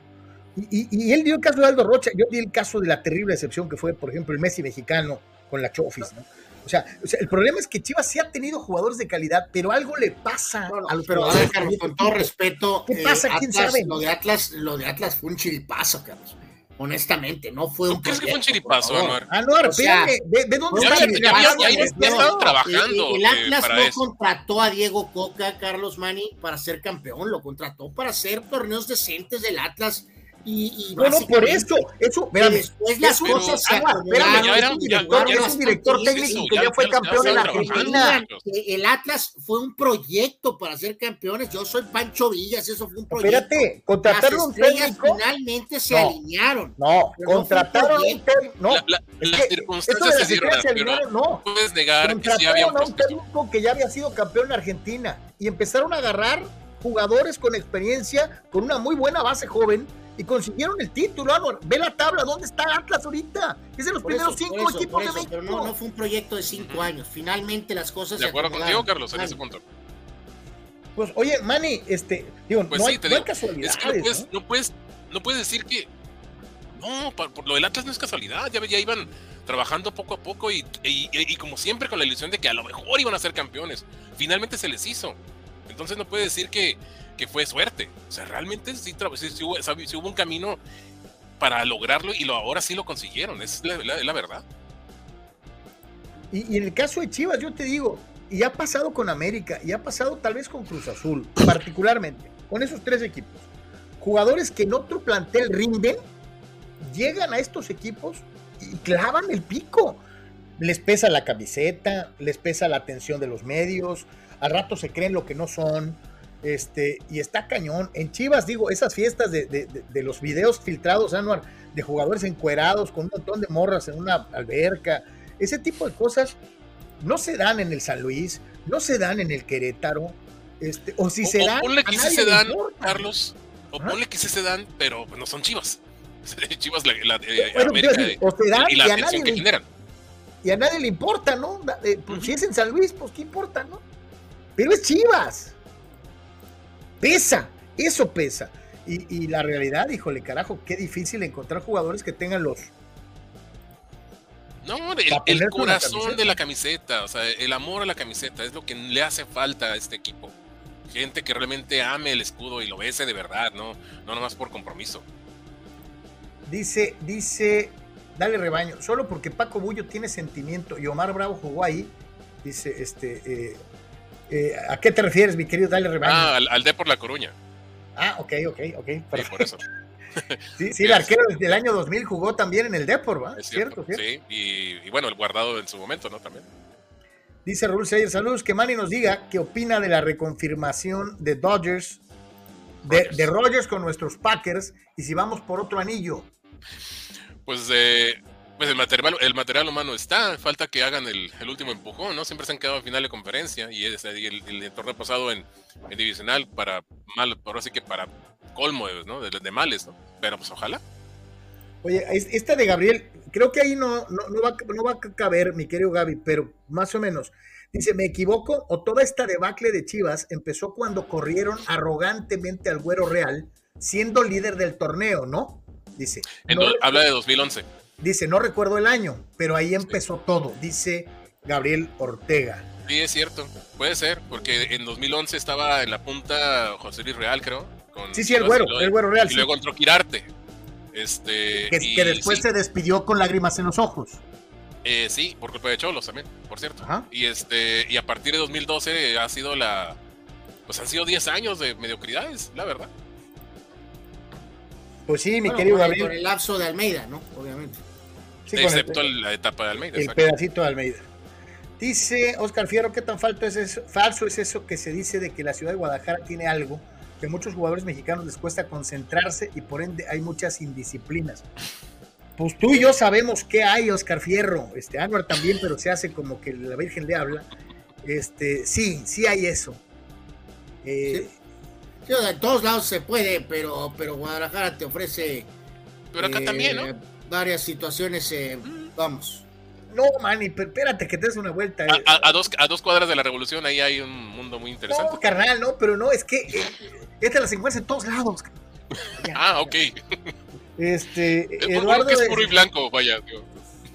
Y, y, él dio el caso de Aldo Rocha, yo di el caso de la terrible excepción que fue, por ejemplo, el Messi mexicano con la Chofis, ¿no? O sea, o sea, el problema es que Chivas sí ha tenido jugadores de calidad, pero algo le pasa a los Pero a ver, Carlos, con todo respeto, ¿qué pasa? Eh, ¿Quién sabe? Lo de Atlas, lo de Atlas fue un chiripazo, Carlos honestamente, no fue un. ¿Crees que fue un chiripazo, Anuar? Anuar, espérame, ¿de, dónde está el Ya, estado trabajando. El, eh, Atlas no contrató a Diego Coca, Carlos Mani, para ser campeón, lo contrató para hacer torneos decentes del Atlas y, bueno, por eso, eso, espérame, después las cosas se espérame, ya un director, ya, un director técnico que ya fue campeón en la Argentina. El Atlas fue un proyecto para ser campeones. Yo soy Pancho Villas, eso fue un proyecto. Espérate, contrataron un técnico. Finalmente se alinearon. No, contrataron un técnico. No, las circunstancias se dieron, pero no puedes negar que sí había un, un técnico que ya había sido campeón en Argentina y empezaron a agarrar jugadores con experiencia, con una muy buena base joven y consiguieron el título, Ve la tabla, ¿dónde está Atlas ahorita? Es de los primeros cinco equipos de México. Pero no, no fue un proyecto de cinco años. Finalmente las cosas. De acuerdo contigo, Carlos, en ese punto. Pues, oye, Manny, este, digo, Pues no, sí, hay, te no hay digo, casualidades, Es que no puedes, ¿no? no puedes, no puedes decir que. No, por lo del Atlas no es casualidad. Ya, ya iban trabajando poco a poco y, y- y como siempre con la ilusión de que a lo mejor iban a ser campeones. Finalmente se les hizo. Entonces no puede decir que, que fue suerte. O sea, realmente sí, tra- sí- sí hubo, sí hubo un camino para lograrlo y lo, ahora sí lo consiguieron. Es la, la- la verdad. Y, y en el caso de Chivas, yo te digo, y ha pasado con América, y ha pasado tal vez con Cruz Azul, particularmente, con esos tres equipos. Jugadores que en otro plantel rinden, llegan a estos equipos y clavan el pico. Les pesa la camiseta, les pesa la atención de los medios, al rato se creen lo que no son. Este, y está cañón. En Chivas, digo, esas fiestas de, de- de- de los videos filtrados, Anuar, de jugadores encuerados con un montón de morras en una alberca, ese tipo de cosas no se dan en el San Luis, no se dan en el Querétaro, este, o si O- se o dan, ponle a que sí nadie se le dan, importa. Carlos. O Ajá. ponle que sí se dan, pero no son chivas. Chivas, la, la- Bueno, América quiero decir, o se dan y y la a, nadie que le, generan. y a nadie le importa, ¿no? Eh, pues. Si es en San Luis, pues qué importa, ¿no? Pero es Chivas. Pesa, eso pesa. Y, y la realidad, híjole, carajo, qué difícil encontrar jugadores que tengan los, No, el, corazón de la camiseta, o sea, el amor a la camiseta es lo que le hace falta a este equipo. Gente que realmente ame el escudo y lo bese de verdad, no, no nomás por compromiso. Dice, dice, dale rebaño, solo porque Paco Bullo tiene sentimiento y Omar Bravo jugó ahí, dice, este, eh, eh, ¿a qué te refieres, mi querido Dale rebaño? Ah, Ah, al, al D por la Coruña. ok, ok, ok, Sí, por eso. Sí, sí, el arquero desde el año 2000 jugó también en el Depor, ¿va? Es cierto, cierto. cierto. Sí, y, y bueno, el guardado en su momento, ¿no? También. Dice Raúl Seyer, saludos, que Manny nos diga qué opina de la reconfirmación de Dodgers, de, Rogers. de Rogers con nuestros Packers, y si vamos por otro anillo. Pues, eh, pues el material, el material humano está, falta que hagan el, el último empujón, ¿no? Siempre se han quedado en final de conferencia y, es- y el, el torneo pasado en, en divisional para mal, ahora sí que para colmo, ¿no? De, de males, ¿no? Pero pues ojalá. Oye, es- esta de Gabriel, creo que ahí no, no, no va, a- no va a caber, mi querido Gaby, pero más o menos. Dice, ¿me equivoco? ¿O toda esta debacle de Chivas empezó cuando corrieron arrogantemente al Güero Real, siendo líder del torneo, ¿no? Dice, En no, habla de 2011. Dice, no recuerdo el año, pero ahí empezó todo, dice Gabriel Ortega. Sí, es cierto. Puede ser, porque en 2011 estaba en la punta José Luis Real, creo. con Sí, sí, el Güero, luego- el Güero Real. Y sí. luego entró Quirarte. Este, que, y que después sí, se despidió con lágrimas en los ojos. eh, sí, por culpa de Cholos también, por cierto. Ajá. Y este, y a partir de 2012 ha sido la. Pues han sido 10 años de mediocridades, la verdad. Pues sí, mi Bueno, querido Gabriel. Con el lapso de Almeida, ¿no? Obviamente. Sí, con el- excepto la etapa de Almeida. el exacto. pedacito de Almeida. Dice Oscar Fierro, ¿qué tan falso es, eso, falso es eso que se dice de que la ciudad de Guadalajara tiene algo que a muchos jugadores mexicanos les cuesta concentrarse y por ende hay muchas indisciplinas? Pues tú y yo sabemos qué hay, Oscar Fierro. Este, Anwar también, pero se hace como que la Virgen le habla. Este, sí, sí hay eso. Eh, Sí, en todos lados se puede, pero, pero Guadalajara te ofrece Pero acá eh, también, ¿no? Varias situaciones, eh, vamos. No, Manny, pero espérate que te des una vuelta. A, a- a dos, a dos cuadras de la revolución ahí hay un mundo muy interesante. no, carnal, no, pero no, es que eh, esta las encuentras en todos lados. Ya. Ah, ok. Este, Es Eduardo. que es puro y blanco, vaya.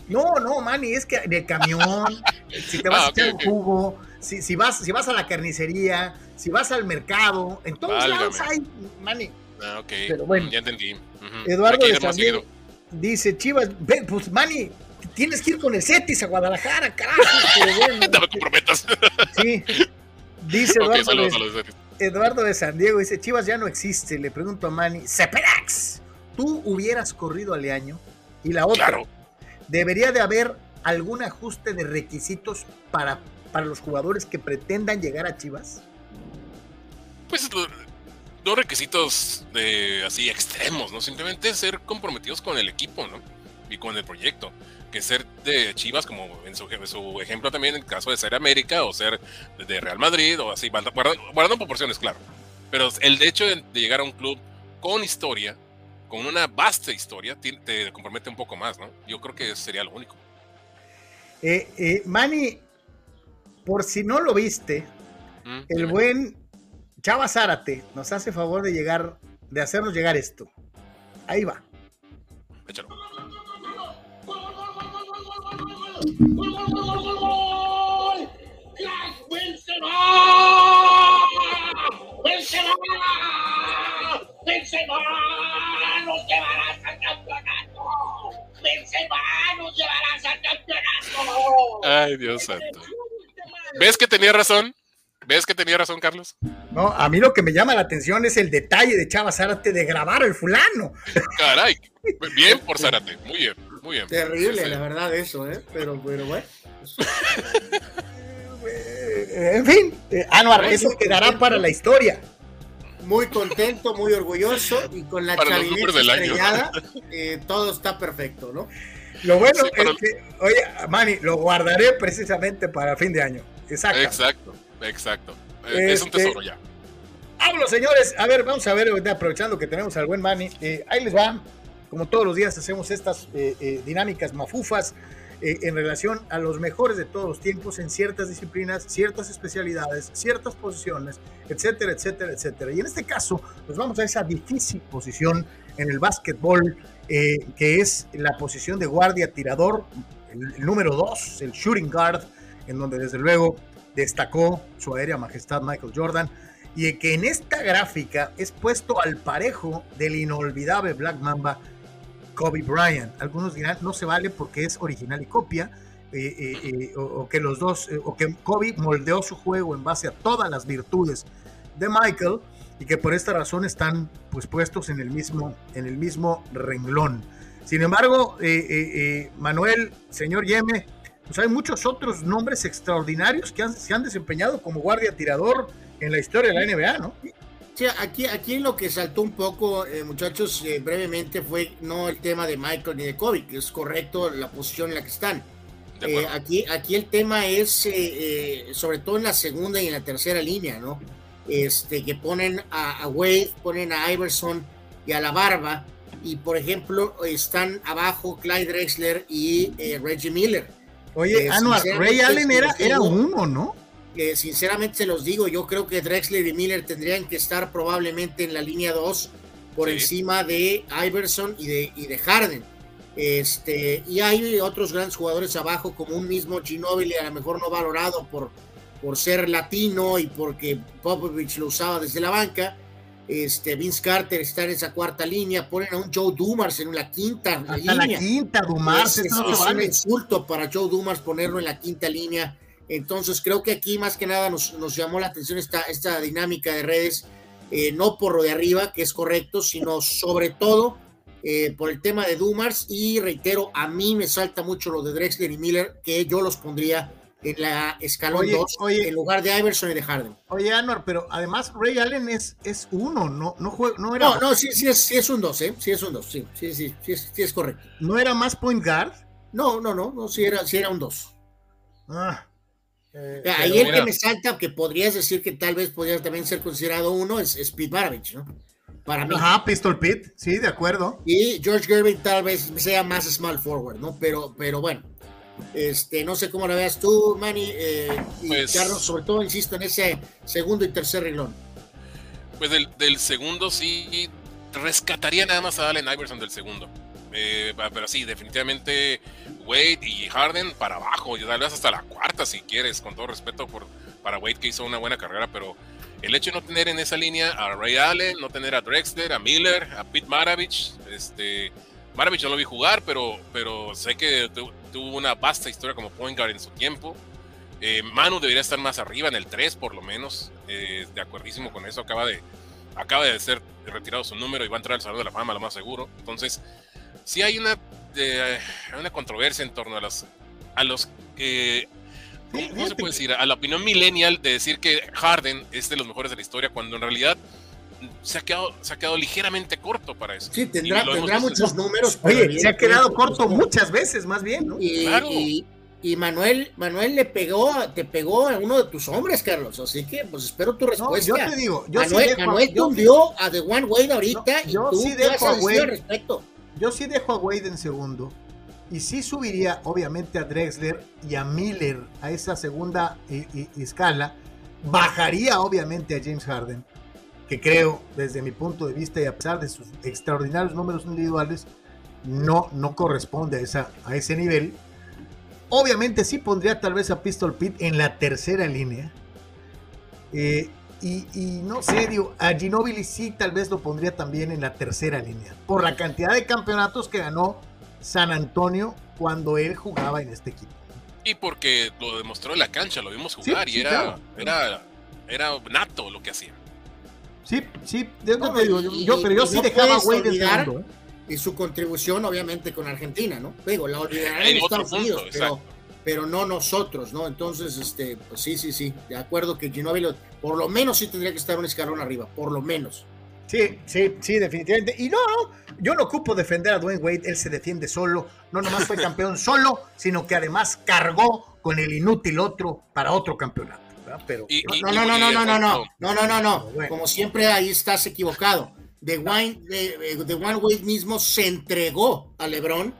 No, no, Manny, es que de camión, si te vas Ah, a echar ok. un jugo, si, si, vas, si vas a la carnicería, si vas al mercado, en todos Válgame. lados hay, Manny. Ah, ok. Pero bueno. Ya entendí. Eduardo de San Diego. Dice, Chivas, ven, pues Manny, tienes que ir con el Cetis a Guadalajara, carajo. Bueno, No me comprometas. sí. Dice Eduardo, saludos de, a los de- Eduardo de San Diego, dice, Chivas ya no existe. Le pregunto a Manny, Ceperax, ¿tú hubieras corrido al año? Y la otra, Claro. debería de haber algún ajuste de requisitos para, para los jugadores que pretendan llegar a Chivas. Pues no requisitos de así extremos, ¿no? Simplemente ser comprometidos con el equipo, ¿no? Y con el proyecto. Que ser de Chivas, como en su, ejemplo también, en el caso de ser América o ser de Real Madrid o así, guarda- guardando, guardando proporciones, claro. Pero el hecho de, de llegar a un club con historia, con una vasta historia, ti- te compromete un poco más, ¿no? Yo creo que eso sería lo único. Eh, eh, Manny, por si no lo viste, Mm, el dime. buen Chava Zárate nos hace favor de llegar, de hacernos llegar esto. Ahí va. Échalo. ¡Benzema! ¡Nos llevarás al campeonato! ¡Benzema nos llevarás al campeonato! Ay, Dios santo. ¿Ves que tenía razón? ¿Ves que tenía razón, Carlos? No, a mí lo que me llama la atención es el detalle de Chava Zárate de grabar al fulano. Caray. Bien por Zárate. Muy bien, muy bien. Terrible, Sí, sí. la verdad, eso, ¿eh? Pero, pero bueno. Eh, en fin, eh, Anuar, eso quedará para la historia. Muy contento, muy orgulloso y con la chavineta eh, todo está perfecto, ¿no? Lo bueno Sí, es que, oye, Manny, lo guardaré precisamente para fin de año. Exacto. Exacto, exacto. Eh, Es un Este- tesoro ya. Vámonos, señores. A ver, vamos a ver, aprovechando que tenemos al buen Manny. eh, ahí les va. Como todos los días hacemos estas eh, eh, dinámicas mafufas en relación a los mejores de todos los tiempos en ciertas disciplinas, ciertas especialidades, ciertas posiciones, etcétera, etcétera, etcétera. Y en este caso, nos vamos a esa difícil posición en el básquetbol, que es la posición de guardia tirador, el, el número dos, el shooting guard, en donde desde luego destacó su aérea majestad Michael Jordan y que en esta gráfica es puesto al parejo del inolvidable Black Mamba Kobe Bryant. Algunos dirán no se vale porque es original y copia, eh, eh, eh, o, que los dos, o que Kobe moldeó su juego en base a todas las virtudes de Michael y que por esta razón están pues puestos en el mismo, en el mismo renglón. Sin embargo, Manuel, señor Yeme, pues hay muchos otros nombres extraordinarios que han- se han desempeñado como guardia tirador en la historia de la NBA, ¿no? Sí, aquí, aquí lo que saltó un poco, eh, muchachos, eh, brevemente fue no el tema de Michael ni de Kobe, que es correcto la posición en la que están. Eh, aquí, aquí el tema es, eh, eh, sobre todo en la segunda y en la tercera línea, ¿no? Este, que ponen a, a Wade, ponen a Iverson y a la barba, y por ejemplo, están abajo Clyde Drexler y eh, Reggie Miller. Oye, Eh, Anuar, Ray Allen era, era uno, ¿no? sinceramente se los digo, yo creo que Drexler y Miller tendrían que estar probablemente en la línea 2 por Sí. encima de Iverson y de, y de Harden. Este, y hay otros grandes jugadores abajo, como un mismo Ginobili, a lo mejor no valorado por, por ser latino y porque Popovich lo usaba desde la banca. Este, Vince Carter está en esa cuarta línea, ponen a un Joe Dumars en la quinta Hasta línea. la quinta, Dumars, Es, no un insulto para Joe Dumas ponerlo en la quinta línea. Entonces creo que aquí más que nada nos, nos llamó la atención esta, esta dinámica de redes, eh, no por lo de arriba, que es correcto, sino sobre todo eh, por el tema de Dumars. Y reitero, a mí me salta mucho lo de Drexler y Miller, que yo los pondría en la escalón Oye, 2 oye. en lugar de Iverson y de Harden. Oye, Anuar, pero además Ray Allen es, es uno, no, no, no, era, No, no, sí, sí, es, sí es un 2, ¿eh? Sí es un 2, sí, sí, sí, sí, es, sí es correcto. no era más point guard. No, no, no, no, sí era, sí era un 2. Ah, eh, Ahí el mira. que me salta, que podrías decir que tal vez podría también ser considerado uno, es, es Pete Maravich, ¿no? Para mí. Ajá, Pistol Pit, sí, de acuerdo. Y George Gervin tal vez sea más small forward, ¿no? Pero, pero bueno, este, no sé cómo lo veas tú, Manny, eh, y Pues- Carlos, sobre todo, insisto, en ese segundo y tercer renglón. Pues del, del segundo sí rescataría nada más a Allen Iverson del segundo. Eh, pero sí, definitivamente Wade y Harden para abajo, y tal vez hasta la cuarta si quieres, con todo respeto por, para Wade que hizo una buena carrera, pero el hecho de no tener en esa línea a Ray Allen, no tener a Drexler, a Miller, a Pete Maravich, este, Maravich no lo vi jugar, pero, pero sé que tu- tuvo una vasta historia como point guard en su tiempo. Eh, Manu debería estar más arriba, en el 3 por lo menos. Eh, de acuerdísimo con eso. Acaba de, acaba de ser retirado su número y va a entrar al Salón de la Fama, lo más seguro. Entonces, sí hay una, eh, una controversia en torno a los, a los ¿cómo, se puede decir? A la opinión millennial de decir que Harden es de los mejores de la historia, cuando en realidad se ha quedado, se ha quedado ligeramente corto para eso. Sí, tendrá, tendrá muchos números. pero Oye, se ha quedado corto muchas veces, más bien, ¿no? Y, Claro. y, y Manuel, Manuel le pegó, a- te pegó a uno de tus hombres, Carlos. Así que, pues espero tu No, respuesta. yo te digo, yo Manuel, sí dejo, Manuel yo, tundió a The One Wade ahorita No, y yo tú sí ¿qué vas dejo a Wade. al respecto? yo sí dejo a Wade en segundo. Y sí subiría, obviamente, a Drexler y a Miller a esa segunda eh, eh, escala. Bajaría, obviamente, a James Harden. Que creo, desde mi punto de vista y a pesar de sus extraordinarios números individuales, no, no corresponde a, esa, a ese nivel. Obviamente sí pondría tal vez a Pistol Pete en la tercera línea. Eh, y, y, no sé, digo, a Ginobili sí tal vez lo pondría también en la tercera línea. Por la cantidad de campeonatos que ganó San Antonio cuando él jugaba en este equipo. Y porque lo demostró en la cancha, lo vimos jugar Sí, y sí, era, claro. era, era nato lo que hacía. Sí, sí, yo, No, te digo, y- yo- pero yo sí no dejaba Wade de segundo, ¿eh? Y su contribución, obviamente, con Argentina, ¿no? Digo, la olvidarán En Estados punto, Unidos, pero, exacto. pero no nosotros, ¿no? Entonces, este, pues sí, sí, sí, de acuerdo que Ginobili, por lo menos sí tendría que estar un escalón arriba, por lo menos. Sí, sí, sí, definitivamente. Y no, no, yo no ocupo defender a Dwayne Wade, él se defiende solo. No nomás fue campeón solo, sino que además cargó con el inútil otro para otro campeonato. ¿Verdad? Pero Y- y- No, no, no, no, no, no, no, no, no, no, no. Bueno. Como siempre ahí estás equivocado. The Wine, de, de One Wade mismo se entregó a LeBron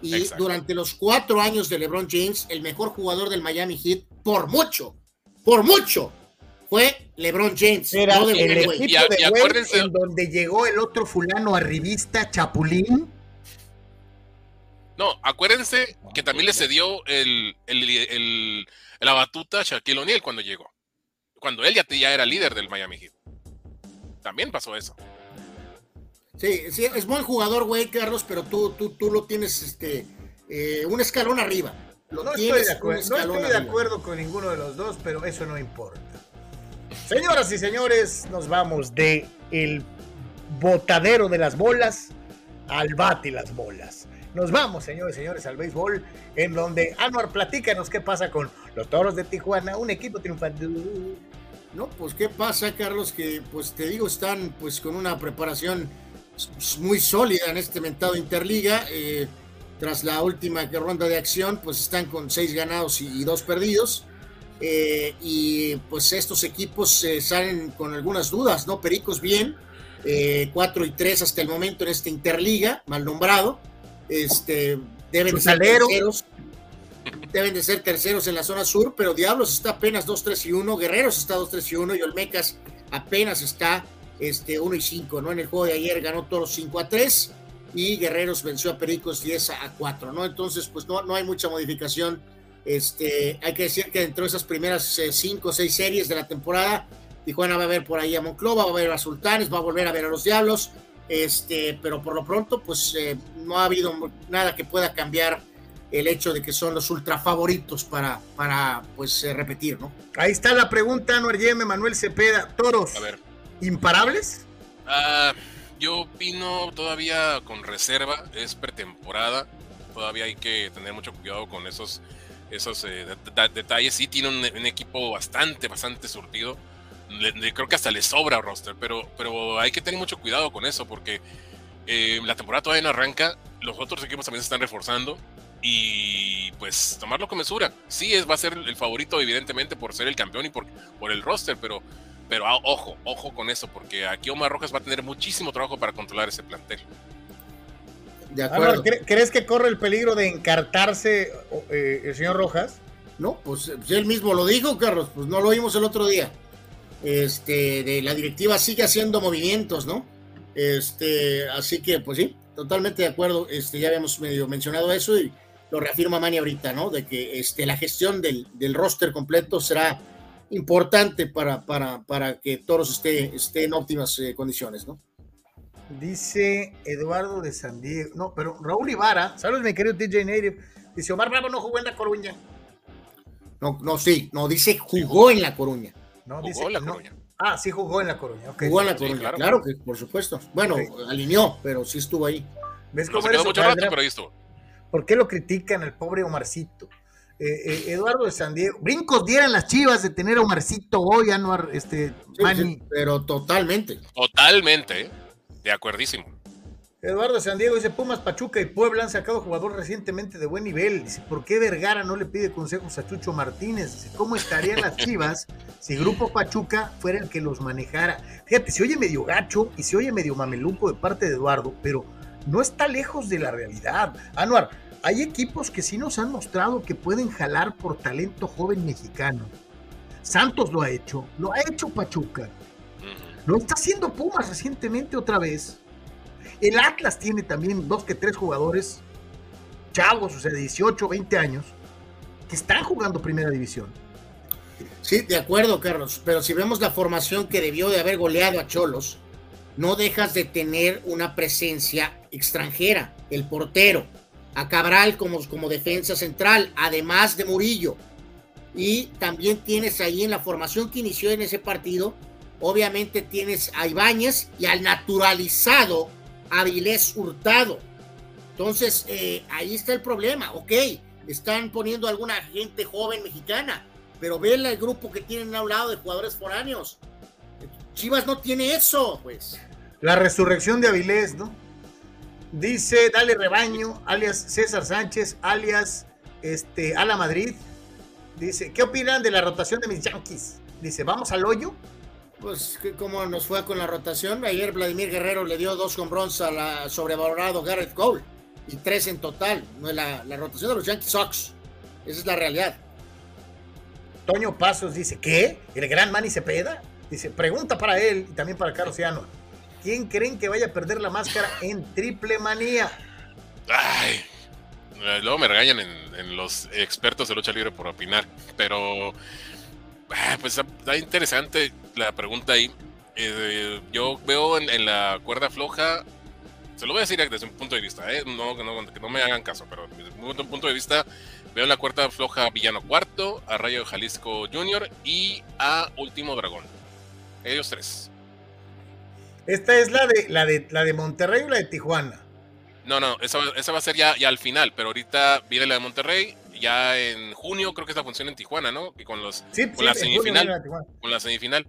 y Exacto. durante los cuatro años de LeBron James, el mejor jugador del Miami Heat, por mucho, por mucho, fue LeBron James. era no el equipo Y a- de y Wade acuérdense- en donde llegó el otro fulano arribista, Chapulín. No, acuérdense que también le cedió el, el, el- la batuta a Shaquille O'Neal cuando llegó. Cuando él ya, ya era líder del Miami Heat. También pasó eso. Sí, sí, es buen jugador, güey, Carlos, pero tú, tú, tú lo tienes este, eh, un escalón arriba. Lo No estoy, de un acuerdo, no escalón estoy de arriba. acuerdo con ninguno de los dos, pero eso no importa. Señoras y señores, nos vamos de el botadero de las bolas al bate las bolas. Nos vamos, señores y señores, al béisbol, en donde Anuar, platícanos qué pasa con los toros de Tijuana, un equipo triunfante. No, pues qué pasa, Carlos, que pues te digo, están pues con una preparación muy sólida en este mentado Interliga. eh, tras la última ronda de acción, pues están con seis ganados y, dos perdidos. eh, y pues estos equipos eh, salen con algunas dudas, ¿no? Pericos bien, eh, 4 y 3 hasta el momento en esta Interliga, mal nombrado. Este, deben de ser terceros. Deben de ser terceros en la zona sur, pero Diablos está apenas 2-3 y 1, Guerreros está 2-3 y 1 y Olmecas apenas está este, 1 y 5, ¿no? En el juego de ayer ganó todos 5 a 3 y Guerreros venció a Pericos 10 a 4, ¿no? Entonces, pues no, no hay mucha modificación. Este, hay que decir que dentro de esas primeras 5 o 6 series de la temporada, Tijuana va a ver por ahí a Monclova, va a ver a Sultanes, va a volver a ver a los Diablos, este, pero por lo pronto, pues eh, no ha habido nada que pueda cambiar el hecho de que son los ultra favoritos para, para pues eh, repetir, ¿no? Ahí está la pregunta, Anuar Yeme, Manuel Cepeda, toros, A ver. imparables. Ah, yo opino todavía con reserva, es pretemporada, todavía hay que tener mucho cuidado con esos, esos eh, det- det- detalles. Sí tiene un, un equipo bastante, bastante surtido. Le- le- creo que hasta le sobra roster, pero, pero hay que tener mucho cuidado con eso porque eh, la temporada todavía no arranca, los otros equipos también se están reforzando y pues tomarlo con mesura. Sí, es, va a ser el favorito evidentemente por ser el campeón y por, por el roster, pero pero ah, ojo, ojo con eso, porque aquí Omar Rojas va a tener muchísimo trabajo para controlar ese plantel. De Anuar, acuerdo. ¿cre- ¿crees que corre el peligro de encartarse eh, el señor Rojas? No, pues, pues él mismo lo dijo, Carlos, pues no lo oímos el otro día. Este, de la directiva sigue haciendo movimientos, ¿no? Este, así que, pues sí, totalmente de acuerdo. Este, ya habíamos medio mencionado eso y lo reafirma Manny ahorita, ¿no? De que este, la gestión del, del roster completo será importante para, para, para que Toros esté, esté en óptimas eh, condiciones, ¿no? Dice Eduardo de San Diego. No, pero Raúl Ibarra. Saludos, mi querido TJ Native. Dice Omar Bravo no jugó en La Coruña. No, no, sí, no, dice jugó en La Coruña. No, Jugó dice, en La no. Coruña. Ah, sí jugó en La Coruña. ok. Jugó en La Sí, Coruña, claro. claro, que por supuesto. Bueno, alineó, pero sí estuvo ahí. ¿Ves No cómo se quedó mucho rato, pero ahí estuvo. ¿Por qué lo critican al pobre Omarcito? Eh, eh, Eduardo de San Diego. Brincos dieran las chivas de tener a Omarcito hoy, Anuar, este, Sí, Manny. sí, pero totalmente. Totalmente, ¿eh? de acuerdísimo. Eduardo San Diego dice: Pumas, Pachuca y Puebla han sacado jugador recientemente de buen nivel. Dice: ¿Por qué Vergara no le pide consejos a Chucho Martínez? Dice: ¿Cómo estarían las chivas si Grupo Pachuca fuera el que los manejara? Fíjate, se oye medio gacho y se oye medio mameluco de parte de Eduardo, pero no está lejos de la realidad. Anuar, hay equipos que sí nos han mostrado que pueden jalar por talento joven mexicano. Santos lo ha hecho, lo ha hecho Pachuca. Lo está haciendo Pumas recientemente otra vez. El Atlas tiene también dos que tres jugadores chavos, o sea, de 18, 20 años, que están jugando primera división. Sí, de acuerdo, Carlos, pero si vemos la formación que debió de haber goleado a Cholos, no dejas de tener una presencia extranjera, el portero, a Cabral como, como defensa central, además de Murillo. Y también tienes ahí en la formación que inició en ese partido, obviamente tienes a Ibáñez y al naturalizado Avilés Hurtado. Entonces, eh, ahí está el problema. Ok, están poniendo alguna gente joven mexicana, pero ve el grupo que tienen a un lado de jugadores foráneos. Chivas no tiene eso, pues. La resurrección de Avilés, ¿no? Dice Dale Rebaño, alias César Sánchez, alias este, Madrid. Dice, ¿qué opinan de la rotación de mis Yankees? Dice, ¿vamos al hoyo? Pues, ¿cómo nos fue con la rotación? Ayer Vladimir Guerrero le dio dos con bronce a la sobrevalorado Garrett Cole y tres en total. La, la rotación de los Yankees Sox. Esa es la realidad. Toño Pasos dice, ¿qué? ¿El gran Manny Cepeda? Dice, pregunta para él y también para Carlos Ciano. ¿Quién creen que vaya a perder la máscara en triple manía? Ay, eh, luego me regañan en, los expertos de lucha libre por opinar, pero ah, pues está interesante la pregunta ahí. Eh, yo veo en, la cuerda floja, se lo voy a decir desde un punto de vista, eh, no, no, que no me hagan caso, pero desde un punto de vista veo la cuerda floja a Villano Cuarto, a Rayo Jalisco Junior y a Último Dragón. Ellos tres. Esta es la de la de la de Monterrey o la de Tijuana. No, no, esa, va a ser ya, ya al final, pero ahorita viene la de Monterrey, ya en junio creo que esta funciona en Tijuana, ¿no? Y con los con la semifinal, con la semifinal.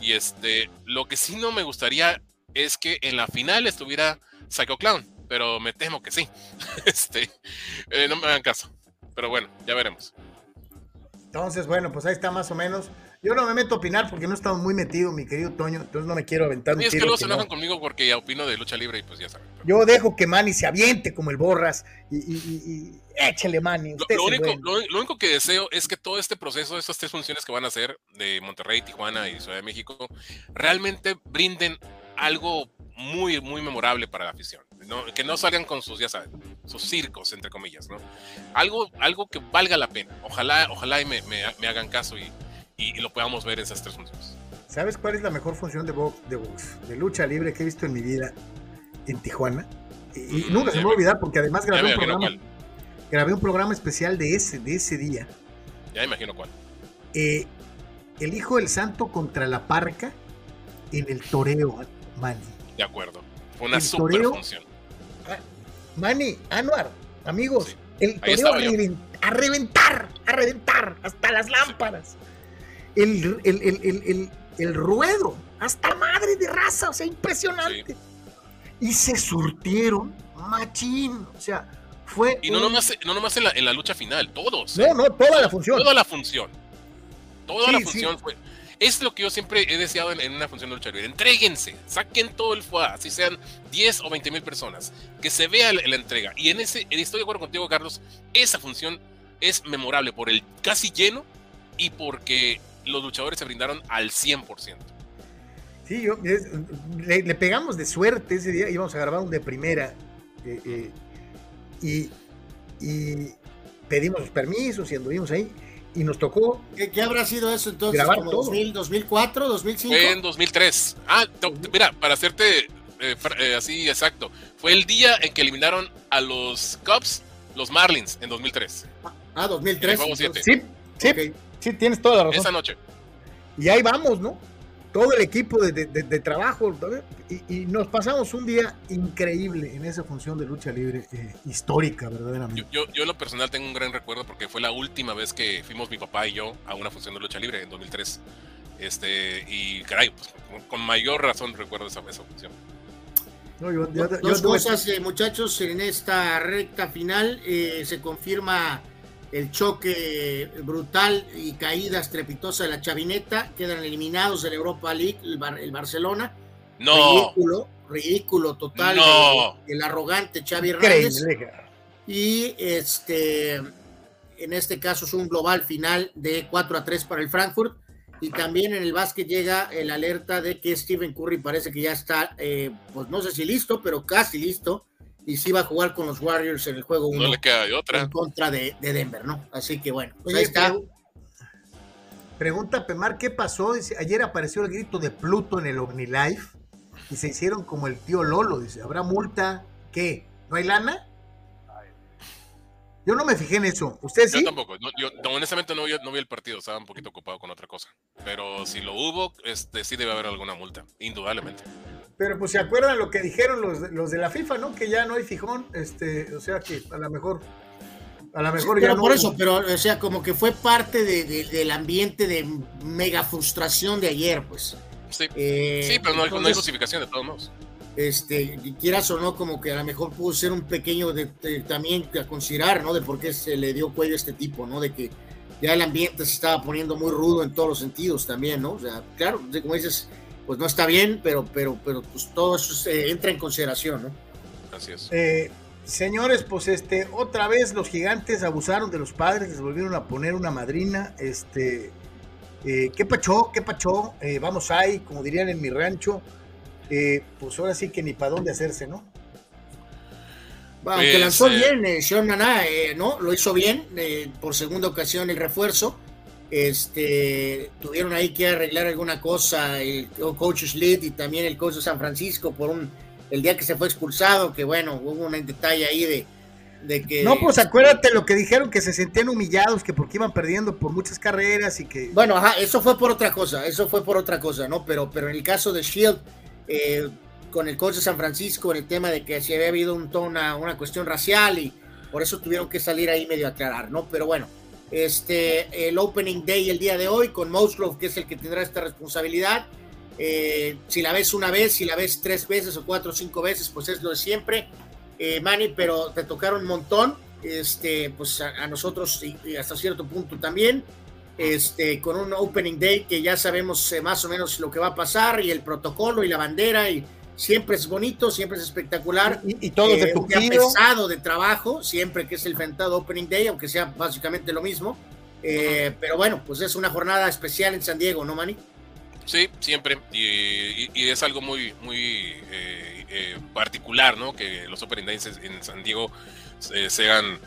Y este, lo que sí no me gustaría es que en la final estuviera Psycho Clown, pero me temo que sí. este, eh, no me hagan caso. Pero bueno, ya veremos. Entonces, bueno, pues ahí está más o menos. Yo no me meto a opinar porque no he estado muy metido, mi querido Toño, entonces no me quiero aventar un es que luego se enojan conmigo porque ya opino de lucha libre y pues ya saben. Yo dejo que Manny se aviente como el Borras y, y, échele Manny. Lo, único, lo, único, que deseo es que todo este proceso, estas tres funciones que van a hacer de Monterrey, Tijuana y Ciudad de México, realmente brinden algo muy, muy memorable para la afición. Que no salgan con sus, ya saben, sus circos, entre comillas, ¿no? Algo, algo que valga la pena. Ojalá, ojalá y me, me hagan caso y y, lo podamos ver en esas tres funciones. ¿Sabes cuál es la mejor función de box, de de lucha libre que he visto en mi vida en Tijuana? Y, mm, nunca se me va a olvidar porque además grabé un programa. Grabé un programa especial de ese, de ese día. Ya imagino cuál. Eh, el Hijo del Santo contra la Parca en el toreo, Manny. De acuerdo. Fue una super función. Ah, Manny, Anuar, amigos, el toreo a, reventar, a reventar, hasta las lámparas el, el, ruedo, hasta madre de raza, o sea, impresionante. Y se surtieron machín, o sea, fue... Y no nomás, no nomás en, la, en la lucha final, todos. No, ¿eh? no, toda la función. Toda la función. Toda la función fue... Es lo que yo siempre he deseado en, una función de lucha libre. Entréguense, saquen todo el fuá, así sean 10 o 20 mil personas. Que se vea la, la, entrega. Y en ese, estoy de acuerdo contigo, Carlos, esa función es memorable por el casi lleno y porque los luchadores se brindaron al 100%. Sí, yo, le, pegamos de suerte ese día, íbamos a grabar un de primera eh, eh, y, pedimos los permisos y anduvimos ahí y nos tocó. ¿Qué, habrá sido eso entonces? Grabar todo. 2004, 2005. Fue en 2003. Ah, mira, para hacerte eh, así exacto, fue el día en que eliminaron a los Cubs, los Marlins, en 2003. Ah, 2003. Sí, sí. Sí, tienes toda la razón. Esa noche. Y ahí vamos, ¿no? Todo el equipo de, trabajo. Y, nos pasamos un día increíble en esa función de lucha libre eh, histórica, verdaderamente. Yo, yo, en lo personal tengo un gran recuerdo porque fue la última vez que fuimos mi papá y yo a una función de lucha libre en 2003. Este, y caray, pues, con, mayor razón recuerdo esa, función. Dos cosas, eh, muchachos, en esta recta final eh, se confirma el choque brutal y caída estrepitosa de la chavineta, quedan eliminados de la Europa League el, Barcelona. No. Ridículo, ridículo total. El, arrogante Xavi Hernández. Y este, en este caso es un global final de 4 a 3 para el Frankfurt. Y también en el básquet llega el alerta de que Stephen Curry parece que ya está, eh, pues no sé si listo, pero casi listo. Y sí va a jugar con los Warriors en el juego 1 No le queda de otra. en contra de, de Denver, ¿no? Así que bueno, pues Oye, ahí está. pregu- Pregunta Pemar, ¿qué pasó? Dice, ayer apareció el grito de Pluto en el OmniLife y se hicieron como el tío Lolo. Dice, ¿habrá multa? ¿Qué? ¿No hay lana? Yo no me fijé en eso. ¿Usted Yo sí? tampoco. no, yo no, honestamente no vi, no vi el partido, estaba un poquito ocupado con otra cosa. Pero si lo hubo, este, sí debe haber alguna multa, indudablemente. Pero pues se acuerdan lo que dijeron los, de- los de la FIFA, ¿no? Que ya no hay fijón. Este, o sea que a lo mejor, a lo Sí, mejor ya pero no. por eso, pero o sea, como que fue parte de- de- del ambiente de mega frustración de ayer, pues. Sí, Eh, sí pero no hay, no hay entonces, justificación de todos modos. este, quieras o no, como que a lo mejor pudo ser un pequeño de, de- también a considerar, ¿no? De por qué se le dio cuello a este tipo, ¿no? De que ya el ambiente se estaba poniendo muy rudo en todos los sentidos también, ¿no? O sea, claro, de- como dices, pues no está bien, pero, pero, pero pues todo eso se entra en consideración, ¿no? Así es. Eh, señores, pues este, otra vez los gigantes abusaron de los padres, les volvieron a poner una madrina. Este, eh, ¿qué pachó? ¿Qué pachó? Eh, vamos ahí, como dirían en mi rancho. Eh, pues ahora sí que ni para dónde hacerse, ¿no? Aunque Pues, lanzó eh, bien, eh, Sean Maná, eh, ¿no? Lo hizo bien, eh, por segunda ocasión el refuerzo. Este, tuvieron ahí que arreglar alguna cosa, el coach Schlitt y también el coach de San Francisco por un, el día que se fue expulsado, que bueno, hubo un detalle ahí de, de que... No, pues acuérdate lo que dijeron, que se sentían humillados, que porque iban perdiendo por muchas carreras y que... Bueno, ajá, eso fue por otra cosa, eso fue por otra cosa, ¿no? Pero, pero en el caso de Shield, eh, con el coach de San Francisco, en el tema de que si había habido un, una, una cuestión racial y por eso tuvieron que salir ahí medio a aclarar, ¿no? Pero bueno, este, el Opening Day el día de hoy con Musgrove, que es el que tendrá esta responsabilidad. Eh, si la ves una vez, si la ves tres veces o cuatro o cinco veces, pues es lo de siempre, eh, Manny, pero te tocaron un montón, este, pues a, nosotros y, y hasta cierto punto también este, con un opening day que ya sabemos eh, más o menos lo que va a pasar y el protocolo y la bandera y siempre es bonito, siempre es espectacular. Y, y todos de Eh, un día pesado de trabajo, siempre que es el Fentado Opening Day, aunque sea básicamente lo mismo. Eh, pero bueno, pues es una jornada especial en San Diego, ¿no, Manny? Sí, siempre. Y, y- y es algo muy, muy eh, eh, particular, ¿no? Que los Open Days en San Diego eh, sean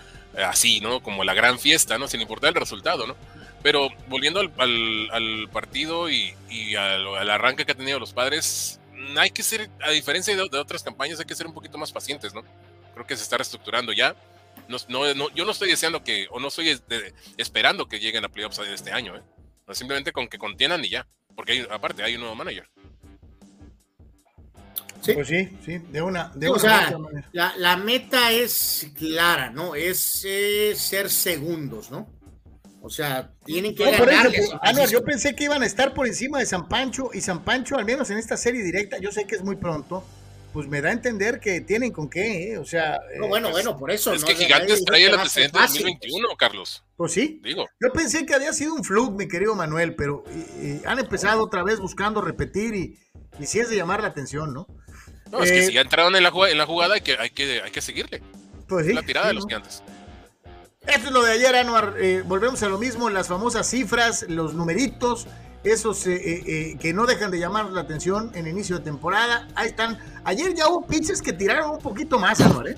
así, ¿no? Como la gran fiesta, ¿no? Sin importar el resultado, ¿no? Pero volviendo al, al- al partido y, y al, al arranque que han tenido los padres, hay que ser, a diferencia de, de otras campañas, hay que ser un poquito más pacientes, ¿no? Creo que se está reestructurando ya. No, no- no- yo no estoy deseando que, o no estoy esperando que lleguen a playoffs este año, ¿eh? No, simplemente con que contiendan y ya. Porque hay, aparte hay un nuevo manager. Sí. Pues sí, sí, de una, de o una sea, manera. La, la meta es clara, ¿no? Es eh, ser segundos, ¿no? O sea, tienen que No, por eso, ganarle a pues, San Anuar, Francisco. yo pensé que iban a estar por encima de San Pancho y San Pancho, al menos en esta serie directa, yo sé que es muy pronto, pues me da a entender que tienen con qué, ¿eh? o sea, No, eh, bueno, bueno, por eso. es ¿no? que Gigantes trae el antecedente de fácil, 2021, Carlos. pues sí. Digo, Yo pensé que había sido un fluke, mi querido Manuel, pero y- y han empezado otra vez buscando repetir y, y sí es de llamar la atención, ¿no? no, es Eh, que si ya entraron en la, jugada, en la jugada hay que, hay que, hay que seguirle. Pues sí. la tirada sí, de los ¿no? Gigantes. Esto es lo de ayer, Anuar. Eh, volvemos a lo mismo, las famosas cifras, los numeritos, esos eh, eh, que no dejan de llamar la atención en inicio de temporada. Ahí están. Ayer ya hubo pitches que tiraron un poquito más, Anuar.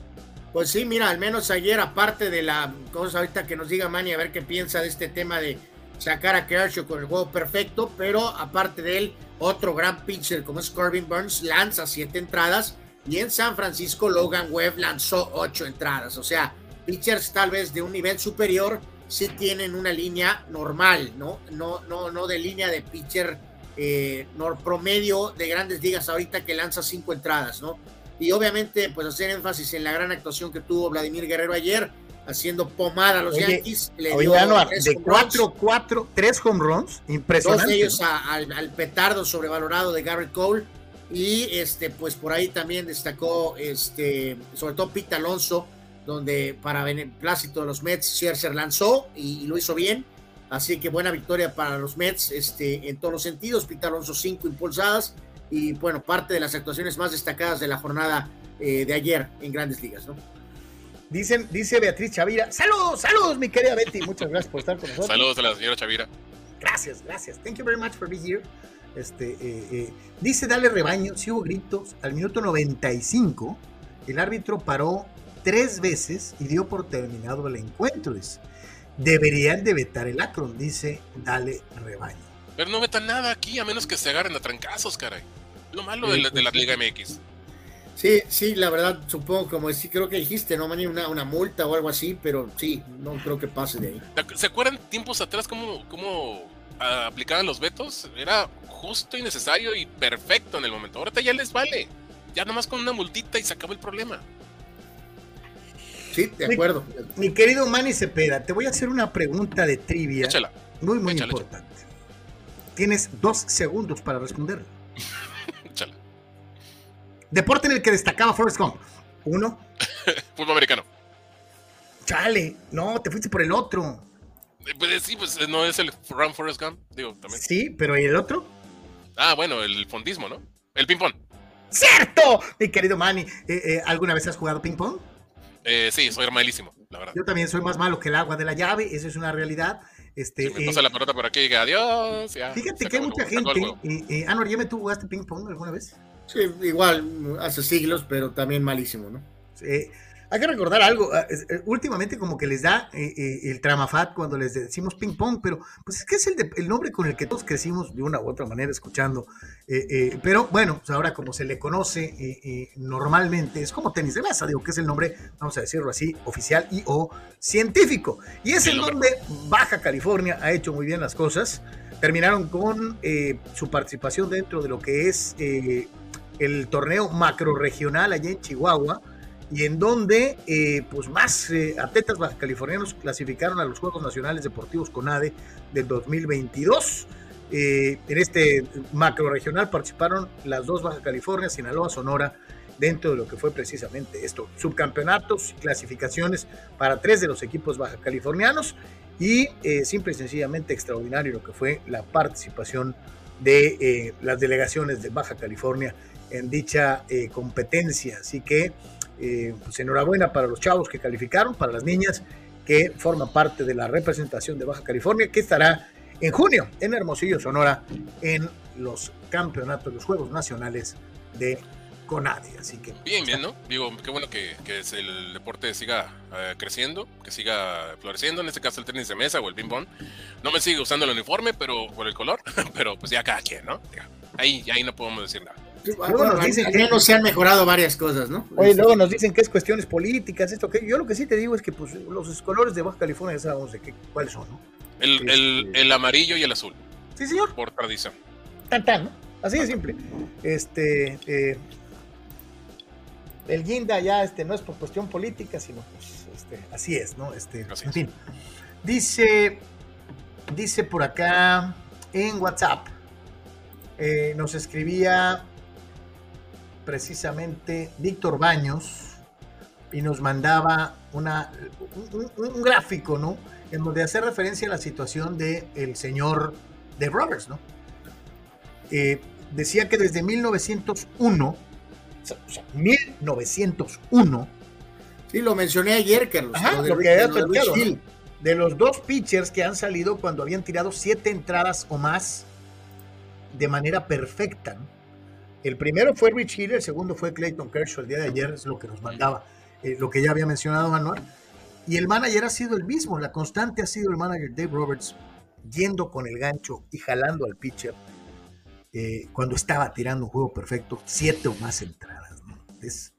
Pues sí, mira, al menos ayer, aparte de la cosa ahorita que nos diga Manny, a ver qué piensa de este tema de sacar a Kershaw con el juego perfecto, pero aparte de él, otro gran pitcher como es Corbin Burns lanza siete entradas y en San Francisco Logan Webb lanzó ocho entradas. O sea, pitchers tal vez de un nivel superior sí tienen una línea normal, ¿no? No, no, no de línea de pitcher eh, nor- promedio de grandes ligas ahorita que lanza cinco entradas, ¿no? Y obviamente, pues hacer énfasis en la gran actuación que tuvo Vladimir Guerrero ayer, haciendo pomada a los Oye, Yankees. Le Oye, dio Anuar, tres de home runs, 4, 4, 3 home runs, dos impresionante. de ellos ¿no? a- al, al petardo sobrevalorado de Garrett Cole. Y este, pues por ahí también destacó, este, sobre todo Pete Alonso, donde para beneplácito de los Mets, Scherzer lanzó y, y lo hizo bien. Así que buena victoria para los Mets este, en todos los sentidos. Pete Alonso, cinco impulsadas. Y bueno, parte de las actuaciones más destacadas de la jornada eh, de ayer en Grandes Ligas, ¿no? Dicen, dice Beatriz Chavira. Saludos, saludos, mi querida Betty. Muchas gracias por estar con nosotros. Saludos a la señora Chavira. Gracias. Gracias, gracias. Thank you very much for being here. Este, eh, eh, dice Dale Rebaño, si hubo gritos, al minuto 95, el árbitro paró tres veces y dio por terminado el encuentro. Dice. Deberían de vetar el Akron, dice Dale Rebaño. Pero no vetan nada aquí, a menos que se agarren a trancazos, caray. Lo malo de la, de la Liga MX. Sí, sí, la verdad, supongo, como sí, creo que dijiste, ¿no, Manny? Una, una multa o algo así, pero sí, no creo que pase de ahí. ¿Se acuerdan tiempos atrás cómo, cómo ah, aplicaban los vetos? Era justo y necesario y perfecto en el momento. Ahorita ya les vale. Ya nomás con una multita y se acabó el problema. Sí, de acuerdo. Mi, mi querido Manny Cepeda, te voy a hacer una pregunta de trivia Échala. muy, muy Échala, importante. Tienes dos segundos para responder. Échala. Deporte en el que destacaba Forrest Gump. Uno. Fútbol americano. Chale, no, te fuiste por el otro. Eh, Pues sí, pues no es el Run Forrest Gump, digo, también. Sí, pero ¿y el otro? Ah, bueno, el fondismo, ¿no? El ping-pong. ¡Cierto! Mi querido Manny, eh, eh, ¿alguna vez has jugado ping-pong? Eh, sí, soy malísimo, la verdad. Yo también soy más malo que el agua de la llave, eso es una realidad. Este, Si me eh, pasa la pelota por aquí y diga adiós. Ya, fíjate que hay mucha gente. Eh, eh, Anor, ¿ya me tú jugaste ping-pong alguna vez? Sí, igual, hace siglos, pero también malísimo, ¿no? Eh, hay que recordar algo, ah, eh, últimamente como que les da eh, eh, el tramafat cuando les decimos ping pong, pero pues es que es el, de- el nombre con el que todos crecimos de una u otra manera escuchando. Eh, eh, pero bueno, pues ahora como se le conoce normalmente, es como tenis de mesa, digo que es el nombre, vamos a decirlo así, oficial y o científico. Y es en lo donde Baja California ha hecho muy bien las cosas. Terminaron con eh, su participación dentro de lo que es eh, el torneo macroregional allá en Chihuahua y en donde eh, pues más eh, atletas californianos clasificaron a los Juegos Nacionales Deportivos CONADE del 2022. Eh, en este macro regional participaron las dos Baja California, Sinaloa, Sonora, dentro de lo que fue precisamente esto, subcampeonatos y clasificaciones para tres de los equipos baja californianos y eh, simple y sencillamente extraordinario lo que fue la participación de las delegaciones de Baja California en dicha competencia. Así que eh, pues enhorabuena para los chavos que calificaron, para las niñas que forman parte de la representación de Baja California, que estará en junio en Hermosillo, Sonora, en los campeonatos, los Juegos Nacionales de CONADE. Así que Bien, bien, ¿no? Digo, qué bueno que, que el deporte siga eh, creciendo, que siga floreciendo, en este caso el tenis de mesa o el ping-pong. No me sigue usando el uniforme, pero por el color, pero pues ya cada quien, ¿no? Ya. Ahí, ahí no podemos decir nada. Luego nos dicen que- menos se han mejorado varias cosas, ¿no? Oye, Este, luego nos dicen que es cuestiones políticas, esto que yo lo que sí te digo es que pues los colores de Baja California ya sabemos de qué, cuáles son, ¿no? El, el, Este- el amarillo y el azul, Sí, señor. por tradición. Tan, tan, ¿no? Así de simple. Este, eh, el guinda ya este, no es por cuestión política, sino pues este, así es, ¿no? Este, Así en es. fin. Dice, dice por acá en WhatsApp, eh, nos escribía precisamente Víctor Baños y nos mandaba una, un, un- un gráfico, ¿no? En donde hace referencia a la situación del el señor de Roberts, ¿no? Eh, decía que desde 1901, o sea, o sea, 1901, Sí, lo mencioné ayer, Carlos. Ajá, lo que había platicado, ¿no? De los dos pitchers que han salido cuando habían tirado siete entradas o más de manera perfecta. ¿no? El primero fue Rich Hill, el segundo fue Clayton Kershaw el día de ayer, es lo que nos mandaba, eh, lo que ya había mencionado Manuel. Y el manager ha sido el mismo, la constante ha sido el manager Dave Roberts yendo con el gancho y jalando al pitcher eh, cuando estaba tirando un juego perfecto, siete o más entradas. ¿no? Es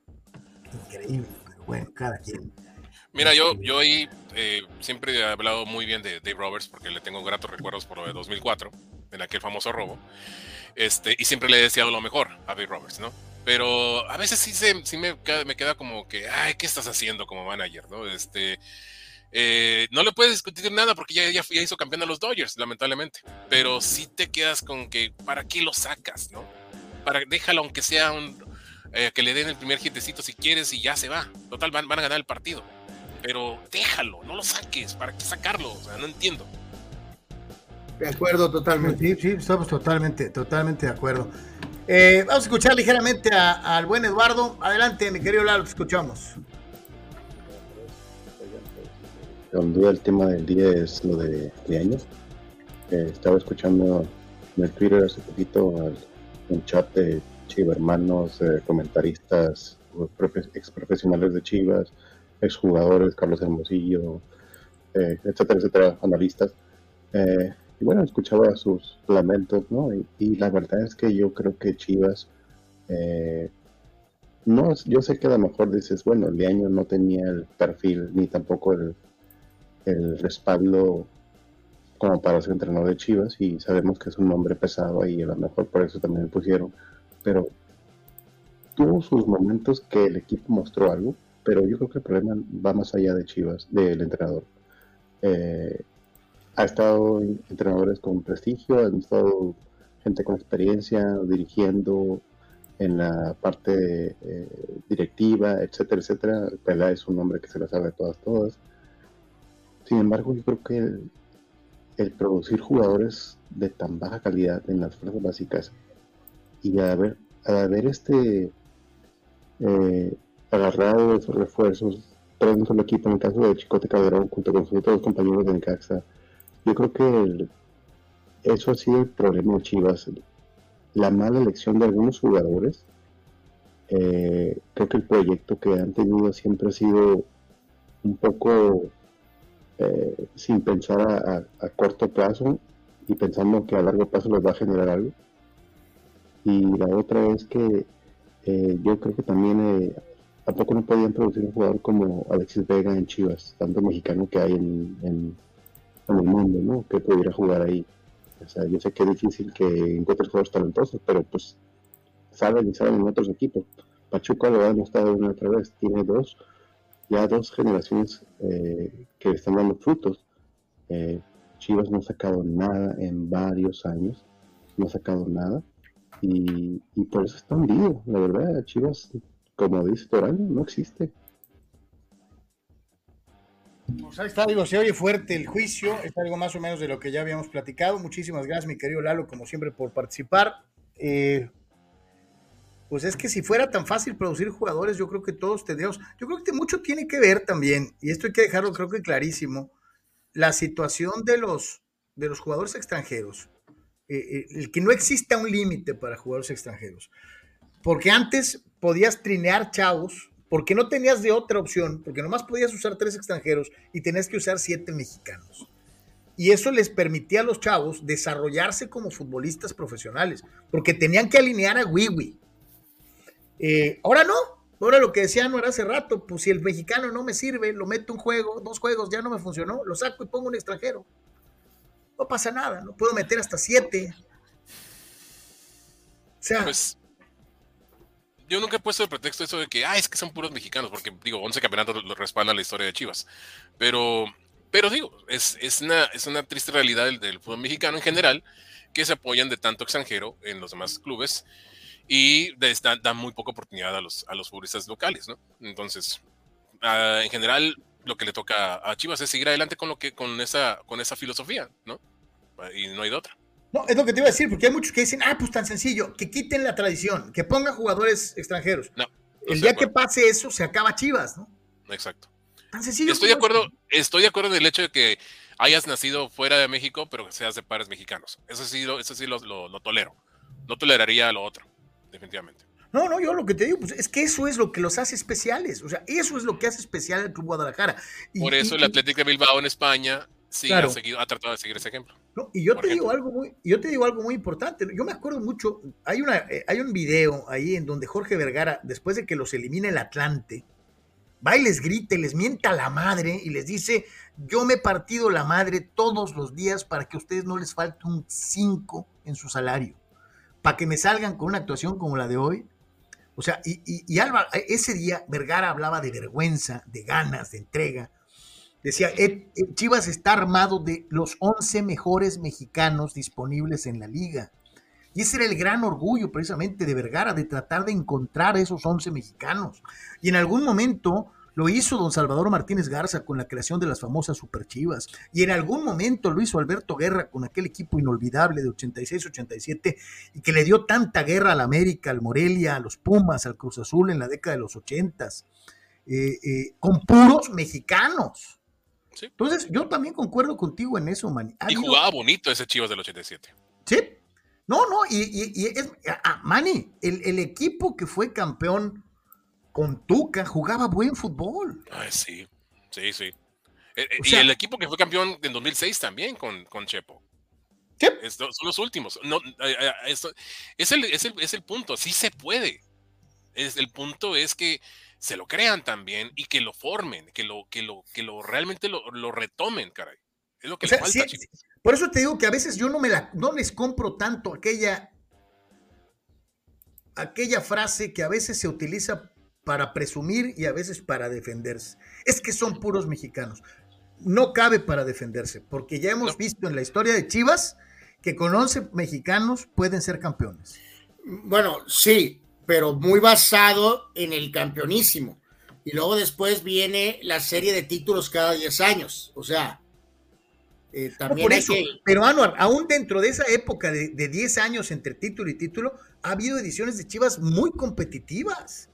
increíble, pero bueno, cada quien. Mira, yo, yo ahí eh, siempre he hablado muy bien de Dave Roberts porque le tengo gratos recuerdos por lo de 2004, en aquel famoso robo. Este, y siempre le he deseado lo mejor a Dave Roberts, ¿no? Pero a veces sí, se, sí me, me queda como que, ay, ¿qué estás haciendo como manager, no? Este, eh, no le puedes discutir nada porque ya, ya, ya hizo campeón a los Dodgers, lamentablemente. Pero sí te quedas con que, ¿para qué lo sacas, no? Para, déjalo aunque sea un, eh, que le den el primer hitecito si quieres y ya se va. Total, van, van a ganar el partido. Pero déjalo, no lo saques. ¿Para qué sacarlo? O sea, no entiendo. De acuerdo, totalmente. Sí, sí, estamos totalmente, totalmente de acuerdo. Eh, vamos a escuchar ligeramente a- al buen Eduardo. Adelante, mi querido Lalo, te escuchamos. Sin duda el tema del día es lo de, de años. Eh, estaba escuchando en el Twitter hace poquito al, un chat de Chiva hermanos, eh, comentaristas, ex profesionales de Chivas, exjugadores, Carlos Hermosillo, eh, etcétera, etcétera, analistas. Eh, y bueno, escuchaba sus lamentos, ¿no? Y, la verdad es que yo creo que Chivas, eh, no, yo sé que a lo mejor dices, bueno, el año no tenía el perfil ni tampoco el, el respaldo como para ser entrenador de Chivas y sabemos que es un nombre pesado y a lo mejor por eso también lo pusieron, pero tuvo sus momentos que el equipo mostró algo, pero yo creo que el problema va más allá de Chivas, del entrenador. Eh, ha estado entrenadores con prestigio, han estado gente con experiencia dirigiendo en la parte eh, directiva, etcétera, etcétera. Pelá es un hombre que se lo sabe todas, todas. Sin embargo, yo creo que el, producir jugadores de tan baja calidad en las fuerzas básicas y a haber, haber este eh, agarrado esos refuerzos, tres un solo equipo, en el caso de Chicote Calderón, junto con sus otros compañeros de Necaxa, yo creo que eso ha sido el problema de Chivas. La mala elección de algunos jugadores. Eh, creo que el proyecto que han tenido siempre ha sido un poco eh, sin pensar a, corto plazo y pensando que a largo plazo les va a generar algo. Y la otra es que eh, yo creo que también tampoco no podían producir un jugador como Alexis Vega en Chivas, tanto mexicano que hay en en el mundo, ¿no? Que pudiera jugar ahí. O sea, yo sé que es difícil que encuentres jugadores talentosos, pero pues saben y saben en otros equipos. Pachuca lo ha demostrado una otra vez, tiene dos, ya dos generaciones eh, que están dando frutos. Eh, Chivas no ha sacado nada en varios años, no ha sacado nada y, por eso está hundido, la verdad. Chivas, como dice Torano, no existe. Pues ahí está, digo, se oye fuerte el juicio, es algo más o menos de lo que ya habíamos platicado. Muchísimas gracias, mi querido Lalo, como siempre, por participar. Eh, pues es que si fuera tan fácil producir jugadores, yo creo que todos tendríamos, yo creo que mucho tiene que ver también, y esto hay que dejarlo creo que clarísimo, la situación de los, de los jugadores extranjeros, eh, eh, el que no exista un límite para jugadores extranjeros, porque antes podías trinear chavos porque no tenías de otra opción, porque nomás podías usar tres extranjeros y tenías que usar siete mexicanos. Y eso les permitía a los chavos desarrollarse como futbolistas profesionales, porque tenían que alinear a Wiwi. Eh, ahora no, ahora lo que decía no era hace rato, pues si el mexicano no me sirve, lo meto un juego, dos juegos, ya no me funcionó, lo saco y pongo un extranjero. No pasa nada, no puedo meter hasta siete. O sea, pues, yo nunca he puesto el pretexto eso de que, ah, es que son puros mexicanos, porque digo, 11 campeonatos lo respaldan la historia de Chivas. Pero, pero digo, es, es, una, es una triste realidad del, fútbol mexicano en general, que se apoyan de tanto extranjero en los demás clubes y dan da muy poca oportunidad a los, a los futbolistas locales, ¿no? Entonces, ah, en general, lo que le toca a Chivas es seguir adelante con, lo que, con, esa, con esa filosofía, ¿no? Y no hay de otra. No, es lo que te iba a decir, porque hay muchos que dicen, ah, pues tan sencillo, que quiten la tradición, que pongan jugadores extranjeros. No, el día que pase eso, se acaba Chivas, ¿no? Exacto. Tan sencillo. Estoy de acuerdo, estoy de acuerdo en el hecho de que hayas nacido fuera de México, pero que seas de padres mexicanos. Eso sí, lo, eso sí lo, lo, tolero. No toleraría lo otro, definitivamente. No, no, yo lo que te digo, pues es que eso es lo que los hace especiales. O sea, eso es lo que hace especial al Club Guadalajara. Por eso el Atlético de Bilbao en España sí ha, seguido, ha tratado de seguir ese ejemplo y yo te digo algo muy, yo te digo algo muy importante. Yo me acuerdo mucho, hay una, eh, hay un video ahí en donde Jorge Vergara, después de que los elimina el Atlante, va y les grita, les mienta a la madre y les dice, yo me he partido la madre todos los días para que a ustedes no les falte un 5 en su salario, para que me salgan con una actuación como la de hoy. O sea, y, y, y Alba, ese día Vergara hablaba de vergüenza, de ganas, de entrega Decía, eh, eh, Chivas está armado de los 11 mejores mexicanos disponibles en la liga. Y ese era el gran orgullo precisamente de Vergara, de tratar de encontrar esos 11 mexicanos. Y en algún momento lo hizo don Salvador Martínez Garza con la creación de las famosas Super Chivas. Y en algún momento lo hizo Alberto Guerra con aquel equipo inolvidable de 86-87 y que le dio tanta guerra al América, al Morelia, a los Pumas, al Cruz Azul en la década de los 80 eh, con puros mexicanos. Sí. Entonces, yo también concuerdo contigo en eso, Manny. Ha Y habido- jugaba bonito ese Chivas del 87. Sí. No, no, y, y- y es, ah, Manny, el, el equipo que fue campeón con Tuca jugaba buen fútbol. Ay, sí, sí, sí. Eh, eh, O y sea- el equipo que fue campeón en 2006 también con, con Chepo. Sí. Estos son los últimos. No, eh, esto- es, el, es, el, es el punto. Sí se puede. Es, el punto es que se lo crean también y que lo formen, que lo, que lo, que lo realmente lo, lo retomen, caray. Es lo que O sea, le falta, sí, por eso te digo que a veces yo no me la, no les compro tanto aquella, aquella frase que a veces se utiliza para presumir y a veces para defenderse. Es que son puros mexicanos. No cabe para defenderse, porque ya hemos No. visto en la historia de Chivas que con 11 mexicanos pueden ser campeones. Bueno, sí, pero muy basado en el campeonísimo. Y luego después viene la serie de títulos cada 10 años. O sea, eh, No, también por eso, que... pero Anuar, aún dentro de esa época de, de 10 años entre título y título, ha habido ediciones de Chivas muy competitivas.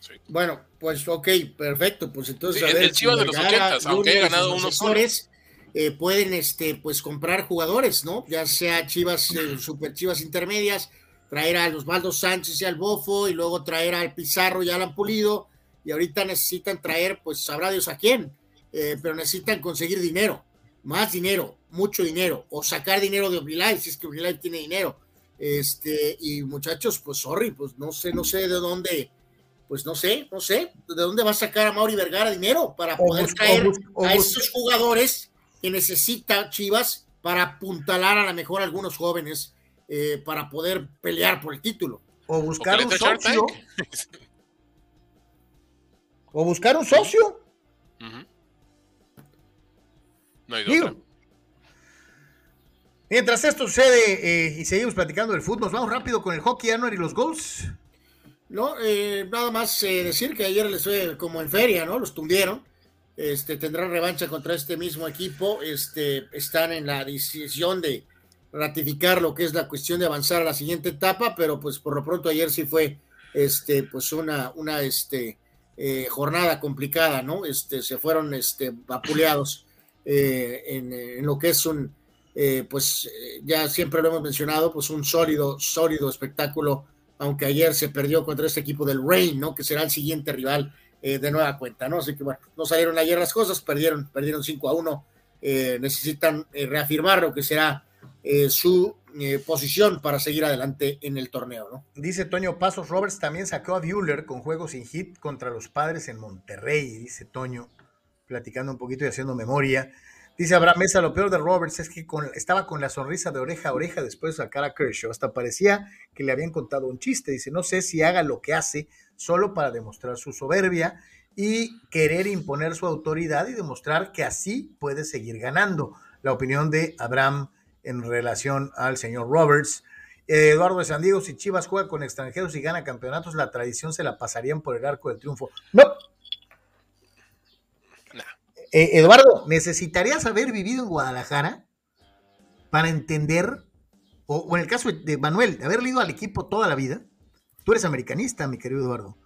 Sí. Bueno, pues ok, perfecto. Pues entonces, Sí, a el- ver, el Chivas de los Vergara, 80s, aunque y ganado sus uno sucesores, eh, pueden este, pues comprar jugadores, ¿no? Ya sea Chivas, eh, super Chivas intermedias, traer a los Baldo Sánchez y al Bofo, y luego traer al Pizarro y al Alan Pulido, y ahorita necesitan traer, pues sabrá Dios a quién, eh, pero necesitan conseguir dinero, más dinero, mucho dinero, o sacar dinero de Oblilay, si es que Oblilay tiene dinero. Este, y muchachos, pues sorry, pues no sé, no sé de dónde, pues no sé, no sé, de dónde va a sacar a Mauri Vergara dinero para poder traer a esos jugadores que necesita Chivas para apuntalar a lo mejor a algunos jóvenes eh, para poder pelear por el título. O buscar un socio. O buscar un socio. No hay Digo. Mientras esto sucede eh, y seguimos platicando del fútbol, nos vamos rápido con el hockey Anuar y los goals. No, eh, nada más eh, decir que ayer les fue como en feria, ¿no? Los tundieron. Este, tendrán revancha contra este mismo equipo. Este, están en la decisión de ratificar lo que es la cuestión de avanzar a la siguiente etapa, pero pues por lo pronto ayer sí fue este, pues una, una este, eh, jornada complicada, ¿no? Este, se fueron este, vapuleados eh, en, lo que es un, eh, pues eh, ya siempre lo hemos mencionado, pues un sólido, sólido espectáculo aunque ayer se perdió contra este equipo del Rain, ¿no? Que será el siguiente rival eh, de nueva cuenta, ¿no? Así que bueno, no salieron ayer las cosas, perdieron, perdieron 5 a 1, eh, necesitan reafirmar lo que será eh, su eh, posición para seguir adelante en el torneo, ¿no? Dice Toño Pasos, Roberts también sacó a Bueller con juegos sin hit contra los padres en Monterrey, dice Toño, platicando un poquito y haciendo memoria. Dice Abraham Mesa, lo peor de Roberts es que con- estaba con la sonrisa de oreja a oreja después de sacar a Kershaw. Hasta parecía que le habían contado un chiste. Dice, no sé si haga lo que hace solo para demostrar su soberbia y querer imponer su autoridad y demostrar que así puede seguir ganando. La opinión de Abraham en relación al señor Roberts. Eh, Eduardo de San Diego, si Chivas juega con extranjeros y gana campeonatos, la tradición se la pasarían por el arco del triunfo. No. Eh, Eduardo, ¿necesitarías haber vivido en Guadalajara para entender, o, o en el caso de Manuel, de haber ido al equipo toda la vida? Tú eres americanista, mi querido Eduardo.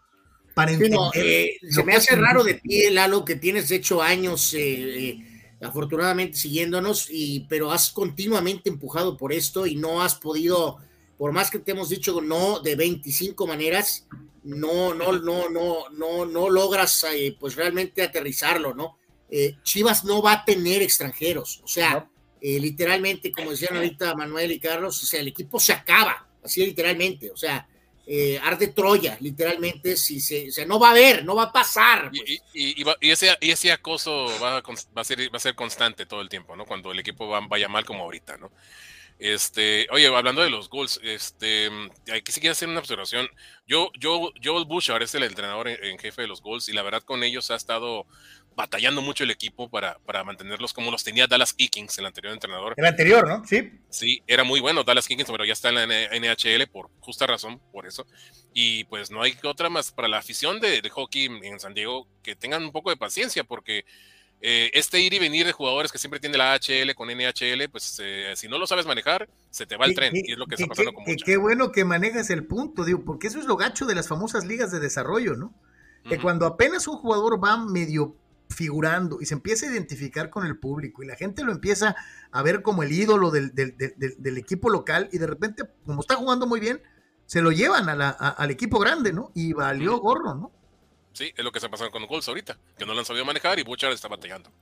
Para Sí, entender. no, eh, se me hace raro de ti, Lalo, que tienes de hecho años eh, eh, afortunadamente siguiéndonos, y, pero has continuamente empujado por esto y no has podido, por más que te hemos dicho no de 25 maneras, no, no, no, no, no, no logras eh, pues realmente aterrizarlo, ¿no? Eh, Chivas no va a tener extranjeros, o sea, No. eh, literalmente, como decían ahorita Manuel y Carlos, o sea, el equipo se acaba, así literalmente, o sea, eh, arde Troya, literalmente, si se, o sea, no va a haber, no va a pasar. Y, pues. y- y- y va- y ese, y ese acoso va a, va, a ser, va a ser constante todo el tiempo, ¿no? Cuando el equipo va- vaya mal como ahorita, ¿no? Este, oye, hablando de los goals, este, aquí sí quiero hacer una observación. Yo, yo, Joel Bouchard es el entrenador en, en jefe de los goals y la verdad con ellos ha estado batallando mucho el equipo para, para mantenerlos como los tenía Dallas Eakins, el anterior entrenador. El anterior, ¿no? Sí. Sí, era muy bueno Dallas Kinkins, pero ya está en la NHL por justa razón, por eso. Y pues no hay otra más para la afición de, de hockey en San Diego que tengan un poco de paciencia, porque eh, este ir y venir de jugadores que siempre tiene la AHL con NHL, pues eh, si no lo sabes manejar, se te va el tren. Y es lo que está pasando qué- con muchos. Qué bueno que manejas el punto, digo, porque eso es lo gacho de las famosas ligas de desarrollo, ¿no? Que cuando apenas un jugador va medio figurando y se empieza a identificar con el público y la gente lo empieza a ver como el ídolo del, del- del- del- del equipo local y de repente, como está jugando muy bien, se lo llevan a la- a- al equipo grande, ¿no? Y valió gorro, ¿no? Sí, es lo que está pasando con Colts ahorita, que no lo han sabido manejar y Butcher está batallando.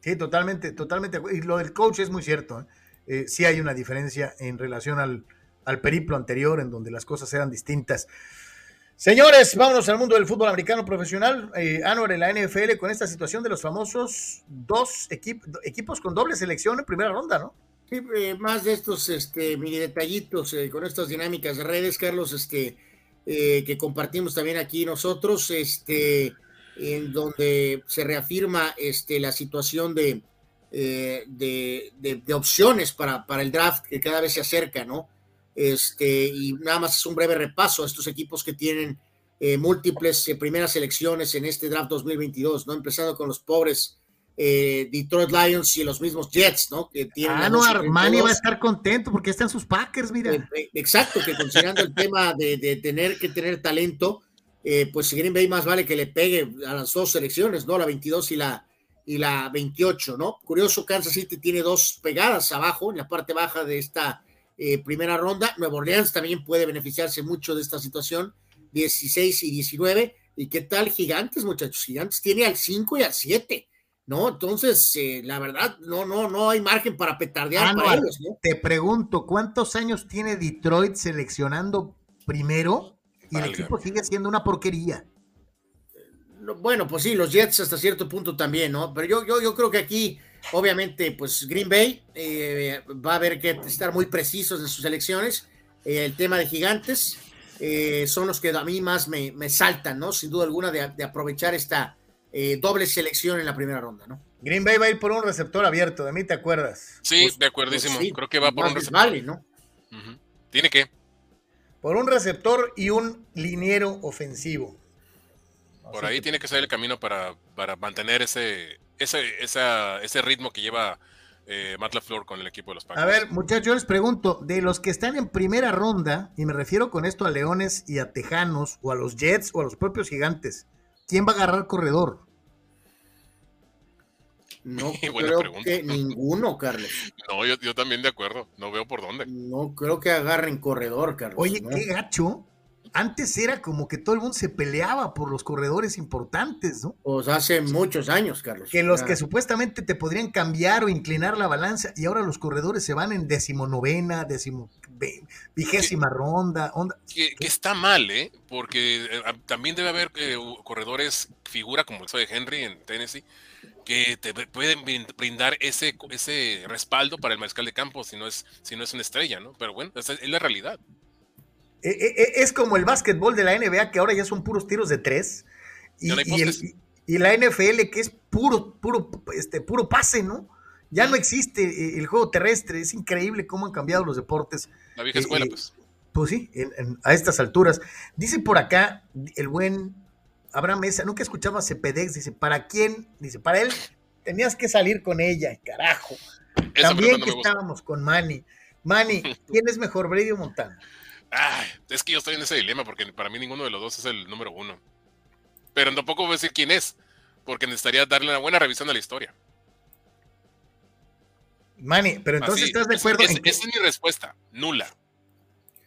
Sí, totalmente, totalmente. Y lo del coach es muy cierto. ¿eh? Eh, sí hay una diferencia en relación al, al periplo anterior, en donde las cosas eran distintas. Señores, vámonos al mundo del fútbol americano profesional. Eh, Anwar en la NFL con esta situación de los famosos dos equip- equipos con doble selección en primera ronda, ¿no? Sí, eh, más de estos este, mini detallitos eh, con estas dinámicas de redes, Carlos, este, eh, que compartimos también aquí nosotros, este, en donde se reafirma este, la situación de, eh, de, de- de opciones para, para el draft que cada vez se acerca, ¿no? Este, y nada más es un breve repaso a estos equipos que tienen eh, múltiples eh, primeras selecciones en este draft 2022, ¿no? Empezando con los pobres eh, Detroit Lions y los mismos Jets, ¿no? Que tienen Anwar, 12-32. Manny va a estar contento porque están sus Packers, mira. Eh, eh, Exacto, que considerando el tema de, de tener que tener talento, eh, pues Green Bay más vale que le pegue a las dos selecciones, ¿no? La 22 y la, y la 28, ¿no? Curioso, Kansas City tiene dos pegadas abajo, en la parte baja de esta eh, primera ronda. Nueva Orleans también puede beneficiarse mucho de esta situación, 16 y 19. ¿Y qué tal Gigantes, muchachos? Gigantes tiene al 5 y al 7, ¿no? Entonces, eh, la verdad, no, no, no hay margen para petardear para Anwar, ellos, ¿no? te pregunto, ¿cuántos años tiene Detroit seleccionando primero y el equipo sigue siendo una porquería? No, Bueno, pues sí, los Jets hasta cierto punto también, ¿no? Pero yo, yo, yo creo que aquí, obviamente, pues Green Bay eh, va a haber que estar muy precisos en sus elecciones. Eh, el tema de gigantes eh, son los que a mí más me, me saltan, ¿no? Sin duda alguna, de, de aprovechar esta eh, doble selección en la primera ronda, ¿no? Green Bay va a ir por un receptor abierto, de mí te acuerdas. Sí, Pues- de acuerdísimo. Pues sí, Creo que va por un receptor. Vale, ¿no? Tiene que. Por un receptor y un liniero ofensivo. Por Así ahí que- tiene que ser el camino para, para mantener ese, ese, esa- ese ritmo que lleva eh, Matt LaFleur con el equipo de los Packers. A ver, muchachos, yo les pregunto, de los que están en primera ronda, y me refiero con esto a Leones y a Tejanos, o a los Jets, o a los propios Gigantes, ¿quién va a agarrar corredor? No creo pregunta. que ninguno, Carlos. No, yo, yo también de acuerdo. No veo por dónde. No creo que agarren corredor, Carlos. Oye, ¿no? qué gacho. Antes era como que todo el mundo se peleaba por los corredores importantes, ¿no? Pues hace muchos años, Carlos. Que los que supuestamente te podrían cambiar o inclinar la balanza, y ahora los corredores se van en decimonovena, decimo, vigésima ronda, onda. Que, que está mal, ¿eh? Porque eh, también debe haber eh, corredores figura como el caso de Henry en Tennessee que te pueden brin- brindar ese, ese respaldo para el mariscal de campo si no es, si no es una estrella, ¿no? Pero bueno, esa es la realidad. Eh, eh, eh, es como el básquetbol de la NBA, que ahora ya son puros tiros de tres. Y, el- la NFL, que es puro, puro, este, puro pase, ¿no? Ya no existe el juego terrestre. Es increíble cómo han cambiado los deportes. La vieja escuela, eh, pues. Pues sí, en- en- a estas alturas. Dice por acá el buen Abraham Mesa, nunca escuchaba a Cepedex, dice, ¿para quién? Dice, para él tenías que salir con ella, carajo. Esa También no que estábamos con Manny. Manny, ¿quién es mejor, Brady o Montana? Ay, es que yo estoy en ese dilema porque para mí ninguno de los dos es el número uno. Pero tampoco voy a decir quién es, porque necesitaría darle una buena revisión a la historia. Manny, pero entonces Así, estás de es- acuerdo es- en que- esa es mi respuesta, nula.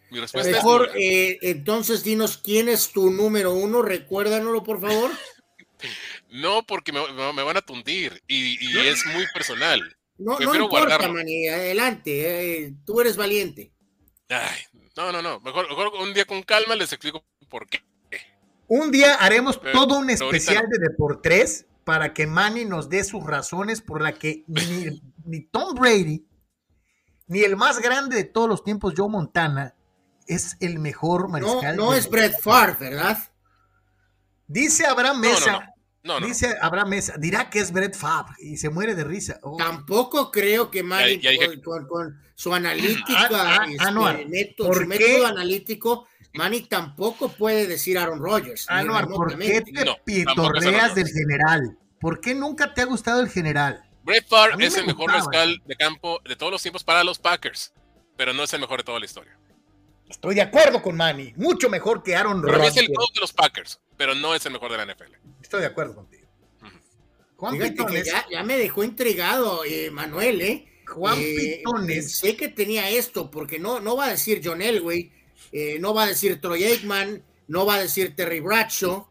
Mi respuesta es Mejor, nula. eh, entonces dinos quién es tu número uno, recuérdanoslo, por favor. No, porque me, van a tundir y, y es muy personal. No, no importa. Manny, adelante, eh, tú eres valiente. Ay, no, no, no. Mejor, mejor un día con calma les explico por qué. un día haremos Pero- todo un especial de Deportes para que Manny nos dé sus razones por la que ni, ni Tom Brady, ni el más grande de todos los tiempos, Joe Montana, es el mejor No, mariscal. no de- es Brett Favre, ¿verdad? Dice Abraham No, no, Mesa, no. No, no. dice Abraham Mesa, dirá que es Brett Favre y se muere de risa. Oh, Tampoco creo que Manny, Ya- ya dije con, con- con su analítica, Ah, ah, este, Anuar, método- ¿por su qué? método analítico, Manny tampoco puede decir Aaron Rodgers. Anuar, ¿por qué te No, pitorreas del Rodgers. general? ¿Por qué nunca te ha gustado el general? Brett Favre es me el mejor mariscal de campo de todos los tiempos para los Packers, pero no es el mejor de toda la historia. Estoy de acuerdo con Manny, mucho mejor que Aaron mí es Rodgers. el GOAT de los Packers, pero no es el mejor de la NFL. Estoy de acuerdo contigo. Juan Pitones, ya, ya me dejó intrigado, eh, Manuel, ¿eh? Juan Eh, Pitones, Sé que tenía esto, porque no, no va a decir John Elway, eh, no va a decir Troy Aikman, no va a decir Terry Bradshaw.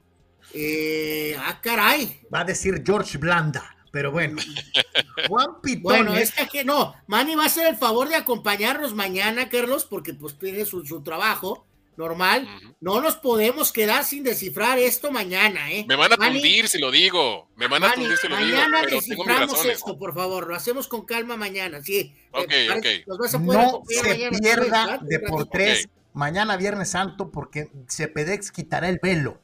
Eh, ah, caray. va a decir George Blanda, pero bueno. Juan Pitones, Bueno, es que, que no, Manny va a hacer el favor de acompañarnos mañana, Carlos, porque pues tiene su, su trabajo normal. No nos podemos quedar sin descifrar esto mañana, ¿eh? Me van a Manny, tundir si lo digo. Me van a Manny, tundir si lo digo. mañana tengo mis desciframos esto, por favor. Lo hacemos con calma mañana, sí. Ok, Eh, parece- ok. nos vas a poder no se mañana, pierda de por tres mañana Viernes Santo porque Cepedex quitará el velo.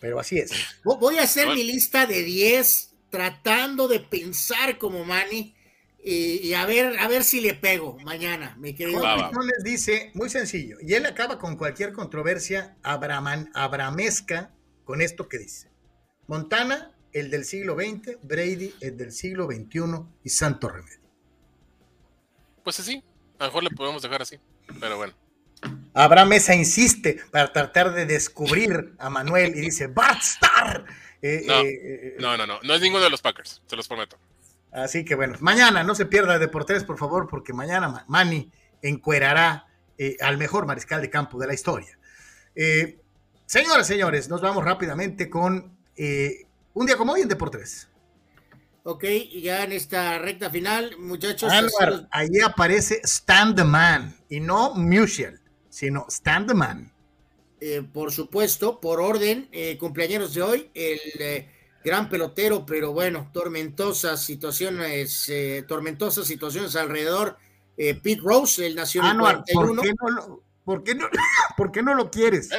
Pero así es. Vo- Voy a hacer Bueno. mi lista de 10 tratando de pensar como Manny y, y a ver a ver si le pego mañana, mi querido. Pitones dice, muy sencillo, y él acaba con cualquier controversia abraman- abramesca con esto que dice. Montana, el del siglo XX, Brady, el del siglo XXI y Santo Remedio. Pues sí, a lo mejor le podemos dejar así. Pero bueno. Abraham Mesa insiste para tratar de descubrir a Manuel y dice, Bart Starr. Eh, No, eh, eh, No, no, no. No es ninguno de los Packers, se los prometo. Así que bueno, mañana no se pierda de por favor, porque mañana Ma- Manny encuerará eh, al mejor mariscal de campo de la historia. Eh, señoras, señores, nos vamos rápidamente con eh, un día como hoy en Deportes. Ok, y ya en esta recta final, muchachos. Así- ahí aparece Stand the Man y no Musial, sino Stand the Man. eh, por supuesto, por orden, cumpleaños de hoy, el gran pelotero, pero bueno, tormentosas situaciones, eh, tormentosas situaciones alrededor. eh, Pete Rose, el Anwar, ¿por 41. qué no lo, por qué no, por qué no lo quieres?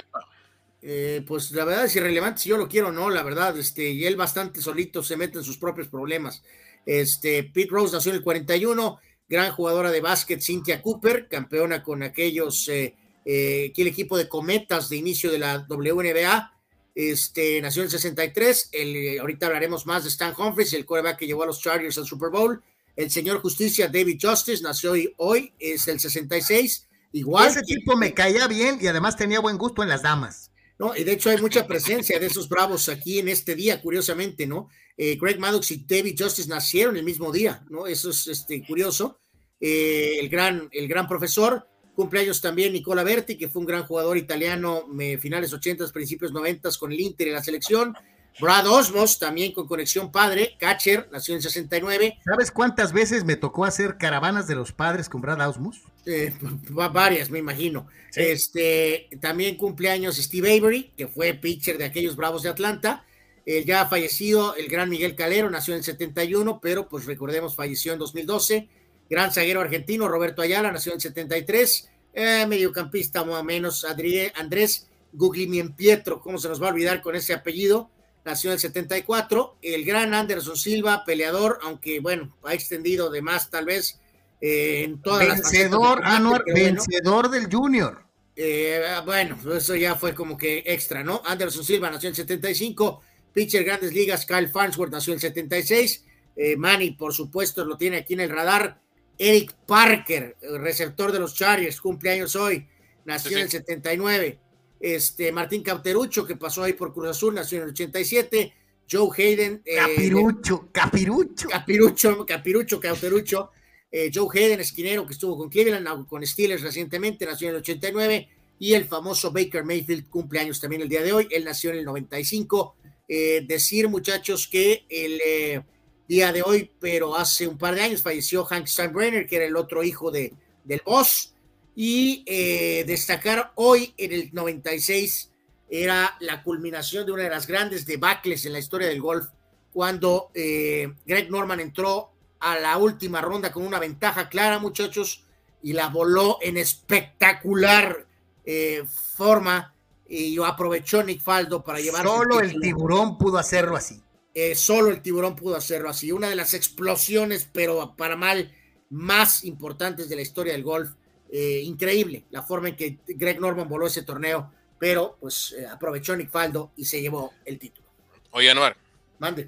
Eh, pues la verdad es irrelevante si yo lo quiero o no, la verdad, este, y él bastante solito se mete en sus propios problemas. Este, Pete Rose nació en el 41, gran jugadora de básquet, Cynthia Cooper, campeona con aquellos, eh, eh, aquel equipo de cometas de inicio de la WNBA, este, nació en el 63, el, eh, ahorita hablaremos más de Stan Humphries, el quarterback que llevó a los Chargers al Super Bowl, el señor Justicia David Justice nació hoy, hoy es el 66, igual Ese que- tipo me caía bien y además tenía buen gusto en las damas. ¿no? Y de hecho hay mucha presencia de esos bravos aquí en este día, curiosamente, ¿no? Eh, Greg Maddox y David Justice nacieron el mismo día, ¿no? Eso es este, curioso. Eh, el, gran, el gran profesor, cumpleaños también Nicola Berti, que fue un gran jugador italiano, finales 80, principios 90 con el Inter y la selección. Brad Osmos, también con conexión padre, catcher, nació en 69. ¿Sabes cuántas veces me tocó hacer caravanas de los padres con Brad Ausmus? Eh, va- varias, me imagino. Este, también cumpleaños Steve Avery, que fue pitcher de aquellos Bravos de Atlanta. El ya fallecido, el gran Miguel Calero, nació en 71, pero pues recordemos, falleció en 2012. Gran zaguero argentino, Roberto Ayala, nació en 73. Eh, mediocampista más o menos, Adrie- Andrés Guglielmin Pietro, ¿cómo se nos va a olvidar con ese apellido? Nació en el 74. El gran Anderson Silva, peleador, aunque bueno, ha extendido de más tal vez eh, en todas las Vencedor, combate, Anuar, pero bueno. vencedor del Junior. Eh, bueno, eso ya fue como que extra, ¿no? Anderson Silva nació en 75, pitcher Grandes Ligas, Kyle Farnsworth nació en 76, eh, Manny, por supuesto, lo tiene aquí en el radar, Eric Parker, eh, receptor de los Chargers, cumpleaños hoy, nació Sí, sí. en el 79, este, Martín Cauterucho, que pasó ahí por Cruz Azul, nació en el 87, Joe Hayden, eh, Capirucho, capirucho. Capirucho, Capirucho, Cauterucho, eh, Joe Hayden, esquinero que estuvo con Cleveland, con Steelers recientemente, nació en el 89, y el famoso Baker Mayfield cumpleaños también el día de hoy, él nació en el 95. Eh, decir, muchachos, que el eh, día de hoy, pero hace un par de años, falleció Hank Steinbrenner, que era el otro hijo de, del boss, y eh, destacar hoy en el 96 era la culminación de una de las grandes debacles en la historia del golf, cuando eh, Greg Norman entró a la última ronda con una ventaja clara, muchachos, y la voló en espectacular eh, forma y aprovechó Nick Faldo para llevar Solo el tiburón pudo hacerlo así. Eh, solo el tiburón pudo hacerlo así. Una de las explosiones, pero para mal, más importantes de la historia del golf. Eh, increíble la forma en que Greg Norman voló ese torneo, pero pues eh, aprovechó Nick Faldo y se llevó el título. Oye, Anuar, Mande.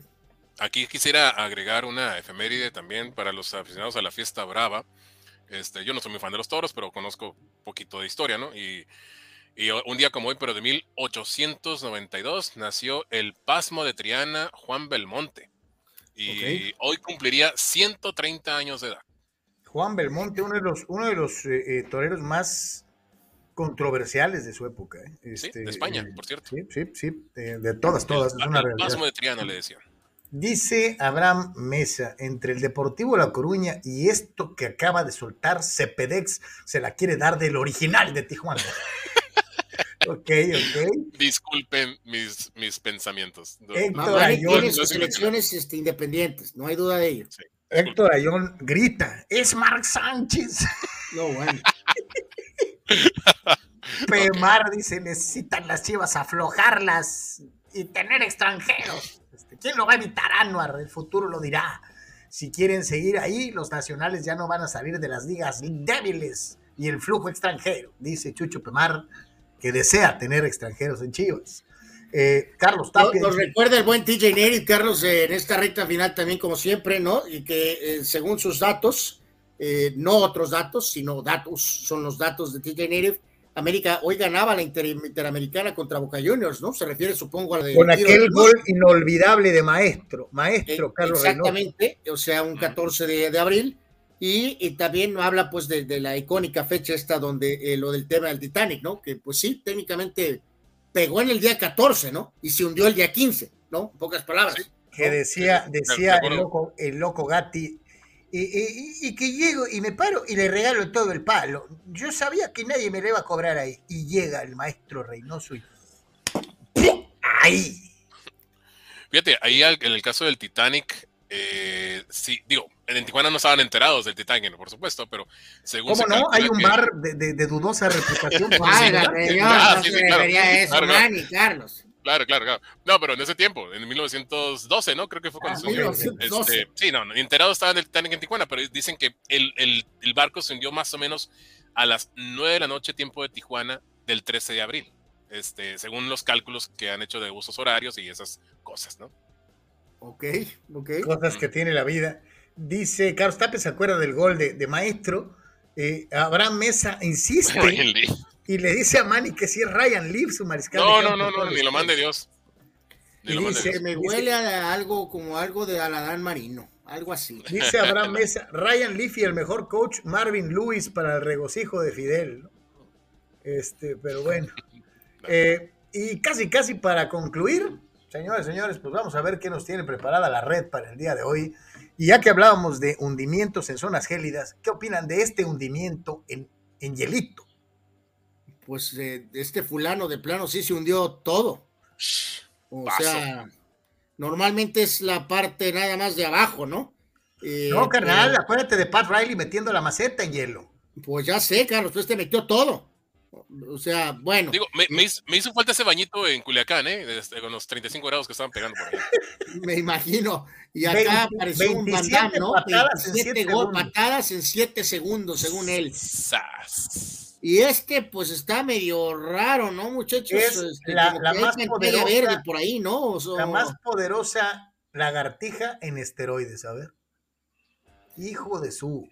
aquí quisiera agregar una efeméride también para los aficionados a la fiesta brava. Este, yo no soy muy fan de los toros, pero conozco un poquito de historia, ¿no? Y, y un día como hoy, pero de 1892, nació el pasmo de Triana Juan Belmonte. Y hoy cumpliría 130 años de edad. Juan Belmonte, uno de los, uno de los eh, eh, toreros más controversiales de su época. ¿eh? Sí, Este, de España, eh, por cierto. Sí, sí, sí, de todas, todas, es El- una el realidad. pasmo de Triana le decían. Dice Abraham Mesa, entre el Deportivo La Coruña y esto que acaba de soltar Cepedex, se la quiere dar del original de Tijuana. ok, ok. Disculpen mis, mis pensamientos. Héctor Ayón, tiene sus es selecciones este, independientes, no hay duda de ello. Héctor Ayón grita, es Marc Sánchez. No, bueno. Pemar dice, necesitan las chivas aflojarlas y tener extranjeros. Este, ¿Quién lo va a evitar, Anuar? El futuro lo dirá. Si quieren seguir ahí, los nacionales ya no van a salir de las ligas débiles y el flujo extranjero, dice Chucho Pemar, que desea tener extranjeros en Chivas. Eh, Carlos Nos, Tapia. nos recuerda el buen TJ Neri, Carlos, eh, en esta recta final también, como siempre, ¿no? Y que eh, según sus datos, eh, no otros datos, sino datos, son los datos de TJ Neri. América hoy ganaba la Inter- Interamericana contra Boca Juniors, ¿no? Se refiere, supongo, a la de. con aquel gol inolvidable de maestro, Eh, maestro Carlos. Exactamente, o sea, un 14 de, de abril. Y, y también habla pues de, de la icónica fecha esta donde eh, lo del tema del Titanic, ¿no? Que pues sí, técnicamente pegó en el día 14, ¿no? Y se hundió el día 15, ¿no? En pocas palabras. Sí. que decía, de- de decía el loco, el loco Gatti, y, y- y que llego y me paro y le regalo todo el palo. Yo sabía que nadie me le iba a cobrar ahí. Y llega el maestro Reynoso y ¡pum! ahí. Fíjate, ahí en el caso del Titanic, eh, sí, digo, en Tijuana no estaban enterados del Titanic, por supuesto, pero según ¿Cómo se no? Hay un que- bar de, de- de dudosa reputación. Ah, Carlos. Claro, claro, claro. No, pero en ese tiempo, en 1912, ¿no? Creo que fue cuando Ah, se hundió. 1912. Este, sí, no, no, enterados estaban del Titanic en Tijuana, pero dicen que el, el- el barco se hundió más o menos a las 9 de la noche, tiempo de Tijuana, del 13 de abril. Este, según los cálculos que han hecho de usos horarios y esas cosas, ¿no? Ok, ok. Cosas que tiene la vida. Dice Carlos Tapia, ¿se acuerda del gol de, de maestro? Eh, Abraham Mesa insiste y le dice a Manny que si es Ryan Leaf su mariscal. No, no, no, no, ni lo mande Dios. Ni Y lo mande dice- Dios. Me huele a algo como algo de Aladán Marino, algo así. Dice Abraham Mesa, Ryan Leafy, el mejor coach, Marvin Lewis para el regocijo de Fidel. ¿no? Este, pero bueno. Eh, y casi, casi para concluir, señores, señores, pues vamos a ver qué nos tiene preparada la red para el día de hoy. Y ya que hablábamos de hundimientos en zonas gélidas, ¿qué opinan de este hundimiento en, en hielito? Pues eh, este fulano de plano sí se hundió todo. O Paso. sea, normalmente es la parte nada más de abajo, ¿no? Eh, No, carnal, pero- acuérdate de Pat Riley metiendo la maceta en hielo. Pues ya sé, Carlos, pues te metió todo. O sea, bueno, Digo, me, me hizo, me hizo falta ese bañito en Culiacán, ¿eh? Este, con los 35 grados que estaban pegando por ahí. me imagino. Y acá 20 apareció un Van 27 Damme, ¿no? patadas en 27 siete gol- segundos. patadas en 7 segundos, según él. Sas. Y este, pues está medio raro, ¿no, muchachos? Es Este, la- más poderosa- verde por ahí, ¿no? O sea, La más poderosa lagartija en esteroides, a ver. Hijo de su.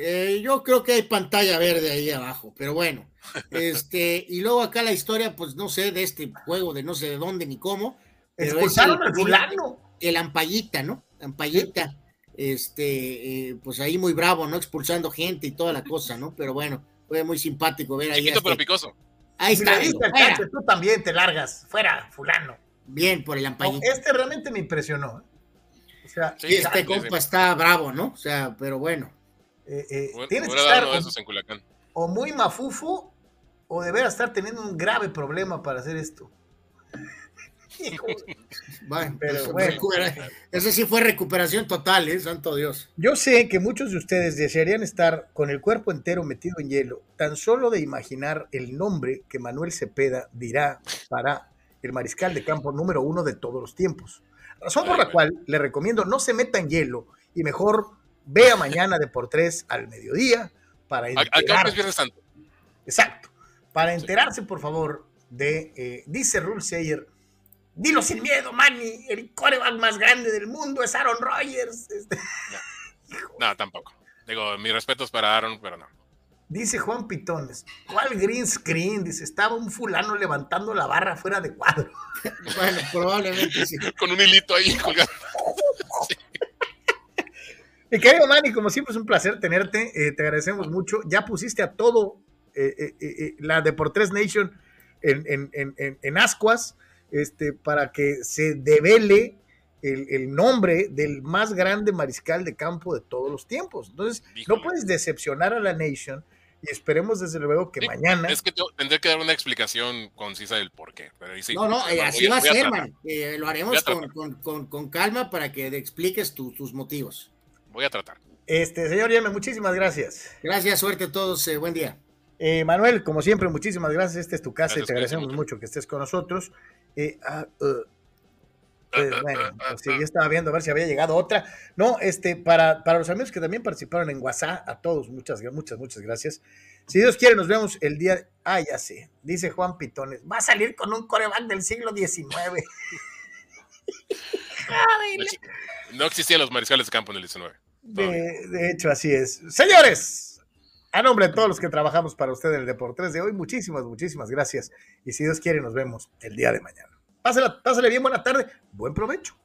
Eh, yo creo que hay pantalla verde ahí abajo, pero bueno. Este, y luego acá la historia, pues no sé, de este juego, de no sé de dónde ni cómo. Expulsaron el- al fulano. el Ampallita, ¿no? Ampallita, este, eh, pues ahí muy bravo, ¿no? Expulsando gente y toda la cosa, ¿no? Pero bueno, fue muy simpático ver ahí. Chiquito pero este- picoso. Ahí está, digo, tú también te largas. Fuera, fulano. bien por el No, Ampallita. este realmente me impresionó. ¿eh? O sea, Sí, este compa está bravo, ¿no? O sea, pero bueno. Eh, eh, tienes que estar o, esos en Culiacán. o muy mafufo o de veras estar teniendo un grave problema para hacer esto. Bueno, Pero bueno. ese sí fue recuperación total, ¿eh? Santo Dios. Yo sé que muchos de ustedes desearían estar con el cuerpo entero metido en hielo, tan solo de imaginar el nombre que Manuel Cepeda dirá para el mariscal de campo número uno de todos los tiempos. Razón por la cual le recomiendo no se meta en hielo y mejor vea mañana de por tres al mediodía para Acá es enterarse. Viernes Santo. Exacto. Para enterarse, por favor, de, eh, dice Rule Sayer, dilo sin miedo, Manny, el coreback más grande del mundo es Aaron Rodgers. Este, No, tampoco. Digo, mis respetos para Aaron, pero no. Dice Juan Pitones, ¿cuál green screen? Dice, estaba un fulano levantando la barra fuera de cuadro. Bueno, probablemente sí. Con un hilito ahí colgando. Mi querido Manny, como siempre es un placer tenerte, eh, te agradecemos mucho. Ya pusiste a todo eh, eh, eh, la Deportes Nation en, en, en, en, ascuas este, para que se devele el, el, nombre del más grande mariscal de campo de todos los tiempos. Entonces, Híjole. no puedes decepcionar a la Nation y esperemos desde luego que sí, mañana. Es que tendré que dar una explicación concisa del por qué. Pero sí, no, no, eh, así va a ser, man. Eh, lo haremos con, con, con, con, calma para que expliques tu, tus motivos. Voy a tratar. Este, señor Yeme, muchísimas gracias. Gracias, suerte a todos, eh, buen día. Eh, Manuel, como siempre, muchísimas gracias. Esta es tu casa gracias, y te agradecemos mucho. mucho que estés con nosotros. Eh, uh, uh, pues, bueno, pues, sí, yo estaba viendo a ver si había llegado otra. No, este, para, para los amigos que también participaron en WhatsApp, a todos, muchas, muchas, muchas gracias. Si Dios quiere, nos vemos el día. Ah, ya sé, dice Juan Pitones. Va a salir con un coreback del siglo XIX. no existían los mariscales de campo en el 19. De, de, hecho, así es. Señores, a nombre de todos los que trabajamos para usted en el Deportes de hoy, muchísimas, muchísimas gracias. Y si Dios quiere, nos vemos el día de mañana. Pásale, pásale bien, buena tarde, buen provecho.